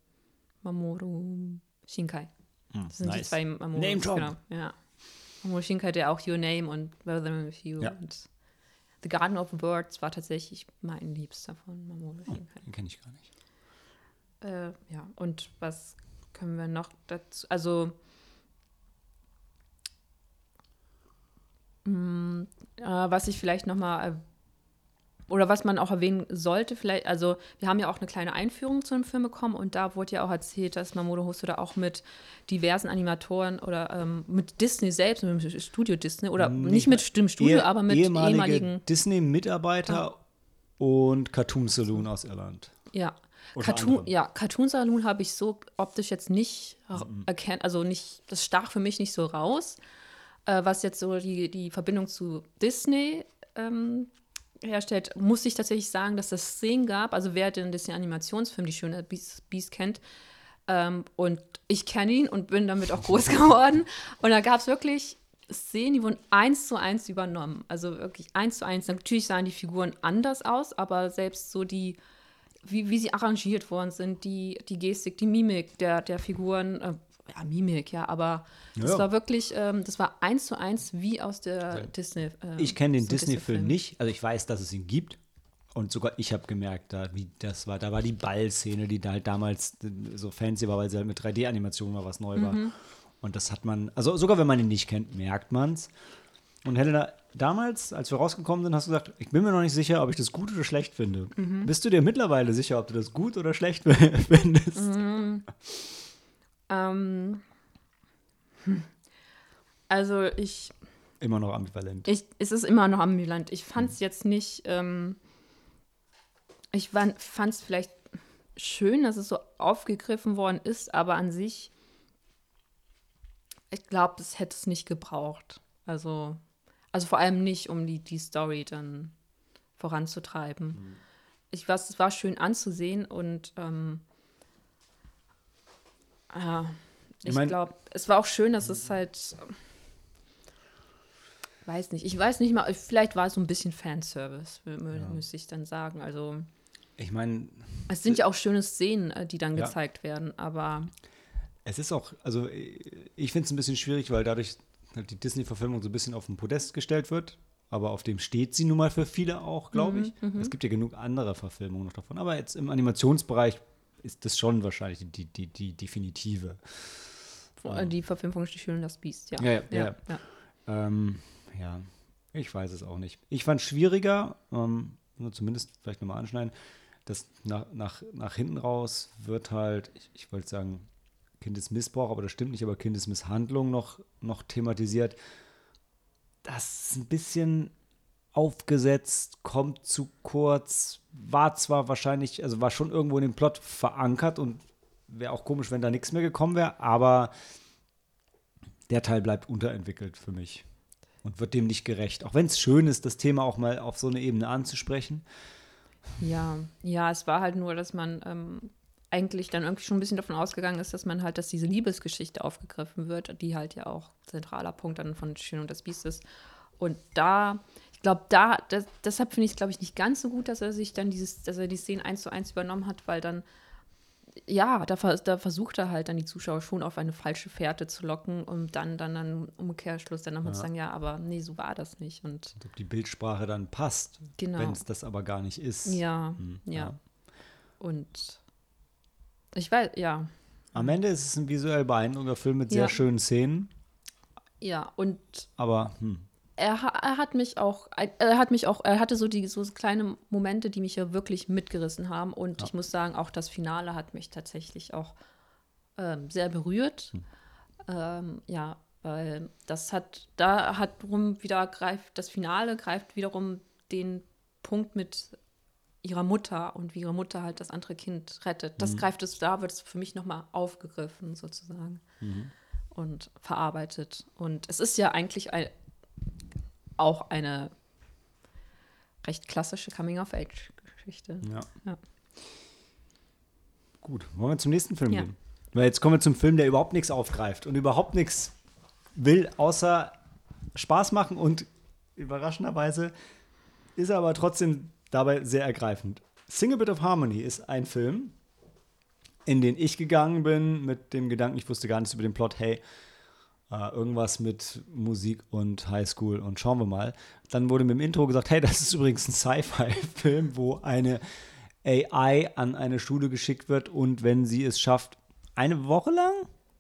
Mamoru Shinkai. Hm, das sind nice. die zwei Mamoru. Name Drop. Genau, ja. Mamoru Shinkai hatte auch Your Name und Weathering with You. Ja. Und The Garden of Birds war tatsächlich mein Liebster von Mamoru oh, Shinkai. Oh, den kenne ich gar nicht. Äh, ja, und was können wir noch dazu? Also, mh, mm, äh, was ich vielleicht noch mal äh, oder was man auch erwähnen sollte, vielleicht, also wir haben ja auch eine kleine Einführung zu dem Film bekommen und da wurde ja auch erzählt, dass Mamoru Hosoda auch mit diversen Animatoren oder ähm, mit Disney selbst, mit dem Studio Disney oder nicht, nicht mit dem Studio, aber mit ehemaligen Disney-Mitarbeiter ah. und Cartoon Saloon aus Irland. Ja, Cartoon, ja, Cartoon Saloon habe ich so optisch jetzt nicht mhm. erkennt, also nicht, das stach für mich nicht so raus. Äh, was jetzt so die, die Verbindung zu Disney ähm, herstellt, muss ich tatsächlich sagen, dass es Szenen gab. Also wer den Disney-Animationsfilm, die schöne Beast, Beast kennt, ähm, und ich kenne ihn und bin damit auch groß (laughs) geworden. Und da gab es wirklich Szenen, die wurden eins zu eins übernommen. Also wirklich eins zu eins. Natürlich sahen die Figuren anders aus, aber selbst so die, wie, wie sie arrangiert worden sind, die, die Gestik, die Mimik der, der Figuren, äh, ja, Mimik, ja, aber das Ja. war wirklich, ähm, das war eins zu eins wie aus der Disney. äh, Ich kenne den Disney-Film nicht, also ich weiß, dass es ihn gibt. Und sogar ich habe gemerkt, da, wie das war. Da war die Ballszene, die da halt damals äh, so fancy war, weil sie halt mit 3D-Animation mal was neu war. Und das hat man, also sogar wenn man ihn nicht kennt, merkt man es. Und Helena, damals, als wir rausgekommen sind, hast du gesagt, ich bin mir noch nicht sicher, ob ich das gut oder schlecht finde. Bist du dir mittlerweile sicher, ob du das gut oder schlecht (laughs) findest? Ähm, hm. also ich, Immer noch ambivalent. ich, es ist immer noch ambulant. Ich fand es jetzt nicht, ähm, ich fand es vielleicht schön, dass es so aufgegriffen worden ist, aber an sich, ich glaube, das hätte es nicht gebraucht. Also, also vor allem nicht, um die, die Story dann voranzutreiben. Ich weiß, es war schön anzusehen und ähm, ja, Ich ich mein- glaube, es war auch schön, dass es halt weiß nicht, ich weiß nicht mal, vielleicht war es so ein bisschen Fanservice, mü- müsste ich dann sagen. Also Ich meine, es sind ja auch schöne Szenen, äh, die dann Ja. gezeigt werden, aber Es ist auch, also ich finde es ein bisschen schwierig, weil dadurch halt die Disney-Verfilmung so ein bisschen auf den Podest gestellt wird. Aber auf dem steht sie nun mal für viele auch, glaube ich. Es gibt ja genug andere Verfilmungen noch davon. Aber jetzt im Animationsbereich ist das schon wahrscheinlich die, die, die definitive. äh, die Verfilmung ist die Schöne und das Biest, ja. Ja, ja, ja. ja. Ähm, ja, ich weiß es auch nicht. Ich fand es schwieriger, ähm, zumindest vielleicht nochmal anschneiden, dass nach, nach, nach hinten raus wird halt, ich, ich wollte sagen, Kindesmissbrauch, aber das stimmt nicht, aber Kindesmisshandlung noch, noch thematisiert. Das ist ein bisschen aufgesetzt, kommt zu kurz, war zwar wahrscheinlich, also war schon irgendwo in dem Plot verankert und wäre auch komisch, wenn da nichts mehr gekommen wäre, aber der Teil bleibt unterentwickelt für mich und wird dem nicht gerecht. Auch wenn es schön ist, das Thema auch mal auf so eine Ebene anzusprechen. Ja, ja, es war halt nur, dass man ähm, eigentlich dann irgendwie schon ein bisschen davon ausgegangen ist, dass man halt, dass diese Liebesgeschichte aufgegriffen wird, die halt ja auch zentraler Punkt dann von Schön und das Biest ist. Und da, ich glaube, da, das, deshalb finde ich es, glaube ich, nicht ganz so gut, dass er sich dann dieses, dass er die Szenen eins zu eins übernommen hat, weil dann, ja, da, da versucht er halt dann die Zuschauer schon auf eine falsche Fährte zu locken, um dann, dann, dann Umkehrschluss dann nochmal zu sagen, ja, aber nee, so war das nicht. Und Ob die Bildsprache dann passt, Genau. wenn es das aber gar nicht ist. ja, Hm, ja. ja. Und ich weiß, ja, Am Ende ist es ein visuell beeindruckender Film mit sehr Ja. schönen Szenen, ja, und aber hm, er, er hat mich auch, er hat mich auch, er hatte so die so kleine Momente, die mich ja wirklich mitgerissen haben. Und ich muss sagen, auch das Finale hat mich tatsächlich auch ähm, sehr berührt. Ähm, ja, weil das hat, da hat rum wieder greift, das Finale greift wiederum den Punkt mit ihrer Mutter und wie ihre Mutter halt das andere Kind rettet. Das greift es, da wird es für mich nochmal aufgegriffen, sozusagen. Und verarbeitet. Und es ist ja eigentlich ein, auch eine recht klassische Coming-of-Age-Geschichte. ja. Ja. Gut, wollen wir zum nächsten Film Ja. gehen? Weil jetzt kommen wir zum Film, der überhaupt nichts aufgreift und überhaupt nichts will, außer Spaß machen und überraschenderweise ist er aber trotzdem dabei sehr ergreifend. Sing a Bit of Harmony ist ein Film, in den ich gegangen bin mit dem Gedanken, ich wusste gar nichts über den Plot, hey, äh, irgendwas mit Musik und Highschool und schauen wir mal. Dann wurde mir im Intro gesagt, hey, das ist übrigens ein Sci-Fi-Film, wo eine AI an eine Schule geschickt wird und wenn sie es schafft, eine Woche lang,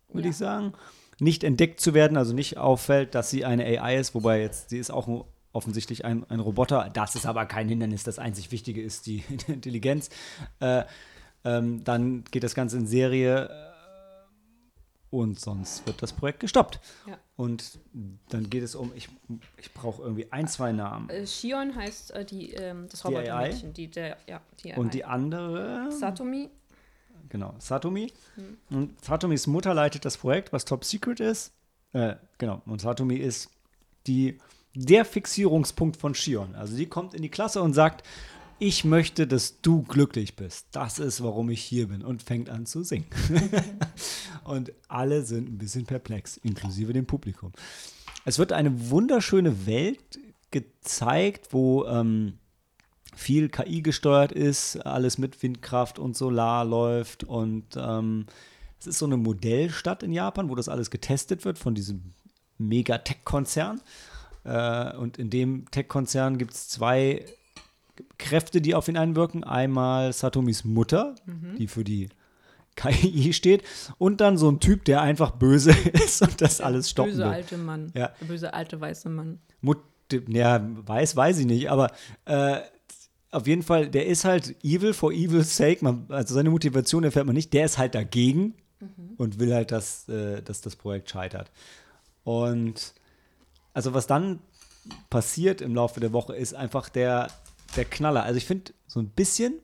würde Ja. ich sagen, nicht entdeckt zu werden, also nicht auffällt, dass sie eine AI ist, wobei jetzt, sie ist auch offensichtlich ein, ein Roboter. Das ist aber kein Hindernis, das einzig Wichtige ist die (laughs) Intelligenz. Äh, ähm, dann geht das Ganze in Serie und sonst wird das Projekt gestoppt. Ja. Und dann geht es um, ich, ich brauche irgendwie ein, zwei Namen. Äh, Shion heißt äh, die, ähm, das? Robotermädchen, die, der, ja, die Und die andere, Satomi. genau, Satomi. Hm. Und Satomis Mutter leitet das Projekt, was Top Secret ist. Äh, genau, und Satomi ist die, der Fixierungspunkt von Shion. Also die kommt in die Klasse und sagt, ich möchte, dass du glücklich bist. Das ist, warum ich hier bin. Und fängt an zu singen. (laughs) und alle sind ein bisschen perplex, inklusive dem Publikum. es wird eine wunderschöne Welt gezeigt, wo ähm, viel KI gesteuert ist, alles mit Windkraft und Solar läuft und ähm, es ist so eine Modellstadt in Japan, wo das alles getestet wird von diesem Mega-Tech-Konzern. Äh, und in dem Tech-Konzern gibt es zwei Kräfte, die auf ihn einwirken. Einmal Satomis Mutter, mhm. die für die KI steht, und dann so ein Typ, der einfach böse (laughs) ist und das alles stoppen böse will. Böse alte Mann. Ja. Der böse alte weiße Mann. Mut ja, weiß, weiß ich nicht, aber äh, auf jeden Fall, der ist halt evil for evil's sake. Man, also seine Motivation erfährt man nicht. Der ist halt dagegen mhm. und will halt, dass, äh, dass das Projekt scheitert. Und also was dann passiert im Laufe der Woche, ist einfach der, der Knaller. Also ich finde so ein bisschen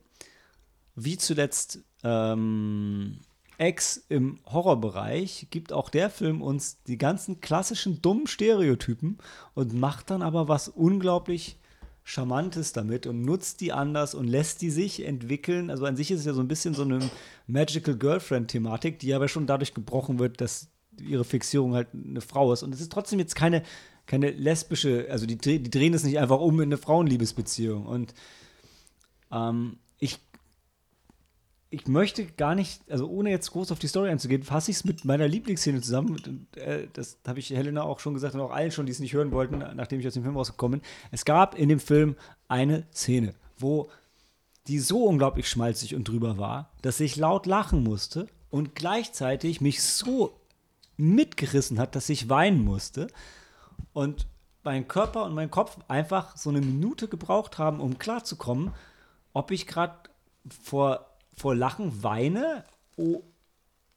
wie zuletzt ähm, Ex im Horrorbereich gibt auch der Film uns die ganzen klassischen dummen Stereotypen und macht dann aber was unglaublich Charmantes damit und nutzt die anders und lässt die sich entwickeln. Also an sich ist es ja so ein bisschen so eine Magical Girlfriend-Thematik, die aber schon dadurch gebrochen wird, dass ihre Fixierung halt eine Frau ist. Und es ist trotzdem jetzt keine, keine lesbische, also die, die drehen es nicht einfach um in eine Frauenliebesbeziehung. Und ähm, ich ich möchte gar nicht, also ohne jetzt groß auf die Story einzugehen, fasse ich es mit meiner Lieblingsszene zusammen. Äh, das habe ich Helena auch schon gesagt und auch allen schon, die es nicht hören wollten, nachdem ich aus dem Film rausgekommen bin. Es gab in dem Film eine Szene, wo die so unglaublich schmalzig und drüber war, dass ich laut lachen musste und gleichzeitig mich so mitgerissen hat, dass ich weinen musste. Und mein Körper und mein Kopf einfach so eine Minute gebraucht haben, um klarzukommen, ob ich gerade vor vor Lachen weine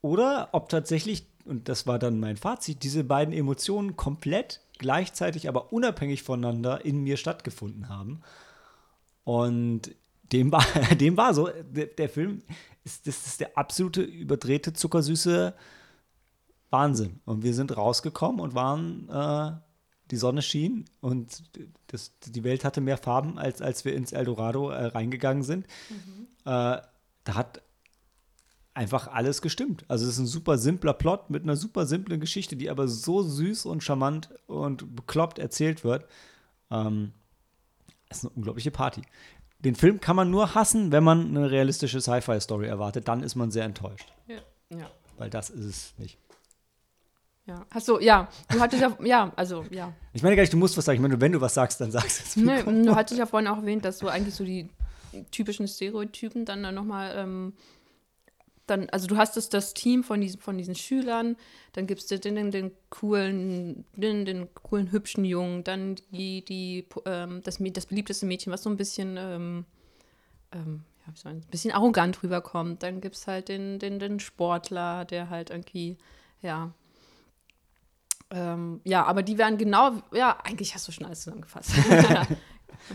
oder ob tatsächlich, und das war dann mein Fazit, diese beiden Emotionen komplett gleichzeitig, aber unabhängig voneinander in mir stattgefunden haben. Und dem war, (laughs) dem war so. Der, der Film ist, das ist der absolute überdrehte, zuckersüße Wahnsinn. Und wir sind rausgekommen und waren, äh, die Sonne schien und das, die Welt hatte mehr Farben, als, als wir ins Eldorado äh, reingegangen sind. Mhm. Äh, da hat einfach alles gestimmt. Also es ist ein super simpler Plot mit einer super simplen Geschichte, die aber so süß und charmant und bekloppt erzählt wird. Ähm, ist eine unglaubliche Party. Den Film kann man nur hassen, wenn man eine realistische Sci-Fi-Story erwartet. Dann ist man sehr enttäuscht. Ja. ja. Weil das ist es nicht. Ja. Hast du, ja, du hattest ja, ja, also, ja. Ich meine gar nicht, du musst was sagen. Ich meine, wenn du was sagst, dann sagst du es. Nee, du hattest ja vorhin auch erwähnt, dass du eigentlich so die typischen Stereotypen dann, dann nochmal, ähm, dann, also du hast das, das Team von diesen, von diesen Schülern, dann gibt es den, den, den, coolen, den, den coolen, hübschen Jungen, dann die, die, ähm, das, das beliebteste Mädchen, was so ein bisschen, ähm, ähm, ja, wie soll ein bisschen arrogant rüberkommt. Dann gibt es halt den, den, den Sportler, der halt irgendwie, ja, ähm, ja, aber die werden genau, ja, eigentlich hast du schon alles zusammengefasst. (laughs)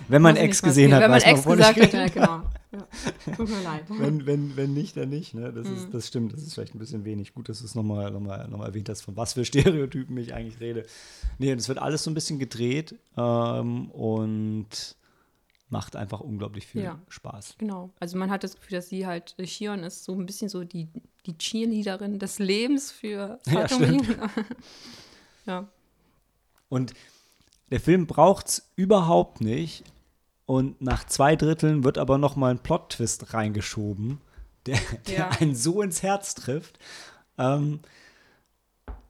Wenn man Ex gesehen hat, wenn man Ex gesagt hat, ja, genau. Ja. Tut mir leid. Wenn, wenn, wenn nicht, dann nicht. Ne? Das, mhm. ist, das stimmt, das ist vielleicht ein bisschen wenig. Gut, dass du es nochmal noch mal, noch mal erwähnt hast, von was für (laughs) Stereotypen ich eigentlich rede. Nee, das wird alles so ein bisschen gedreht ähm, und macht einfach unglaublich viel ja. Spaß. Genau. Also man hat das Gefühl, dass sie halt, Shion ist so ein bisschen so die, die Cheerleaderin des Lebens für Satomi. (laughs) Ja, ja. Und der Film braucht es überhaupt nicht. Und nach zwei Dritteln wird aber noch mal ein Plot-Twist reingeschoben, der, der ja. einen so ins Herz trifft. Ähm,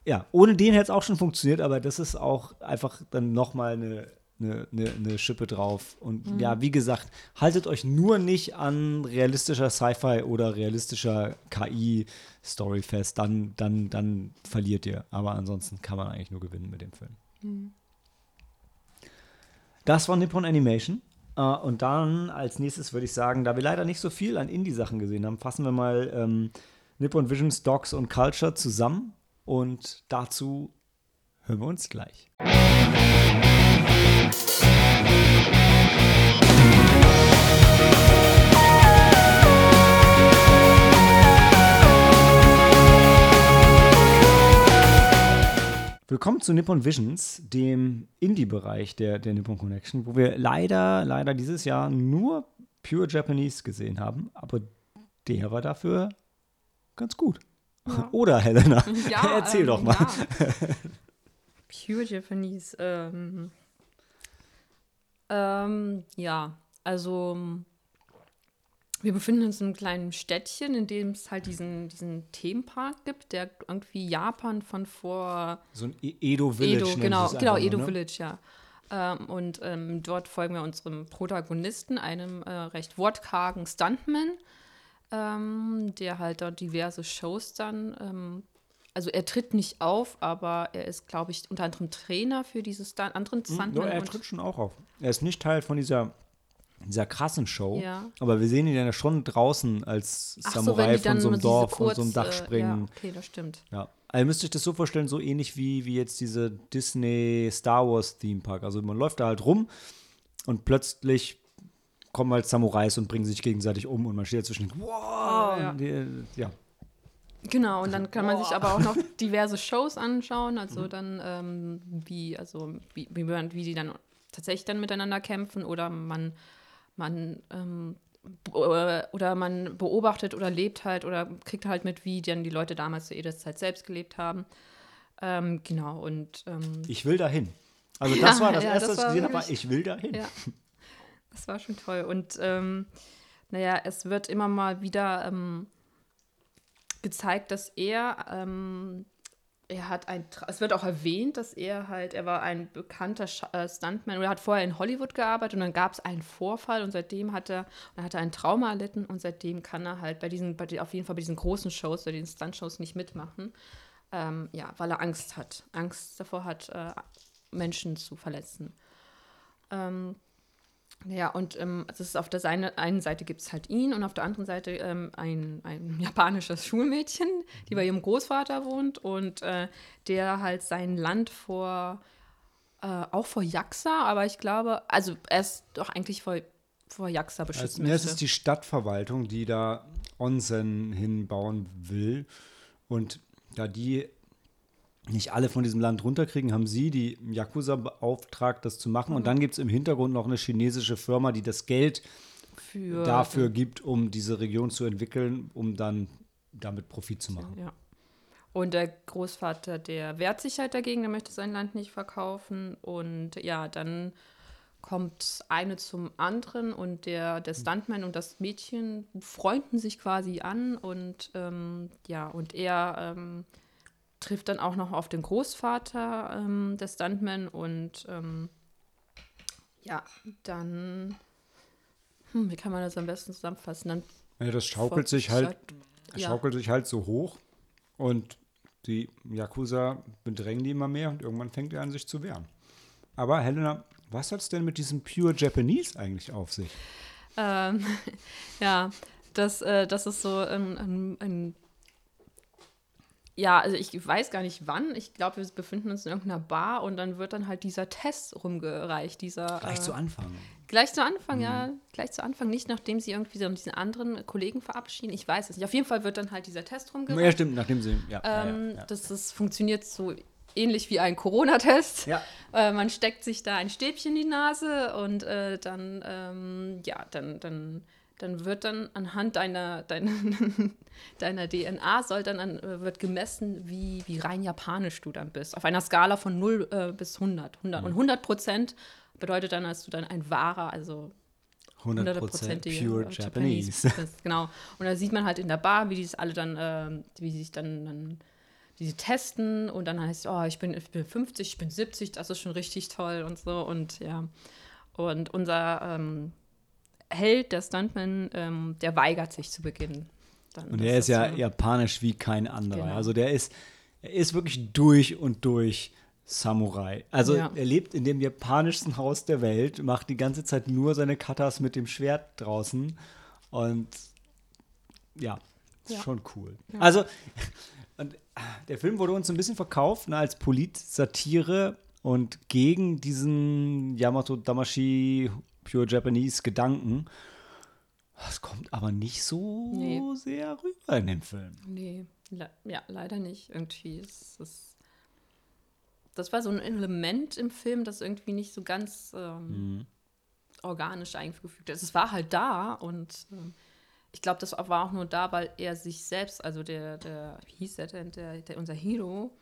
ja, ohne den hätte es auch schon funktioniert, aber das ist auch einfach dann noch mal eine, eine, eine, eine Schippe drauf. Und mhm. ja, wie gesagt, haltet euch nur nicht an realistischer Sci-Fi oder realistischer KI-Story fest, dann, dann, dann verliert ihr. Aber ansonsten kann man eigentlich nur gewinnen mit dem Film. Mhm. Das war Nippon Animation. Uh, und dann als nächstes würde ich sagen, da wir leider nicht so viel an Indie-Sachen gesehen haben, fassen wir mal ähm, Nippon Visions, Docs und Culture zusammen. Und dazu hören wir uns gleich. Willkommen zu Nippon Visions, dem Indie-Bereich der, der Nippon Connection, wo wir leider, leider dieses Jahr nur Pure Japanese gesehen haben, aber der war dafür ganz gut. Ja. (laughs) Oder Helena? (laughs) Ja, (laughs) Erzähl ähm, doch mal. Ja. Pure Japanese. Ähm, ähm, ja, also wir befinden uns in einem kleinen Städtchen, in dem es halt diesen, diesen Themenpark gibt, der irgendwie Japan von vor. So ein e- Edo Village. Edo, genau, genau, Edo ne? Village, ja. Ähm, und ähm, dort folgen wir unserem Protagonisten, einem äh, recht wortkargen Stuntman, ähm, der halt dort diverse Shows dann ähm, also er tritt nicht auf, aber er ist, glaube ich, unter anderem Trainer für diese Stunt anderen hm, Stuntmen. er tritt schon auch auf. Er ist nicht Teil von dieser, dieser krassen Show, ja. aber wir sehen ihn ja schon draußen als Ach Samurai so, von so einem Dorf, kurz, von so einem Dach springen. Äh, ja, okay, das stimmt. Ja. Also müsste ich das so vorstellen, so ähnlich wie, wie jetzt diese Disney Star Wars Theme Park. Also man läuft da halt rum und plötzlich kommen halt Samurais und bringen sich gegenseitig um und man steht dazwischen. Wow! Ja. Die, ja. Genau, und dann kann man sich aber auch noch (laughs) diverse Shows anschauen, also mhm. dann ähm, wie, also wie, wie, wie die dann tatsächlich dann miteinander kämpfen oder man, man ähm, oder man beobachtet oder lebt halt oder kriegt halt mit, wie dann die Leute damals zu Ediths selbst gelebt haben. Ähm, genau, und ähm, Ich will dahin. Also das (laughs) ja, war das ja, Erste, das was ich gesehen habe, ich will dahin. Ja. Das war schon toll. Und ähm, naja, es wird immer mal wieder ähm, gezeigt, dass er, ähm, er hat ein, es wird auch erwähnt, dass er halt, er war ein bekannter äh, Stuntman oder hat vorher in Hollywood gearbeitet und dann gab es einen Vorfall und seitdem hat er, dann hat ein Trauma erlitten und seitdem kann er halt bei diesen, bei, auf jeden Fall bei diesen großen Shows, bei den Stunt-Shows nicht mitmachen. Ähm, ja, weil er Angst hat. Angst davor hat, äh, Menschen zu verletzen. Ähm, ja, und ähm, das ist auf der Seine, einen Seite gibt es halt ihn und auf der anderen Seite ähm, ein, ein (laughs) japanisches Schulmädchen, die bei ihrem Großvater wohnt und äh, der halt sein Land vor, äh, auch vor Jaxa, aber ich glaube, also er ist doch eigentlich vor, vor Jaxa beschützen also, Es ist die Stadtverwaltung, die da Onsen hinbauen will. Und da die nicht alle von diesem Land runterkriegen, haben sie die Yakuza beauftragt, das zu machen. Mhm. Und dann gibt es im Hintergrund noch eine chinesische Firma, die das Geld Für, dafür gibt, um diese Region zu entwickeln, um dann damit Profit zu machen. Ja. Und der Großvater, der wehrt sich halt dagegen, der möchte sein Land nicht verkaufen. Und ja, dann kommt eine zum anderen und der, der Stuntman und das Mädchen freunden sich quasi an und ähm, ja, und er ähm, trifft dann auch noch auf den Großvater ähm, des Stuntman und ähm, ja, dann, hm, wie kann man das am besten zusammenfassen? Dann ja, das schaukelt sich halt, ja. schaukelt sich halt so hoch und die Yakuza bedrängen die immer mehr und irgendwann fängt er an, sich zu wehren. Aber Helena, was hat es denn mit diesem Pure Japanese eigentlich auf sich? Ähm, (laughs) ja, das, äh, das ist so ein, ein, ein ja, also ich weiß gar nicht wann. Ich glaube, wir befinden uns in irgendeiner Bar und dann wird dann halt dieser Test rumgereicht. Dieser, gleich äh, zu Anfang. Gleich zu Anfang, mhm. ja. Gleich zu Anfang. Nicht nachdem sie irgendwie so diesen anderen Kollegen verabschieden. Ich weiß es nicht. Auf jeden Fall wird dann halt dieser Test rumgereicht. Ja, stimmt, nachdem sie. Ja, ähm, ja, ja, Das, das funktioniert so ähnlich wie ein Corona-Test. Ja. (laughs) Äh, man steckt sich da ein Stäbchen in die Nase und äh, dann, ähm, ja, dann, dann dann wird dann anhand deiner, (laughs) deiner, deiner DNA soll dann an, äh, wird gemessen, wie, wie rein japanisch du dann bist. Auf einer Skala von 0 äh, bis 100. 100. Mhm. Und 100 Prozent bedeutet dann, dass du dann ein wahrer, also 100 pure Japanese. Japanese bist. Genau. Und da sieht man halt in der Bar, wie die es alle dann, äh, wie sich dann, dann die testen und dann heißt es, oh, ich bin, ich bin 50, ich bin 70, das ist schon richtig toll und so. Und ja. Und unser ähm, Held, der Stuntman, ähm, der weigert sich zu beginnen. Dann, und er ist ja so japanisch wie kein anderer. Genau. Also der ist, er ist wirklich durch und durch Samurai. Also ja. er lebt in dem japanischsten Haus der Welt, macht die ganze Zeit nur seine Katas mit dem Schwert draußen und ja, ist ja. schon cool. Ja. Also (laughs) und der Film wurde uns ein bisschen verkauft ne, als Polit-Satire und gegen diesen Yamato Damashi Pure Japanese Gedanken. Das kommt aber nicht so nee. sehr rüber in dem Film. Nee, le ja, leider nicht. Irgendwie ist es. Das war so ein Element im Film, das irgendwie nicht so ganz ähm, mhm. organisch eingefügt ist. Es war halt da und ähm, ich glaube, das war auch nur da, weil er sich selbst, also der, der wie hieß der denn, der, der unser Hero,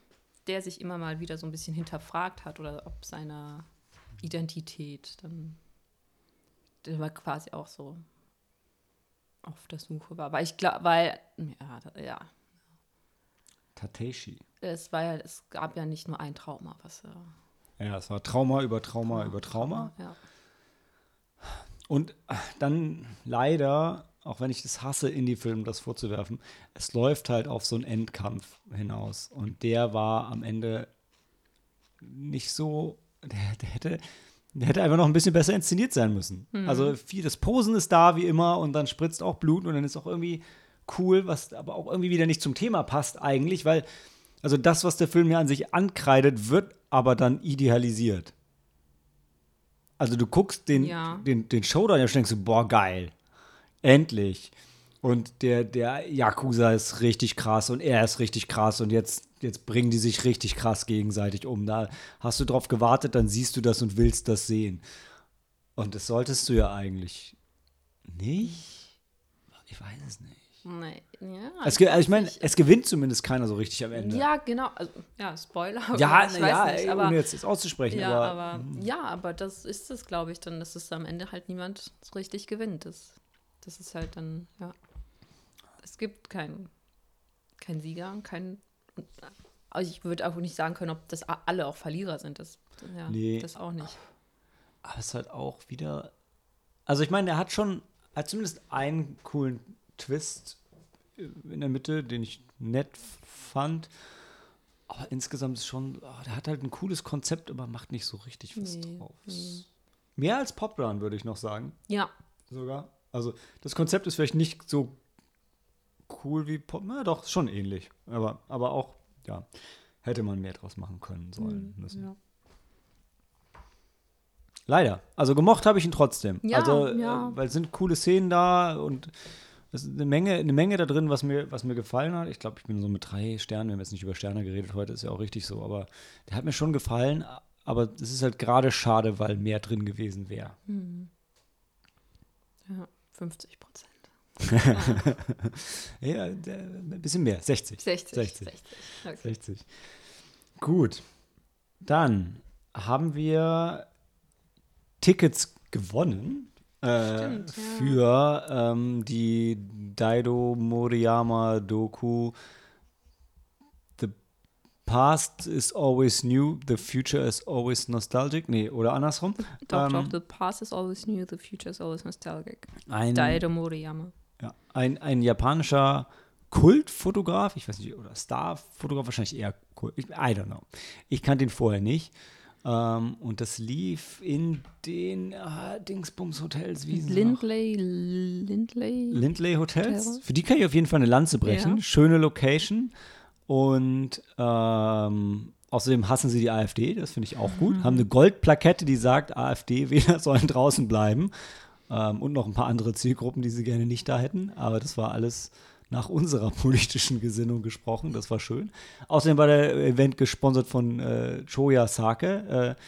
der sich immer mal wieder so ein bisschen hinterfragt hat oder ob seine Identität dann der war quasi auch so auf der Suche war. Weil ich glaube, weil, ja, ja, Tateshi. es war ja, es gab ja nicht nur ein Trauma, was er. Ja, es war Trauma über Trauma über Trauma. Ja. Und äh, dann leider, auch wenn ich es hasse, Indie-Filmen das vorzuwerfen, es läuft halt auf so einen Endkampf hinaus. Und der war am Ende nicht so, der, der hätte. Der hätte einfach noch ein bisschen besser inszeniert sein müssen. Also viel, das Posen ist da wie immer und dann spritzt auch Blut und dann ist auch irgendwie cool, was aber auch irgendwie wieder nicht zum Thema passt eigentlich, weil also das, was der Film ja an sich ankreidet, wird aber dann idealisiert. Also du guckst den, Ja. den, den Showdown und denkst du, boah, geil. Endlich. Und der, der Yakuza ist richtig krass und er ist richtig krass und jetzt, jetzt bringen die sich richtig krass gegenseitig um. Da hast du drauf gewartet, dann siehst du das und willst das sehen. Und das solltest du ja eigentlich nicht. Ich weiß es nicht. Nee, ja, Es, also ich meine, weiß nicht. es gewinnt zumindest keiner so richtig am Ende. Ja, genau. Also, ja, Spoiler. ja, (laughs) ich weiß ja nicht, ey, aber, ohne jetzt das auszusprechen. ja, aber, aber, ja, aber das ist es, glaube ich, dann, dass es am Ende halt niemand so richtig gewinnt. Das, das ist halt dann, ja. Es gibt keinen kein Sieger, kein. Also ich würde auch nicht sagen können, ob das alle auch Verlierer sind. Das, ja, Nee. das auch nicht. Aber es ist halt auch wieder. Also ich meine, er hat schon, hat zumindest einen coolen Twist in der Mitte, den ich nett fand. Aber insgesamt ist schon, oh, der hat halt ein cooles Konzept, aber macht nicht so richtig was Nee, draus. nee. Mehr als Pop Run, würde ich noch sagen. Ja, Sogar. Also das Konzept ist vielleicht nicht so cool wie Pop, na doch, schon ähnlich. Aber, aber auch, ja, hätte man mehr draus machen können, sollen, müssen. ja. Leider. Also gemocht habe ich ihn trotzdem. Ja, also, ja. Äh, weil es sind coole Szenen da und es ist eine Menge, eine Menge da drin, was mir, was mir gefallen hat. Ich glaube, ich bin so mit drei Sternen. Wir haben jetzt nicht über Sterne geredet heute, ist ja auch richtig so. Aber der hat mir schon gefallen. Aber es ist halt gerade schade, weil mehr drin gewesen wäre. ja 50 Prozent. (laughs) Ja, ein bisschen mehr. 60. 60. 60. 60. Okay. 60. Gut. Dann haben wir Tickets gewonnen äh, Stimmt, ja. für ähm, die Daido Moriyama Doku The Past is always new, the future is always nostalgic. Nee, oder andersrum. Doch, Ähm, doch, the past is always new, the future is always nostalgic. Ein, Daido Moriyama. Ja, ein, ein japanischer Kultfotograf, ich weiß nicht, oder Starfotograf, wahrscheinlich eher Kult. Ich, I don't know. Ich kannte ihn vorher nicht. Ähm, und das lief in den ah, Dingsbums Hotels, wie? Lindley, Lindley. Lindley Hotels. Hotel. Für die kann ich auf jeden Fall eine Lanze brechen. Ja. Schöne Location. Und ähm, außerdem hassen sie die AfD, das finde ich auch gut. Mhm. Haben eine Goldplakette, die sagt, AfD-Wähler sollen draußen bleiben. Ähm, und noch ein paar andere Zielgruppen, die sie gerne nicht da hätten. Aber das war alles nach unserer (laughs) politischen Gesinnung gesprochen. Das war schön. Außerdem war der Event gesponsert von äh, Choya Sake, äh,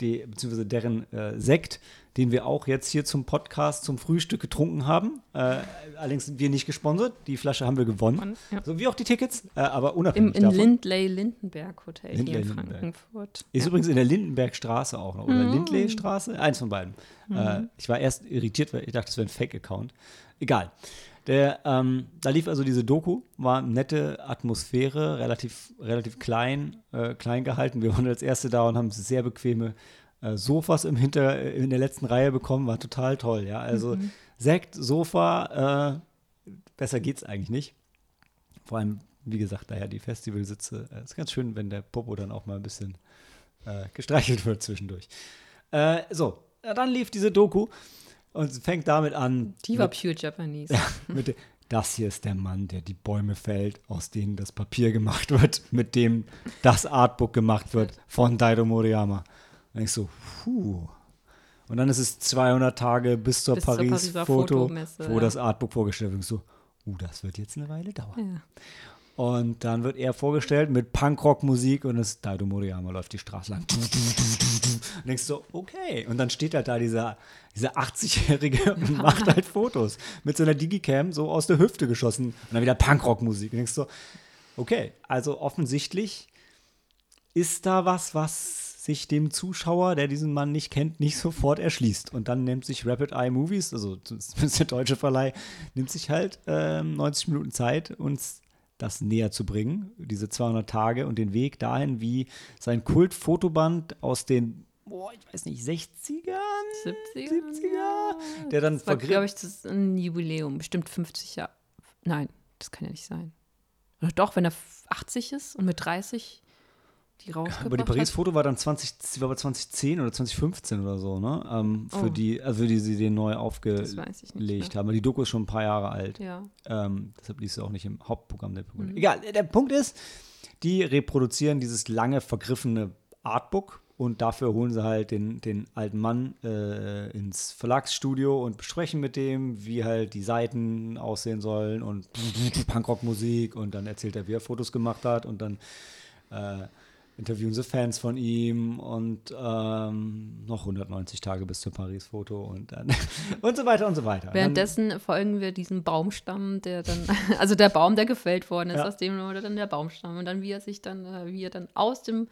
die, beziehungsweise deren äh, Sekt, den wir auch jetzt hier zum Podcast, zum Frühstück getrunken haben. Äh, allerdings sind wir nicht gesponsert. Die Flasche haben wir gewonnen. Ja. So wie auch die Tickets, äh, aber Im, unabhängig in davon. Lindley Lindenberg Hotel Lindley hier in Lindenberg. Frankfurt. Ist ja. übrigens in der Lindenbergstraße auch noch. Oder Mhm. Lindley-Straße? Eins von beiden. Äh, ich war erst irritiert, weil ich dachte, das wäre ein Fake-Account. Egal. Der, ähm, da lief also diese Doku, war eine nette Atmosphäre, relativ, relativ klein, äh, klein gehalten. Wir waren als Erste da und haben sehr bequeme äh, Sofas im Hinter, äh, in der letzten Reihe bekommen. War total toll, ja. Also Sekt, Sofa, äh, besser geht's eigentlich nicht. Vor allem, wie gesagt, daher die Festivalsitze. Es ist ganz schön, wenn der Popo dann auch mal ein bisschen äh, gestreichelt wird zwischendurch. Äh, so, ja, dann lief diese Doku und fängt damit an. Die war mit, pure Japanese. (laughs) mit, das hier ist der Mann, der die Bäume fällt, aus denen das Papier gemacht wird, mit dem das Artbook gemacht wird von Daido Moriyama. Und ich so, puh. Und dann ist es 200 Tage bis zur Paris-Foto, wo ja. das Artbook vorgestellt wird. Und so, uh, das wird jetzt eine Weile dauern. Ja. Und dann wird er vorgestellt mit Punkrock-Musik und es Daido Moriyama läuft die Straße lang. Und denkst so, okay. Und dann steht halt da dieser, dieser 80-Jährige und macht halt Fotos mit so einer Digicam so aus der Hüfte geschossen. Und dann wieder Punkrock-Musik. Und denkst so, okay, also offensichtlich ist da was, was sich dem Zuschauer, der diesen Mann nicht kennt, nicht sofort erschließt. Und dann nimmt sich Rapid Eye Movies, also (laughs) zumindest der deutsche Verleih, nimmt sich halt ähm, 90 Minuten Zeit, uns das näher zu bringen, diese 200 Tage und den Weg dahin, wie sein Kultfotoband aus den, boah, ich weiß nicht, 60ern? 70er? 70er? Der dann Das war, glaube ich, das ist ein Jubiläum. Bestimmt 50 Jahre. Nein, das kann ja nicht sein. Oder doch, wenn er 80 ist und mit 30 die rausgebracht Aber die. Paris-Foto war dann 20, sie war bei 2010 oder 2015 oder so, ne? Ähm, für Oh. die, also für die sie den neu aufgelegt haben. Die Doku ist schon ein paar Jahre alt. Ja. Ähm, deshalb liest du auch nicht im Hauptprogramm der Programm. Mhm. Egal, der Punkt ist, die reproduzieren dieses lange vergriffene Artbook und dafür holen sie halt den, den alten Mann äh, ins Verlagsstudio und besprechen mit dem, wie halt die Seiten aussehen sollen und (laughs) Punkrock-Musik und dann erzählt er, wie er Fotos gemacht hat und dann äh, interviewen sie Fans von ihm und ähm, noch 190 Tage bis zum Paris-Foto und dann (laughs) und so weiter und so weiter. Dann- Währenddessen folgen wir diesem Baumstamm, der dann, (laughs) also der Baum, der gefällt worden ist, Ja. aus dem wurde dann der Baumstamm. Und dann, wie er sich dann, äh, wie er dann aus dem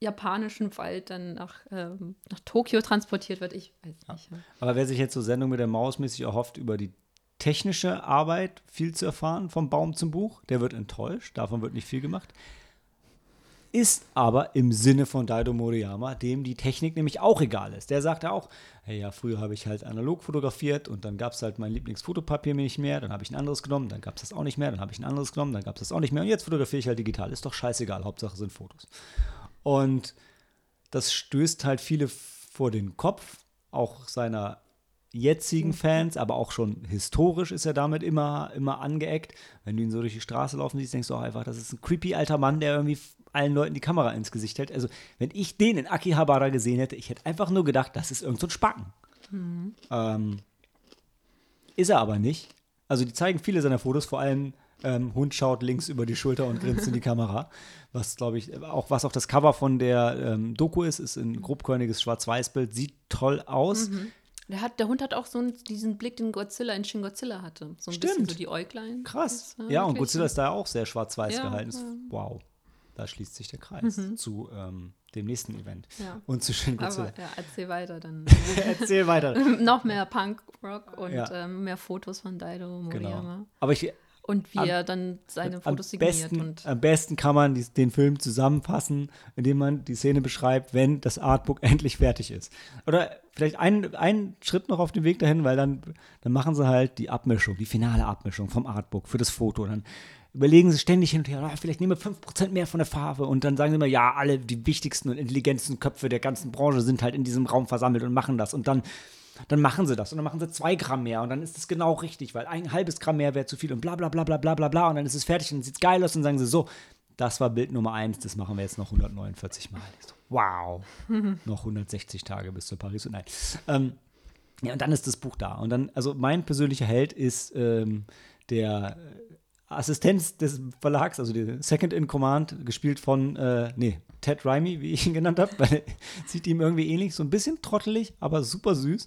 japanischen Wald dann nach, ähm, nach Tokio transportiert wird, ich weiß nicht. Ja. Aber wer sich jetzt so Sendung mit der Maus mäßig erhofft, über die technische Arbeit viel zu erfahren, vom Baum zum Buch, der wird enttäuscht. Davon wird nicht viel gemacht. Ist aber im Sinne von Daido Moriyama, dem die Technik nämlich auch egal ist. Der sagt ja auch, hey, ja, früher habe ich halt analog fotografiert und dann gab es halt mein Lieblingsfotopapier nicht mehr, dann habe ich ein anderes genommen, dann gab es das auch nicht mehr, dann habe ich ein anderes genommen, dann gab es das auch nicht mehr und jetzt fotografiere ich halt digital. Ist doch scheißegal, Hauptsache sind Fotos. Und das stößt halt viele vor den Kopf, auch seiner jetzigen Fans, aber auch schon historisch ist er damit immer, immer angeeckt. Wenn du ihn so durch die Straße laufen siehst, denkst du auch einfach, das ist ein creepy alter Mann, der irgendwie allen Leuten die Kamera ins Gesicht hält. Also, wenn ich den in Akihabara gesehen hätte, ich hätte einfach nur gedacht, das ist irgend so ein Spacken. Ähm, ist er aber nicht. Also, die zeigen viele seiner Fotos, vor allem ähm, Hund schaut links über die Schulter und grinst in die Kamera. (laughs) Was, glaube ich, auch was auch das Cover von der ähm, Doku ist, ist ein grobkörniges Schwarz-Weiß-Bild, sieht toll aus. Der, hat, der Hund hat auch so einen, diesen Blick, den Godzilla in Shin Godzilla hatte. So ein bisschen Stimmt. so die Äuglein. Krass. Das, äh, Ja, und Godzilla ist da auch sehr schwarz-weiß Ja, gehalten. Ja. Wow. Da schließt sich der Kreis zu ähm, dem nächsten Event. Ja. Und zu Godzilla. Aber ja, erzähl weiter dann. (laughs) Erzähl weiter. (laughs) Noch mehr Punkrock und Ja. ähm, mehr Fotos von Daido Moriyama. Genau. Aber ich, Und wie Am- er dann seine Fotos signiert. besten, und am besten kann man dies- den Film zusammenfassen, indem man die Szene beschreibt, wenn das Artbook (laughs) endlich fertig ist. Oder vielleicht einen, einen Schritt noch auf dem Weg dahin, weil dann, dann machen sie halt die Abmischung, die finale Abmischung vom Artbook für das Foto. Dann überlegen sie ständig hin und her, ah, vielleicht nehmen wir 5% mehr von der Farbe und dann sagen sie immer, ja, alle die wichtigsten und intelligentesten Köpfe der ganzen Branche sind halt in diesem Raum versammelt und machen das. Und dann dann machen sie das und dann machen sie zwei Gramm mehr und dann ist es genau richtig, weil ein halbes Gramm mehr wäre zu viel und bla bla bla bla bla bla bla und dann ist es fertig und dann sieht es geil aus und dann sagen sie so, das war Bild Nummer eins, das machen wir jetzt noch 149 Mal. So, wow, (laughs) noch 160 Tage bis zur Paris und nein. Ähm, ja, und dann ist das Buch da. Und dann, also mein persönlicher Held ist ähm, der Assistenz des Verlags, also der Second in Command, gespielt von, äh, nee, Ted Raimi, wie ich ihn genannt habe, weil er (laughs) sieht ihm irgendwie ähnlich, so ein bisschen trottelig, aber super süß.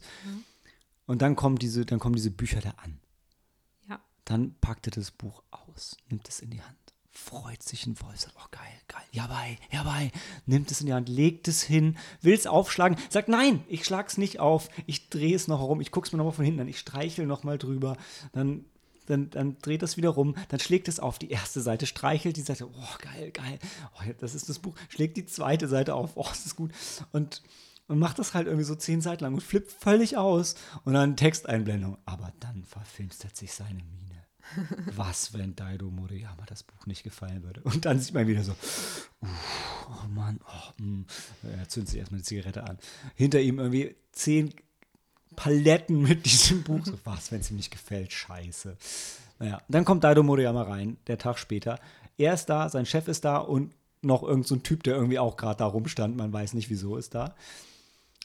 Und dann kommen diese, dann kommen diese Bücher da an. ja. Dann packt er das Buch aus, nimmt es in die Hand, freut sich ein sagt, oh geil, geil, ja bei, ja bei, nimmt es in die Hand, legt es hin, will es aufschlagen, sagt, nein, ich schlag's nicht auf, ich drehe es noch herum, ich guck's mir noch mal von hinten an, ich streichel noch mal drüber, dann, dann, dann dreht das wieder rum, dann schlägt es auf die erste Seite, streichelt die Seite, oh geil, geil, oh, das ist das Buch, schlägt die zweite Seite auf, oh, das ist gut und und macht das halt irgendwie so zehn Seiten lang und flippt völlig aus und dann Texteinblendung. Aber dann verfinstert sich seine Miene. Was, wenn Daido Moriyama das Buch nicht gefallen würde? Und dann sieht man wieder so, uh, oh Mann, oh, mm. er zündet sich erstmal eine Zigarette an. Hinter ihm irgendwie zehn Paletten mit diesem Buch. So, (laughs) was, wenn es ihm nicht gefällt? Scheiße. Naja, dann kommt Daido Moriyama rein, der Tag später. Er ist da, sein Chef ist da und noch irgend so ein Typ, der irgendwie auch gerade da rumstand. Man weiß nicht, wieso ist da.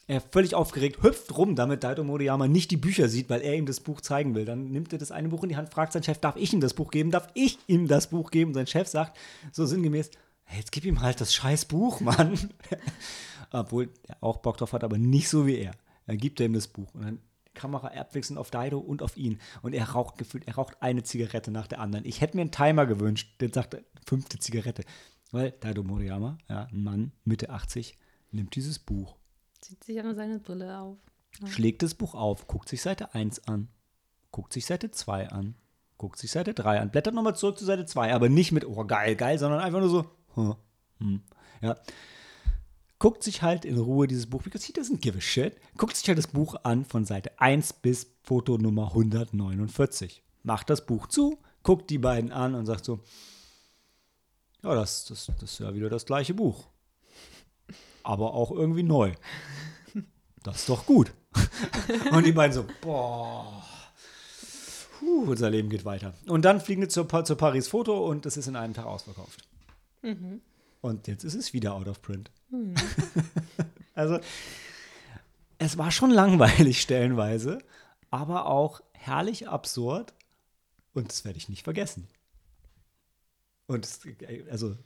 Er völlig aufgeregt hüpft rum, damit Daido Moriyama nicht die Bücher sieht, weil er ihm das Buch zeigen will. Dann nimmt er das eine Buch in die Hand, fragt seinen Chef, darf ich ihm das Buch geben? Darf ich ihm das Buch geben? Und sein Chef sagt so sinngemäß, hey, jetzt gib ihm halt das scheiß Buch, Mann. (laughs) Obwohl er auch Bock drauf hat, aber nicht so wie er. Dann gibt er ihm das Buch und dann Kamera abwechselnd auf Daido und auf ihn. Und er raucht gefühlt, er raucht eine Zigarette nach der anderen. Ich hätte mir einen Timer gewünscht, der sagt, fünfte Zigarette. Weil Daido Moriyama, ja, ein Mann, Mitte 80, nimmt dieses Buch, Zieht sich aber seine Brille auf. schlägt das Buch auf, guckt sich Seite 1 an, guckt sich Seite 2 an, guckt sich Seite 3 an, blättert nochmal zurück zu Seite 2, aber nicht mit, oh geil, geil, sondern einfach nur so, hm, hm, ja. Guckt sich halt in Ruhe dieses Buch, because he doesn't give a shit, guckt sich halt das Buch an von Seite 1 bis Foto Nummer 149. Macht das Buch zu, guckt die beiden an und sagt so, ja, das, das, das ist ja wieder das gleiche Buch. Aber auch irgendwie neu. Das ist doch gut. (laughs) Und die beiden so, boah. Puh, unser Leben geht weiter. Und dann fliegen wir zur, zur Paris Foto und es ist in einem Tag ausverkauft. Und jetzt ist es wieder out of print. (laughs) also, es war schon langweilig stellenweise, aber auch herrlich absurd. Und das werde ich nicht vergessen. Und es, also,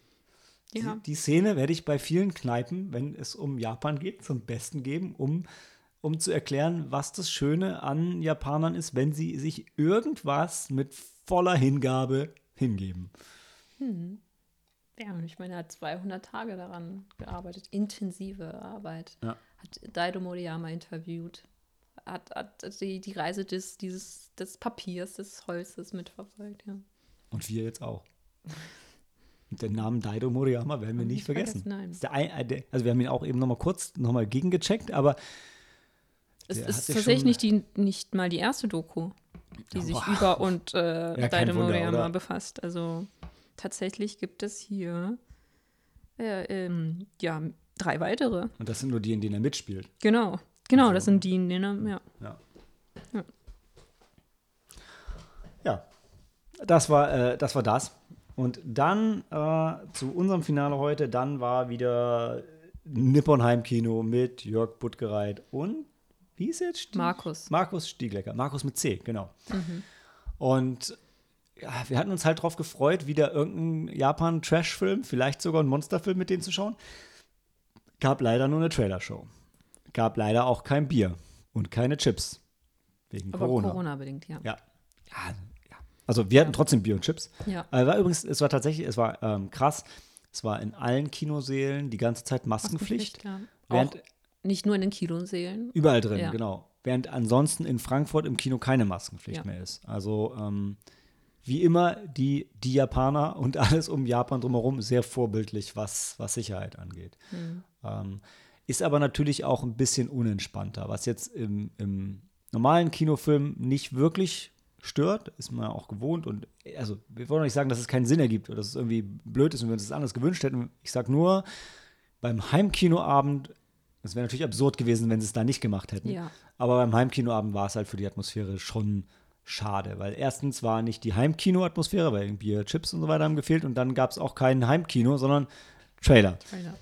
Ja. die, die Szene werde ich bei vielen Kneipen, wenn es um Japan geht, zum Besten geben, um, um zu erklären, was das Schöne an Japanern ist, wenn sie sich irgendwas mit voller Hingabe hingeben. Ja, und ich meine, er hat 200 Tage daran gearbeitet. Intensive Arbeit. Ja. Hat Daido Moriyama interviewt. Hat, hat die, die Reise des, dieses, des Papiers, des Holzes mitverfolgt. Ja. Und wir jetzt auch. (laughs) Den Namen Daido Moriyama werden wir nicht nicht vergessen. vergessen, ein, äh, also wir haben ihn auch eben noch mal kurz noch mal gegengecheckt, aber Es ist tatsächlich nicht, die, nicht mal die erste Doku, die sich Boah. über und äh, Ja, Daido Wunder, Moriyama oder? befasst. Also tatsächlich gibt es hier äh, ähm, ja, drei weitere. und das sind nur die, in denen er mitspielt. Genau. Genau, Also- das sind die, die ne, ja. Ja. Ja. Ja. Das war, äh, das war das. Und dann äh, zu unserem Finale heute, dann war wieder Nippon Heimkino mit Jörg Buttgereit und wie ist jetzt? Markus. Markus Stieglecker. Markus mit C, genau. Und ja, wir hatten uns halt drauf gefreut, wieder irgendeinen Japan-Trash-Film, vielleicht sogar einen Monsterfilm mit denen zu schauen. Gab leider nur eine Trailershow. Gab leider auch kein Bier und keine Chips. Wegen Aber Corona. Corona-bedingt, ja. Ja. ja. Also wir hatten trotzdem Bier und Chips. Ja. Äh, war übrigens, es war tatsächlich, es war ähm, krass. Es war in allen Kinosälen die ganze Zeit Maskenpflicht. ja. Während- nicht nur in den Kilosälen. Überall drin, Ja. genau. Während ansonsten in Frankfurt im Kino keine Maskenpflicht Ja. mehr ist. Also ähm, wie immer die, die Japaner und alles um Japan drumherum sehr vorbildlich, was, was Sicherheit angeht. Hm. Ähm, ist aber natürlich auch ein bisschen unentspannter, was jetzt im, im normalen Kinofilm nicht wirklich stört, ist man auch gewohnt und also wir wollen auch nicht sagen, dass es keinen Sinn ergibt oder dass es irgendwie blöd ist und wir uns das anders gewünscht hätten. Ich sag nur, beim Heimkinoabend, es wäre natürlich absurd gewesen, wenn sie es da nicht gemacht hätten. Ja. Aber beim Heimkinoabend war es halt für die Atmosphäre schon schade, weil erstens war nicht die Heimkino-Atmosphäre, weil Bier, Chips und so weiter haben gefehlt und dann gab es auch kein Heimkino, sondern Trailer. Trailer.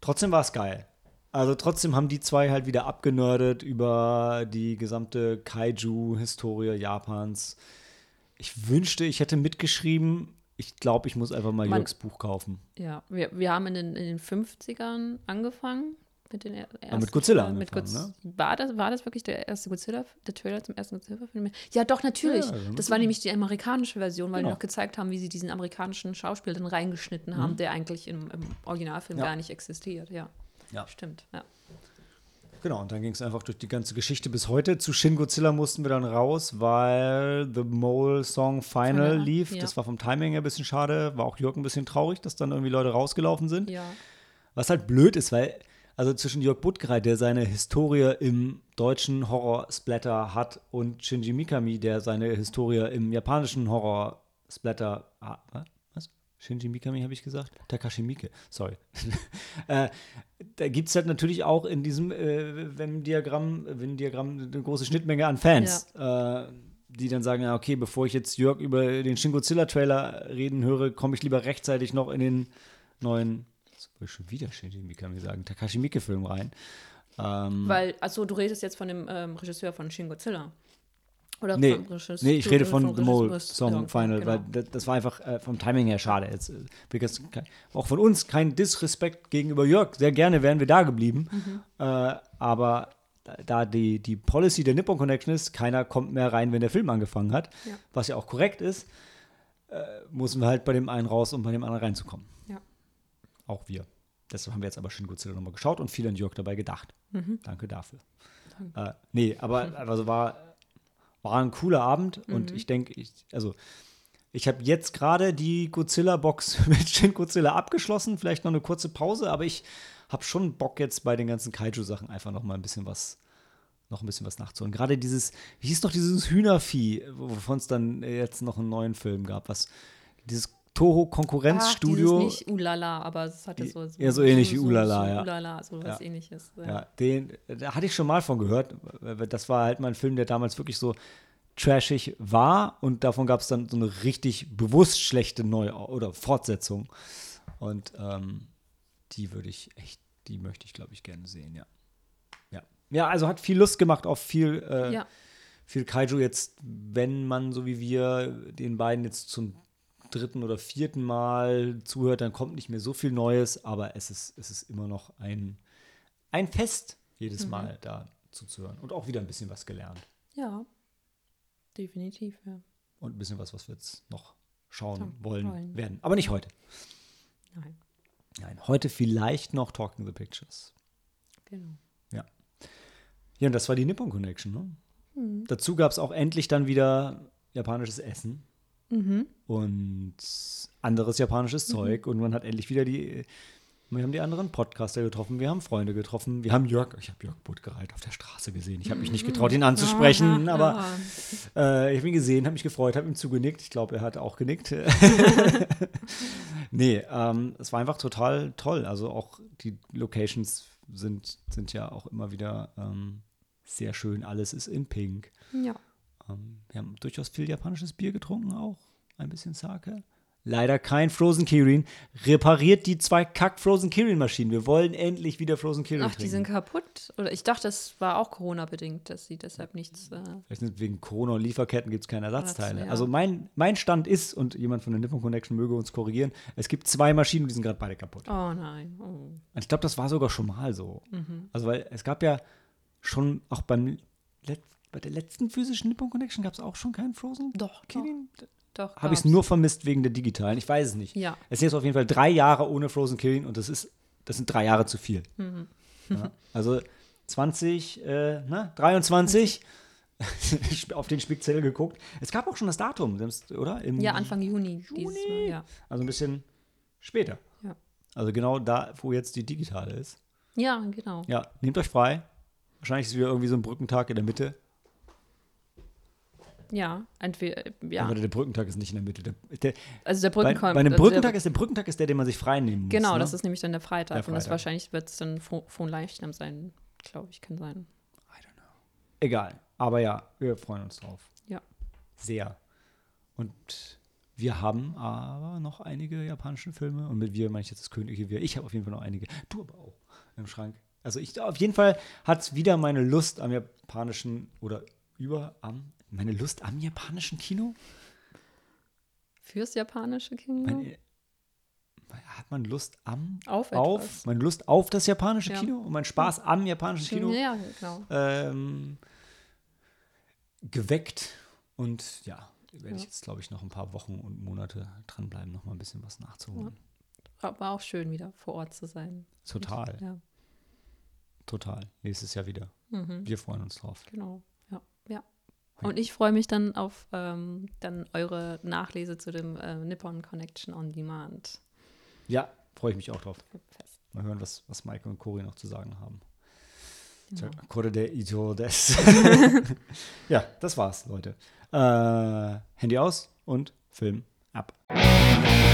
Trotzdem war es geil. Also trotzdem haben die zwei halt wieder abgenördet über die gesamte Kaiju-Historie Japans. Ich wünschte, ich hätte mitgeschrieben. Ich glaube, ich muss einfach mal Man- Jörgs Buch kaufen. Ja, wir, wir haben in den, in den 50ern angefangen. Mit, den er- ersten, mit Godzilla mit angefangen, Godz- war, das, war das wirklich der erste Godzilla, der Trailer zum ersten Godzilla-Film? Ja, doch, natürlich. Ja, also das war nämlich die amerikanische Version, weil Genau. die noch gezeigt haben, wie sie diesen amerikanischen Schauspieler dann reingeschnitten haben, der eigentlich im, im Originalfilm Mhm. Ja. gar nicht existiert. Ja, Ja. stimmt. Ja. Genau, und dann ging es einfach durch die ganze Geschichte bis heute. Zu Shin Godzilla mussten wir dann raus, weil The Mole Song Final Final, lief. ja. Das war vom Timing her ein bisschen schade. War auch Jörg ein bisschen traurig, dass dann irgendwie Leute rausgelaufen sind. ja. Was halt blöd ist, weil, also zwischen Jörg Buttgereit, der seine Historie im deutschen Horror-Splatter hat, und Shinji Mikami, der seine Historie im japanischen Horror-Splatter hat. Was? Shinji Mikami habe ich gesagt? Takashi Miike, sorry. (laughs) äh, da gibt es halt natürlich auch in diesem äh, Venn-Diagramm Venn-Diagramm eine große Schnittmenge an Fans. Äh, die dann sagen, ja, okay, bevor ich jetzt Jörg über den Shin Godzilla-Trailer reden höre, komme ich lieber rechtzeitig noch in den neuen, wollte schon wieder Shinji Mikami sagen, Takashi Miike-Film rein. Ähm, Weil, achso, du redest jetzt von dem ähm, Regisseur von Shin Godzilla. Oder Nee, vom Regisseur- nee, ich rede vom von The Mole Song Ja, Final, genau. weil das, das war einfach äh, vom Timing her schade. Jetzt, äh, because, auch von uns kein Disrespekt gegenüber Jörg. Sehr gerne wären wir da geblieben. Mhm. Äh, aber da- da die, die Policy der Nippon Connection ist, keiner kommt mehr rein, wenn der Film angefangen hat, Ja. was ja auch korrekt ist, äh, müssen wir halt bei dem einen raus, um bei dem anderen reinzukommen. Auch wir. Deshalb haben wir jetzt aber Shin Godzilla nochmal geschaut und viel an Jörg dabei gedacht. Danke dafür. Äh, nee, aber (laughs) also war, war ein cooler Abend und ich denke, ich, also ich habe jetzt gerade die Godzilla-Box (laughs) mit Shin Godzilla abgeschlossen, vielleicht noch eine kurze Pause, aber ich habe schon Bock jetzt bei den ganzen Kaiju-Sachen einfach noch mal ein bisschen was noch ein bisschen was nachzuholen. Gerade dieses, wie hieß doch dieses Hühnervieh, wovon es dann jetzt noch einen neuen Film gab, was dieses Toho Konkurrenzstudio. Ach, nicht Ulala, aber es hatte so. Ja, so ähnlich wie Ulala, so ja. Ulala, so was Ja. ähnliches. Ja. Ja, den, da hatte ich schon mal von gehört. Das war halt mal ein Film, der damals wirklich so trashig war und davon gab es dann so eine richtig bewusst schlechte Neu- oder Fortsetzung. Und ähm, die würde ich echt, die möchte ich, glaube ich, gerne sehen, ja. Ja. Ja, also hat viel Lust gemacht auf viel, äh, Ja. viel Kaiju jetzt, wenn man so wie wir den beiden jetzt zum dritten oder vierten Mal zuhört, dann kommt nicht mehr so viel Neues, aber es ist, es ist immer noch ein, ein Fest, jedes Mhm. Mal da zuzuhören. Und auch wieder ein bisschen was gelernt. ja. Definitiv, ja. Und ein bisschen was, was wir jetzt noch schauen Schauen wollen, wollen. werden. Aber nicht heute. Nein, Nein, heute vielleicht noch Talking the Pictures. genau. Ja, und das war die Nippon Connection. Ne? Mhm. Dazu gab es auch endlich dann wieder japanisches Essen Mhm. und anderes japanisches Zeug. Und man hat endlich wieder die. Wir haben die anderen Podcaster getroffen, wir haben Freunde getroffen, wir haben Jörg, ich habe Jörg Buttgereit auf der Straße gesehen. Ich habe mich nicht getraut, ihn anzusprechen, Aha, aber aha. Äh, ich habe ihn gesehen, habe mich gefreut, habe ihm zugenickt. Ich glaube, er hat auch genickt. (laughs) nee, ähm, es war einfach total toll. Also auch die Locations sind, sind ja auch immer wieder ähm, sehr schön. Alles ist in Pink. Ja. Ähm, wir haben durchaus viel japanisches Bier getrunken, auch ein bisschen Sake. Leider kein Frozen Kirin. Repariert die zwei Kack Frozen Kirin Maschinen. Wir wollen endlich wieder Frozen Kirin Ach, trinken. die sind kaputt? Oder ich dachte, das war auch Corona-bedingt, dass sie deshalb nichts. Äh, Vielleicht sind wegen Corona und Lieferketten gibt es keine Ersatzteile. ja. Also mein, mein Stand ist, und jemand von der Nippon Connection möge uns korrigieren, es gibt zwei Maschinen, die sind gerade beide kaputt. oh nein. Oh. Ich glaube, das war sogar schon mal so. Mhm. Also weil es gab ja schon auch beim Let bei der letzten physischen Nippon Connection gab es auch schon keinen Frozen Doch, Kirin. Doch. Habe ich es nur vermisst wegen der digitalen. Ich weiß es nicht. Ja. Es sind jetzt auf jeden Fall drei Jahre ohne Frozen Kirin und das ist, das sind drei Jahre zu viel. Mhm. Ja, also 20, äh, na, 23 (laughs) auf den Spickzettel geguckt. Es gab auch schon das Datum, oder? Im, Ja, Anfang Juni, dieses Mal, ja. Also ein bisschen später. Ja. Also genau da, wo jetzt die digitale ist. Ja, genau. Ja, nehmt euch frei. Wahrscheinlich ist wieder irgendwie so ein Brückentag in der Mitte. Ja, entweder, ja. Aber der Brückentag ist nicht in der Mitte. Der, der, Also der bei, Brückentag. bei einem also Brückentag der, ist der Brückentag ist der, den man sich frei nehmen muss. Genau, ne? das ist nämlich dann der Freitag. Der Und das Freitag. wahrscheinlich wird es dann von Leichnam sein, glaube ich, kann sein. Egal. Aber ja, wir freuen uns drauf. Ja. Sehr. Und wir haben aber noch einige japanische Filme. Und mit wir meine ich jetzt das königliche Wir. Ich habe auf jeden Fall noch einige. Du aber auch im Schrank. Also ich auf jeden Fall hat es wieder meine Lust am japanischen oder über am meine Lust am japanischen Kino. Fürs japanische Kino? Meine, hat man Lust am auf auf meine Lust auf das japanische Ja. Kino und mein Spaß am japanischen Kino Ja, genau. ähm, geweckt und ja, werde ich Ja. jetzt glaube ich noch ein paar Wochen und Monate dranbleiben, noch mal ein bisschen was nachzuholen. War auch schön, wieder vor Ort zu sein. Total, Ja, total. Nächstes Jahr wieder. mhm, Wir freuen uns drauf. genau. Und ich freue mich dann auf ähm, dann eure Nachlese zu dem äh, Nippon Connection on Demand. Ja, freue ich mich auch drauf. Fest. Mal hören, was, was Maike und Cori noch zu sagen haben. Genau. Kore de Ijo des. (laughs) (laughs) ja, das war's, Leute. Äh, Handy aus und Film ab.「